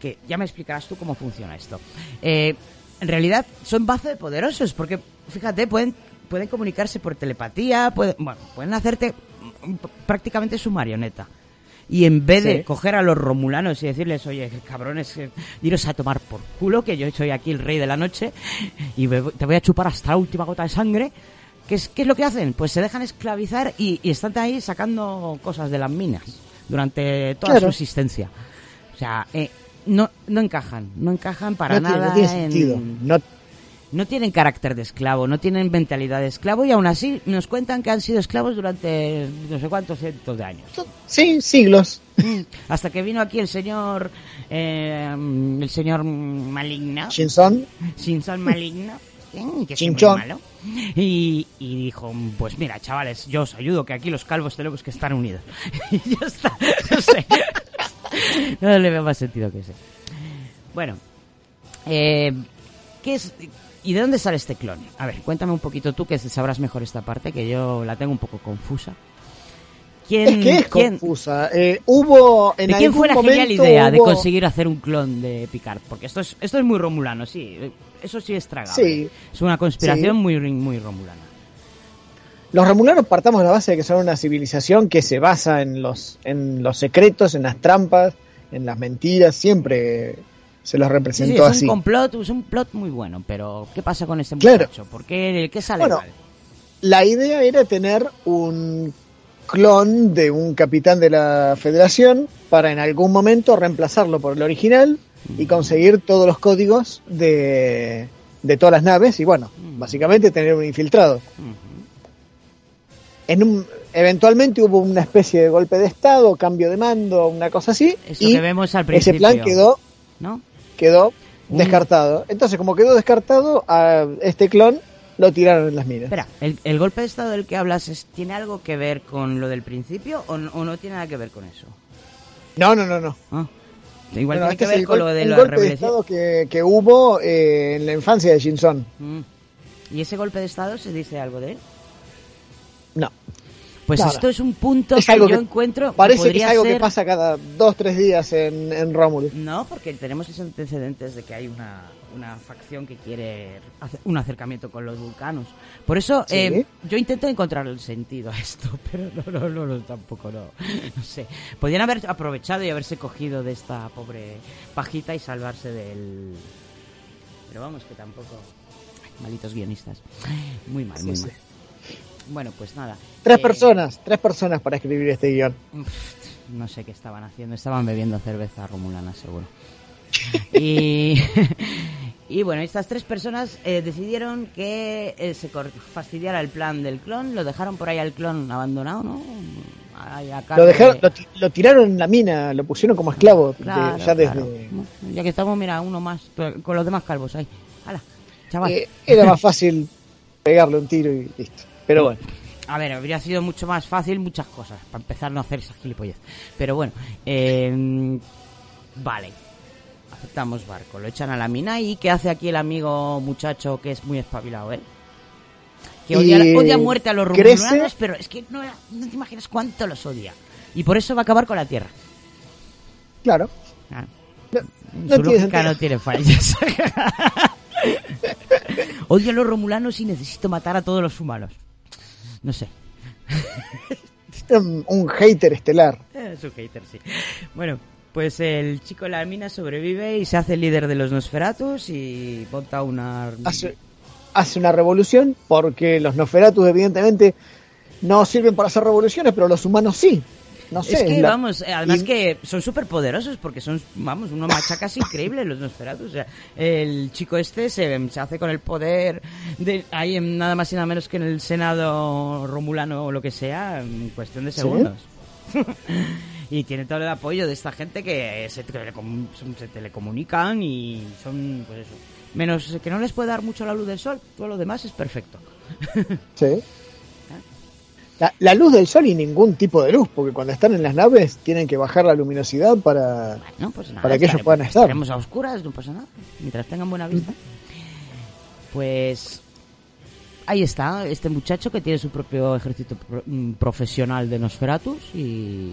que ya me explicarás tú cómo funciona esto, eh, en realidad son bazo de poderosos, porque fíjate, pueden, pueden comunicarse por telepatía, pueden, bueno, pueden hacerte prácticamente su marioneta. Y en vez de coger a los romulanos y decirles, oye, cabrones, eh, iros a tomar por culo, que yo soy aquí el rey de la noche, y te voy a chupar hasta la última gota de sangre, ¿qué es, qué es lo que hacen? Pues se dejan esclavizar y, y están ahí sacando cosas de las minas durante toda Claro. su existencia. O sea, eh, no, no encajan, no encajan para no, tiene, nada no tiene en- sentido. No, no tienen carácter de esclavo, no tienen mentalidad de esclavo y aún así nos cuentan que han sido esclavos durante no sé cuántos cientos de años. sí, siglos. Hasta que vino aquí el señor, eh, el señor maligno, Shinson. Shinson maligno, que Chinchón. malo, y, y dijo, pues mira, chavales, yo os ayudo, que aquí los calvos tenemos que estar unidos. y ya está, no sé. no le veo más sentido que ese. Bueno, eh, ¿qué es, ¿y de dónde sale este clon? A ver, cuéntame un poquito tú, que sabrás mejor esta parte, que yo la tengo un poco confusa. ¿Quién, Es que es quién- confusa. Eh, hubo en ¿De quién algún fue la genial idea de conseguir hacer un clon de Picard? Porque esto es, esto es muy romulano, sí. Eso sí es tragable. Sí. Es una conspiración Sí. muy, muy romulana. Los romulanos partamos de la base de que son una civilización que se basa en los, en los secretos, en las trampas, en las mentiras, siempre se los Sí, sí, representó es así. un complot, es un plot muy bueno, pero ¿qué pasa con Claro. muchacho? ¿Por qué, qué sale Bueno, mal? La idea era tener un clon de un capitán de la federación para en algún momento reemplazarlo por el original y conseguir todos los códigos de, de todas las naves y bueno, básicamente tener un infiltrado. En un, eventualmente hubo una especie de golpe de estado, cambio de mando, una cosa así Eso y que vemos al ese principio. plan quedó ¿No? quedó Un- descartado. Entonces, como quedó descartado, a este clon lo tiraron en las minas. Espera, ¿el, el golpe de estado del que hablas es- tiene algo que ver con lo del principio o, no- o no tiene nada que ver con eso? No, no, no, no. Ah, igual Bueno, tiene este que ver con lo de el la golpe de estado que, que hubo eh, en la infancia de Shinson. Mm. ¿Y ese golpe de estado se dice algo de él? No. Pues Nada. esto es un punto Es que yo que encuentro Parece que es algo que pasa cada dos, tres días en, en Romulus. No, porque tenemos esos antecedentes de que hay una, una facción que quiere hacer un acercamiento con los vulcanos. Por eso Sí. eh, yo intento encontrar el sentido a esto, pero no, no, no, no, tampoco no, no sé. Podrían haber aprovechado y haberse cogido de esta pobre pajita y salvarse del pero vamos que tampoco... Ay, Malitos guionistas. Muy mal, Sí, muy sí. mal. Bueno, pues nada. Tres Eh, personas, tres personas para escribir este guion. No sé qué estaban haciendo, estaban bebiendo cerveza romulana, seguro. Y, y bueno, estas tres personas eh, decidieron que eh, se fastidiara el plan del clon, lo dejaron por ahí al clon abandonado, ¿no? Lo, dejaron, de- lo, lo tiraron en la mina, lo pusieron como esclavo de- Claro, ya desde... Ya que estamos, mira, uno más, con los demás calvos ahí. ¡Hala! Chaval. Eh, era más fácil pegarle un tiro y listo. Pero bueno, A ver, habría sido mucho más fácil muchas cosas, para empezar no hacer esa gilipollez. Pero bueno, eh, vale. Aceptamos barco, lo echan a la mina y ¿qué hace aquí el amigo muchacho que es muy espabilado, eh? Que odia, Y odia muerte a los romulanos, pero es que no, te imaginas cuánto los odia. Y por eso va a acabar con la Tierra. claro. Ah. No, Su tiene lógica no tiene fallas. Odio a los romulanos y necesito matar a todos los humanos. No sé. Un, un hater estelar. Es un hater, sí. Bueno, pues el chico de la mina sobrevive y se hace líder de los Nosferatus y monta una... Hace, hace una revolución porque los Nosferatus evidentemente no sirven para hacer revoluciones, pero los humanos sí. No sé. es que, la- vamos, eh, además y- que son súper poderosos porque son, vamos, uno machacas increíble los Nosferatus. O sea, el chico este se, se hace con el poder de ahí en nada más y nada menos que en el Senado Romulano o lo que sea en cuestión de ¿Sí? segundos. y tiene todo el apoyo de esta gente que se, telecom- se telecomunican y son, pues eso. Menos que no les puede dar mucho la luz del sol, todo lo demás es perfecto. Sí. La, la luz del sol y ningún tipo de luz, porque cuando están en las naves tienen que bajar la luminosidad para, pues nada, para que ellos puedan estar. estaremos a oscuras, no pasa nada. Mientras tengan buena vista. Pues ahí está, este muchacho que tiene su propio ejército pro- mm, profesional de Nosferatus y,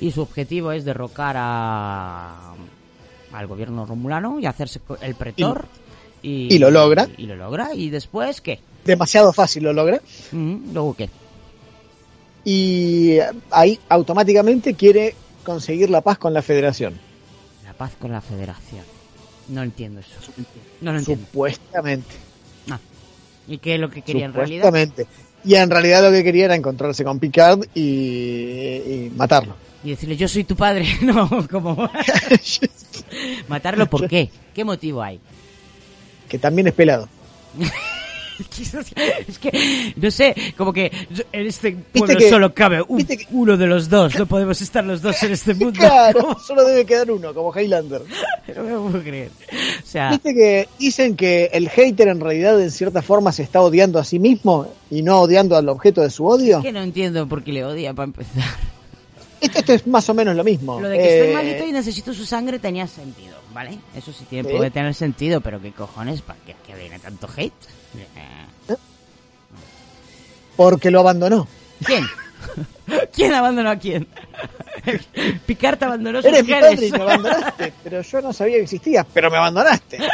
y su objetivo es derrocar a, al gobierno romulano y hacerse el pretor. Y, y lo logra. Y, lo logra. ¿Y después qué? Demasiado fácil lo logra. Mm, ¿Luego qué? Y ahí automáticamente quiere conseguir la paz con la federación. La paz con la federación. No entiendo eso. No lo entiendo. Supuestamente. Ah. ¿Y qué es lo que quería en realidad? Supuestamente. Y en realidad lo que quería era encontrarse con Picard y, y matarlo. Y decirle, yo soy tu padre. No, como... Matarlo, ¿por qué? ¿Qué motivo hay? Que también es pelado. es que, no sé, como que en este pueblo que- solo cabe un- uno de los dos. No podemos estar los dos en este mundo. Claro, solo debe quedar uno, como Highlander. No me puedo creer. O sea, Viste que dicen que el hater en realidad en cierta forma se está odiando a sí mismo y no odiando al objeto de su odio. es que no entiendo por qué le odia para empezar. Esto, esto es más o menos lo mismo. Lo de que estoy Eh, malito y necesito su sangre tenía sentido, ¿vale? Eso sí tiene, Sí. puede tener sentido, pero ¿qué cojones? ¿Para qué, qué viene tanto hate? Eh, Porque lo abandonó. ¿Quién? ¿Quién abandonó a quién? Picard te abandonó sus Eres mi padre y me abandonaste, pero yo no sabía que existías, pero me abandonaste.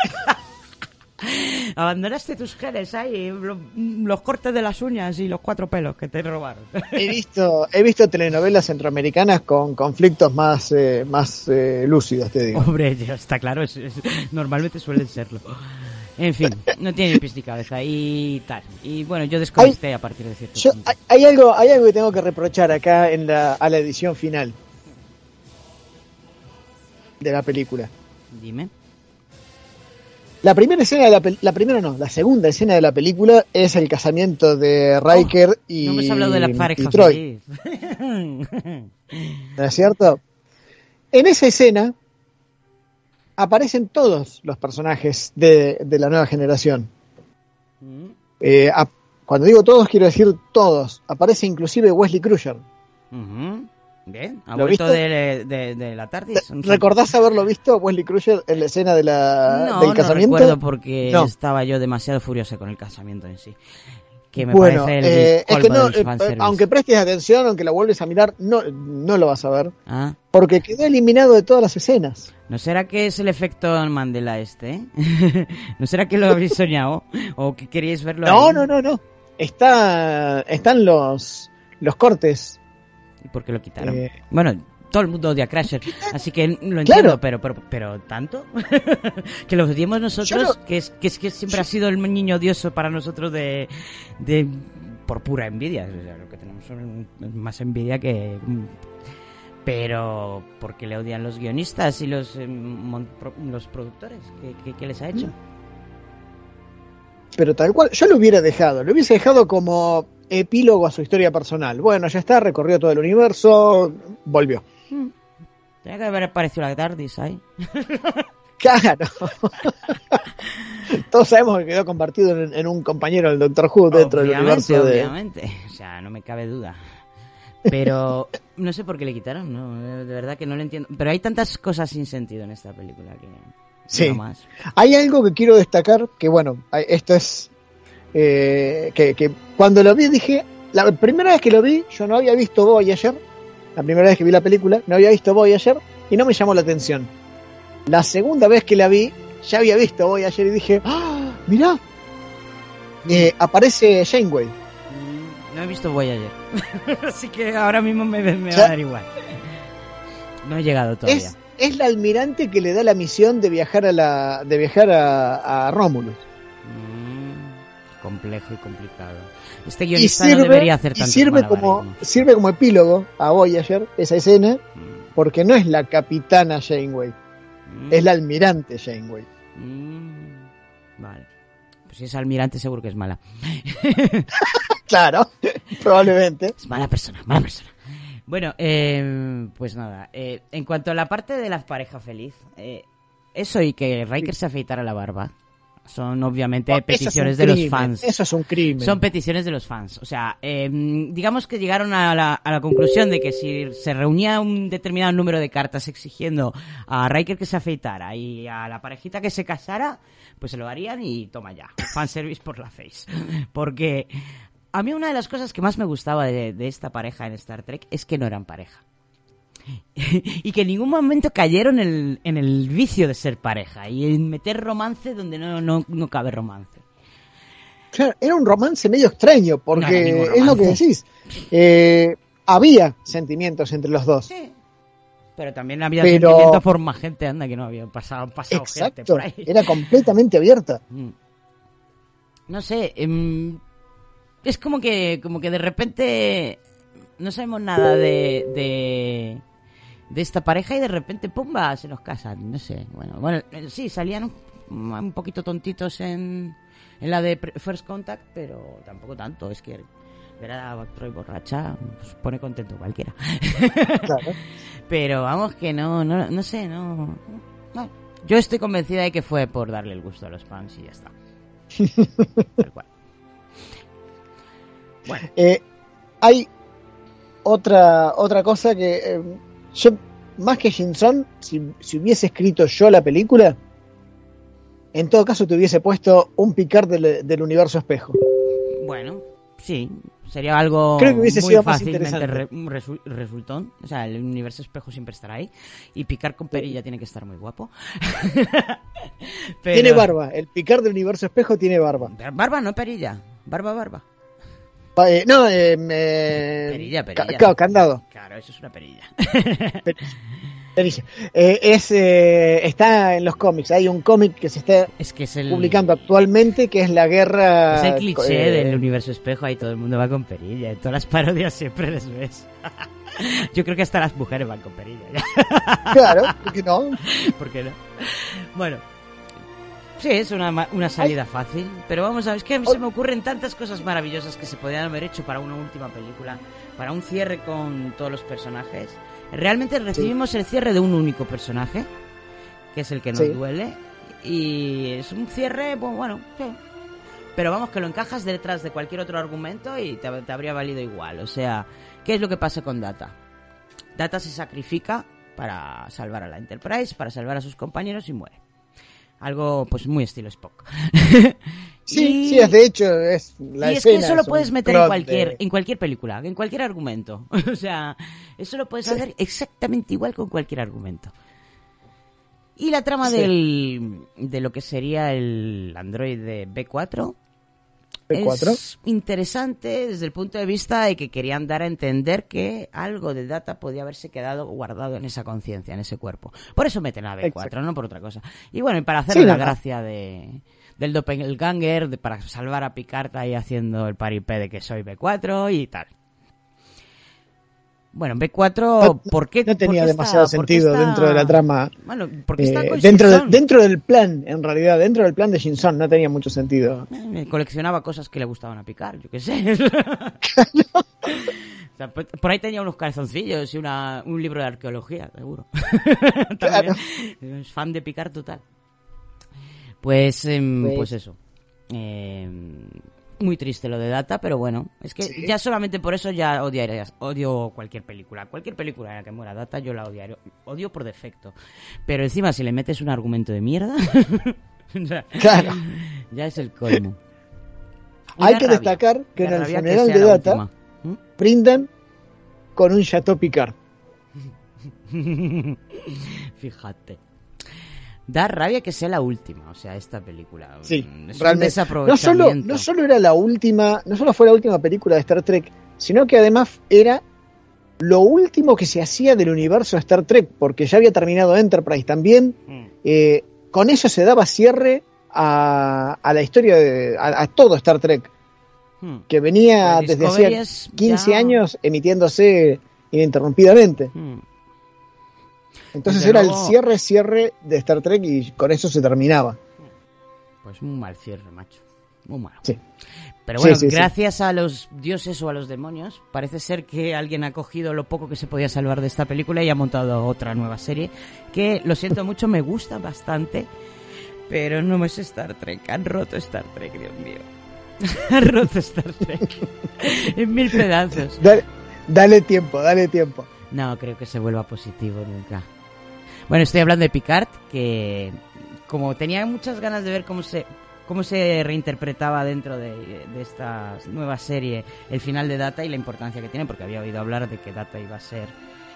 Abandonaste tus genes ahí, lo- los cortes de las uñas y los cuatro pelos que te robaron. He visto, he visto telenovelas centroamericanas con conflictos más, eh, más eh, lúcidos, te digo. Hombre, ya está claro, es- es- normalmente suelen serlo. En fin, no tiene pies ni cabeza y tal. Y bueno, yo desconecté a partir de cierto Yo- punto. hay, hay algo, hay algo que tengo que reprochar acá en la, a la edición final de la película. Dime. La primera escena de la la primera no, la segunda escena de la película es el casamiento de Riker y, Oh, No hemos hablado de la y pareja Troy. ¿no es cierto? En esa escena aparecen todos los personajes de, de la nueva generación. Mm. Eh, a- cuando digo todos, quiero decir todos. Aparece inclusive Wesley Crusher. Bien, ha ¿Lo viste? de, de- de la tarde. ¿Recordás haberlo visto, Wesley Crusher, en la escena de la, No, del no casamiento? recuerdo porque No. estaba yo demasiado furioso con el casamiento en sí. Que me bueno, parece el eh, es que no, eh, fanservice. aunque prestes atención, aunque la vuelves a mirar, no, no lo vas a ver. Ah, Porque quedó eliminado de todas las escenas. ¿No será que es el efecto Mandela este? eh? ¿No será que lo habéis soñado? ¿O que queríais verlo No, ahí? no, no, no. Está, están los, los cortes. ¿Y por qué lo quitaron? Eh, bueno, todo el mundo odia a Crusher, así que lo entiendo, Claro. pero, pero, pero tanto que lo odiemos nosotros, no- que es que es que siempre ha sido el niño odioso para nosotros de, de por pura envidia, o sea, lo que tenemos son más envidia que pero porque le odian los guionistas y los eh, mon- pro- los productores, ¿qué, qué- qué les ha hecho? Pero tal cual, yo lo hubiera dejado, lo hubiese dejado como epílogo a su historia personal. Bueno, ya está, recorrió todo el universo, volvió. Tenía que haber aparecido la TARDIS ahí. Claro. Todos sabemos que quedó compartido en, en un compañero del Doctor Who dentro del universo de. obviamente. O sea, no me cabe duda. Pero no sé por qué le quitaron, no, de verdad que no lo entiendo. Pero hay tantas cosas sin sentido en esta película que Sí. no más. Hay algo que quiero destacar, que bueno, esto es eh, que, que cuando lo vi dije, la primera vez que lo vi, yo no había visto Voyager, la primera vez que vi la película, no había visto Voyager y no me llamó la atención. La segunda vez que la vi, ya había visto Voyager y dije, ¡Ah, mirá, eh, aparece Janeway. No he visto Voyager. Así que ahora mismo me, me va a dar igual. No he llegado todavía. Es, es la almirante que le da la misión de viajar a la, de viajar a, a Romulus. Mm, complejo y complicado. Este y guionista sirve, no debería hacer y tanto sirve como sirve como epílogo a Voyager esa escena Mm. porque no es la capitana Janeway es la almirante Janeway Mm, Vale. Pues si es almirante seguro que es mala. claro probablemente Es mala persona, mala persona. Bueno, eh, pues nada. eh, en cuanto a la parte de la pareja feliz, eh, eso y que Riker se afeitara la barba son obviamente es peticiones de los fans. eso es un crimen Son peticiones de los fans. O sea, eh, digamos que llegaron a la, a la conclusión de que si se reunía un determinado número de cartas exigiendo a Riker que se afeitara y a la parejita que se casara, pues se lo harían y toma ya. Fanservice por la face. Porque a mí una de las cosas que más me gustaba de, de esta pareja en Star Trek es que no eran pareja. y que en ningún momento cayeron en el, en el vicio de ser pareja y en meter romance donde no, no, no cabe romance. Claro, era un romance medio extraño porque es lo que decís Eh, había sentimientos entre los dos Pero también había Pero- sentimiento por más gente, anda, que no había pasado, pasado gente exacto por ahí. era completamente abierta Mm. No sé, em, es como que, como que de repente no sabemos nada de, de, de esta pareja y de repente, pumba, se nos casan, no sé. Bueno, bueno, eh, sí, salían un, un poquito tontitos en, en la de First Contact, pero tampoco tanto, es que ver a Troy borracha pues, pone contento cualquiera. Pero vamos que no, no, no sé, no, no. Yo estoy convencida de que fue por darle el gusto a los fans y ya está. Tal cual. Bueno, Eh, hay otra otra cosa que eh, yo más que Shinson si, si hubiese escrito yo la película en todo caso te hubiese puesto un Picard del, del universo espejo bueno, sí, sería algo Creo que hubiese muy sido fácilmente re- resu- resultón. O sea, el universo espejo siempre estará ahí. Y picar con perilla tiene que estar muy guapo. Pero- tiene barba el Picard del universo espejo tiene barba Barba, no perilla. Barba, barba. Eh, no eh, eh, Perilla, ca- perilla. claro, candado Claro, eso es una perilla. Perilla. Eh, es, eh, está en los cómics. Hay un cómic que se está Es que es el, publicando actualmente que es la guerra. es el cliché eh, del universo espejo. Ahí todo el mundo va con perilla. En todas las parodias siempre les ves. Yo creo que hasta las mujeres van con perilla. Claro, ¿por qué no? ¿Por qué no? Bueno. Sí, es una, una salida fácil, pero vamos a ver, es que se me ocurren tantas cosas maravillosas que se podrían haber hecho para una última película, para un cierre con todos los personajes. Realmente recibimos el cierre de un único personaje, que es el que nos Sí. duele, y es un cierre, pues, bueno, sí. Pero vamos, que lo encajas detrás de cualquier otro argumento y te, te habría valido igual. O sea, ¿qué es lo que pasa con Data? Data se sacrifica para salvar a la Enterprise, para salvar a sus compañeros y muere. Algo, pues, muy estilo Spock. Sí, Y- sí, es de hecho, es la y es que eso lo puedes meter en cualquier, de- en cualquier película, en cualquier argumento. o sea, eso lo puedes hacer exactamente igual con cualquier argumento. Y la trama Sí. del, de lo que sería el androide B4 B4. Es interesante desde el punto de vista de que querían dar a entender que algo de data podía haberse quedado guardado en esa conciencia, en ese cuerpo. Por eso meten a B4, Exacto. no por otra cosa. Y bueno, y para hacer Sí, la gracia de del doppelganger, de- para salvar a Picard ahí haciendo el paripé de que soy B4 y tal. Bueno, B4, ¿por qué? No tenía qué demasiado está- sentido está- dentro de la trama. Bueno, porque está Eh, con dentro, de- dentro, del, plan, en realidad, dentro del plan de Shinson no tenía mucho sentido. Eh, coleccionaba cosas que le gustaban a Picard, yo qué sé. O sea, por ahí tenía unos calzoncillos y una, un libro de arqueología, seguro. También. Es fan de Picard total. Pues, em, Pues- pues eso. Em, muy triste lo de Data, pero bueno, es que Sí. ya solamente por eso ya odiaría, odio cualquier película. Cualquier película en la que muera Data yo la odiaría, odio por defecto. Pero encima si le metes un argumento de mierda, sea, Claro. ya es el colmo. Hay que rabia, destacar que en el funeral de Data última. brindan con un Chateau Picard. Fíjate. Da rabia que sea la última, o sea, esta película. Sí, Mm, es un. No solo, desaprovechamiento. no solo era la última, no solo fue la última película de Star Trek, sino que además era lo último que se hacía del universo de Star Trek, porque ya había terminado Enterprise también. Mm. Eh, con eso se daba cierre a, a la historia de a, a todo Star Trek, Hmm. que venía desde hacía es 15 ya- años emitiéndose ininterrumpidamente. Hmm. Entonces era luego- el cierre, cierre de Star Trek y con eso se terminaba. Pues muy mal cierre, macho. Muy malo. Sí. Pero bueno, sí, sí. gracias a los dioses o a los demonios, parece ser que alguien ha cogido lo poco que se podía salvar de esta película y ha montado otra nueva serie que, lo siento mucho, me gusta bastante, pero no es Star Trek. Han roto Star Trek, Dios mío. Han roto Star Trek en mil pedazos. Dale, dale tiempo, dale tiempo. No, creo que se vuelva positivo nunca. Bueno, estoy hablando de Picard, que como tenía muchas ganas de ver cómo se cómo se reinterpretaba dentro de, de esta nueva serie el final de Data y la importancia que tiene, porque había oído hablar de que Data iba a ser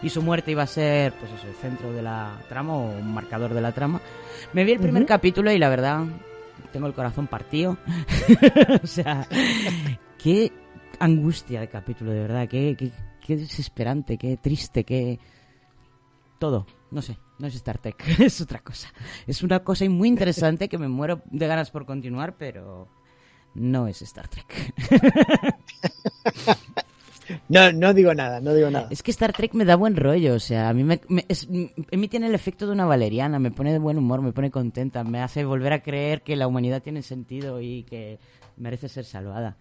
y su muerte iba a ser, pues eso, el centro de la trama o un marcador de la trama. Me vi el primer capítulo y la verdad tengo el corazón partido. o sea, qué angustia de capítulo, de verdad, qué, qué, qué desesperante, qué triste, qué... Todo, no sé, no es Star Trek, es otra cosa. Es una cosa muy interesante que me muero de ganas por continuar, pero no es Star Trek. No, no digo nada, no digo nada. Es que Star Trek me da buen rollo, o sea, a mí me, me- es- en mí tiene el efecto de una valeriana, me pone de buen humor, me pone contenta, me hace volver a creer que la humanidad tiene sentido y que merece ser salvada.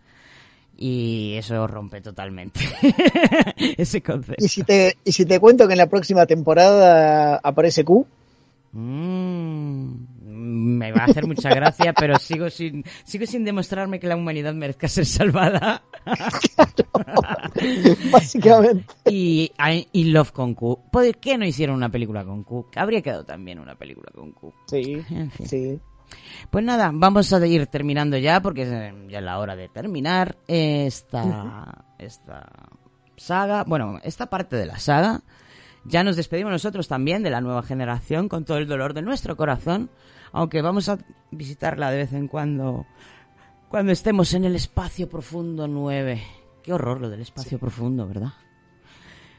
Y eso rompe totalmente ese concepto. ¿Y si, te, y si te cuento que en la próxima temporada aparece Q, Mm, me va a hacer mucha gracia, pero sigo sin sigo sin demostrarme que la humanidad merezca ser salvada. básicamente. y, I- y Love con Q. ¿Por qué no hicieron una película con Q? Habría quedado también una película con Q. Sí, En fin. sí. Pues nada, vamos a ir terminando ya porque es eh, ya la hora de terminar esta, esta saga. Bueno, esta parte de la saga. Ya nos despedimos nosotros también de la nueva generación con todo el dolor de nuestro corazón. Aunque vamos a visitarla de vez en cuando cuando estemos en el espacio profundo 9. Qué horror lo del espacio profundo, ¿verdad?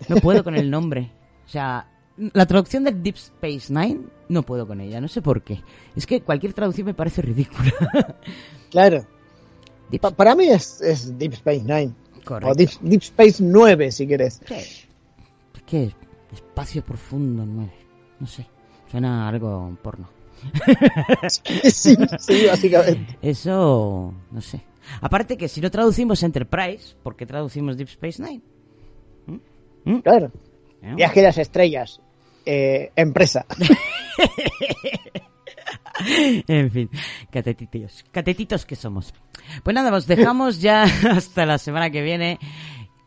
No puedo con el nombre. O sea, la traducción del Deep Space Nine no puedo con ella, no sé por qué. Es que cualquier traducción me parece ridícula. Claro. Pa- para mí es, es Deep Space Nine. Correcto. O Deep, Deep Space 9, si querés. ¿Qué? Espacio profundo 9. No sé. Suena a algo porno. sí, sí, básicamente. Eso, no sé. Aparte que si no traducimos Enterprise, ¿por qué traducimos Deep Space Nine? ¿Mm? Claro. ¿Eh? Viaje a las estrellas. Eh, empresa. en fin, catetitos, catetitos que somos. Pues nada, os dejamos ya hasta la semana que viene,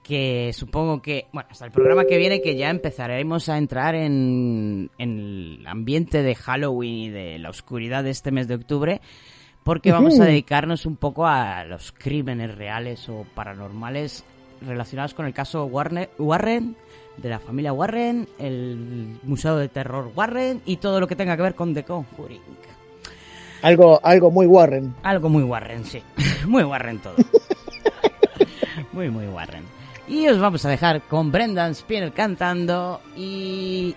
que supongo que, bueno, hasta el programa que viene que ya empezaremos a entrar en, en el ambiente de Halloween y de la oscuridad de este mes de octubre, porque vamos a dedicarnos un poco a los crímenes reales o paranormales relacionados con el caso Warner, Warren, de la familia Warren, el Museo de Terror Warren y todo lo que tenga que ver con The Conjuring. Algo, algo muy Warren. Algo muy Warren, sí. muy Warren todo. muy, muy Warren. Y os vamos a dejar con Brendan Spinell cantando y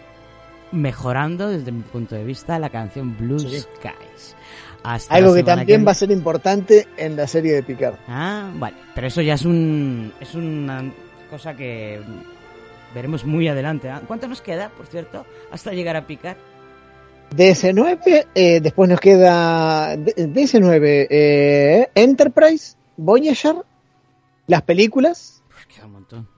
mejorando desde mi punto de vista la canción Blue Sí. Skies. Hasta Algo que también va a ser importante en la serie de Picard. Ah, vale. Pero eso ya es un es una cosa que veremos muy adelante. ¿ah? ¿Cuánto nos queda, por cierto, hasta llegar a picar? DS9, eh, después nos queda D- DS9, eh, Enterprise, Voyager, las películas Queda un montón.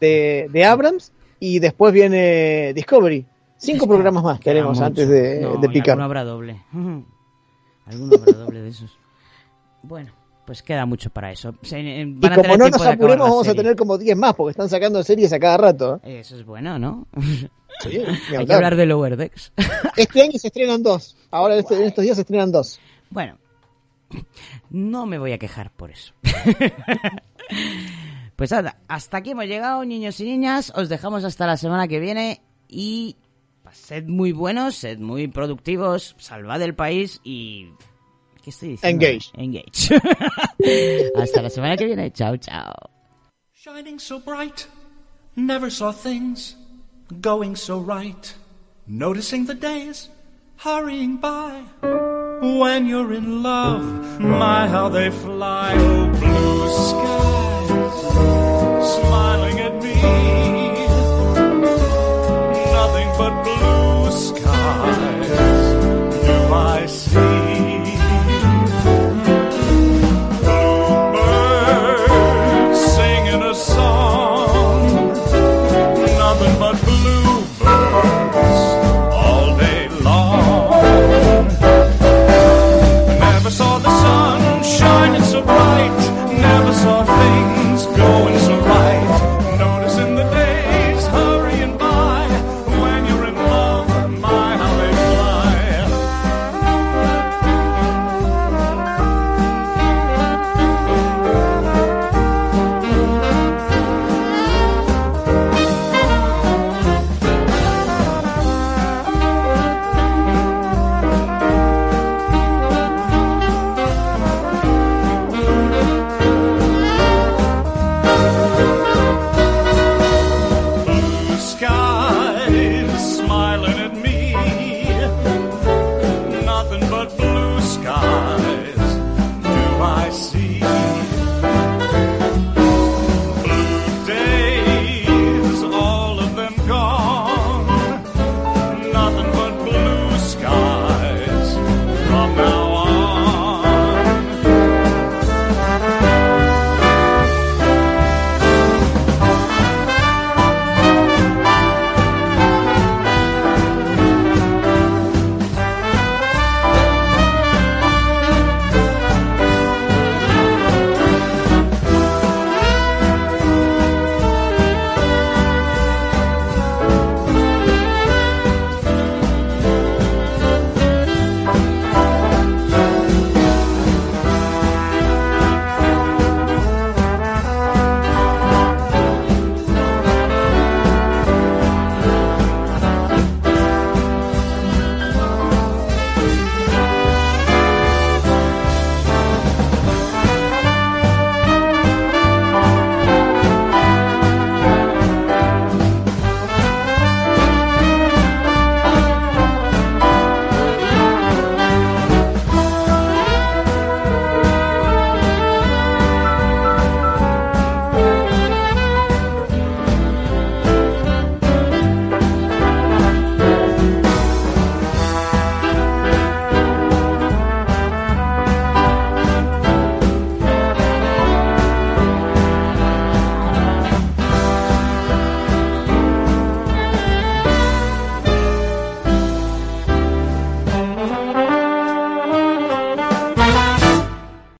de, de Abrams y después viene Discovery. Cinco programas más Queda antes de, No, de y Picard. Alguno habrá doble. Alguno habrá doble de esos. Bueno, pues queda mucho para eso. Se- eh, Y a como no nos apuremos, vamos a tener como 10 más, porque están sacando series a cada rato. Eso es bueno, ¿no? Sí, Hay que hablar. hablar de Lower Decks. Este año se estrenan dos. Ahora este- en estos días se estrenan dos. Bueno, no me voy a quejar por eso. pues nada, hasta aquí hemos llegado, niños y niñas. Os dejamos hasta la semana que viene y sed muy buenos, sed muy productivos, salvad el país y... ¿Qué estoy diciendo? Engage. Engage. hasta la semana que viene. Chao, chao. Shining so bright, never saw things going so right. Noticing the days hurrying by. When you're in love, my how they fly. Oh, blue skies, smiling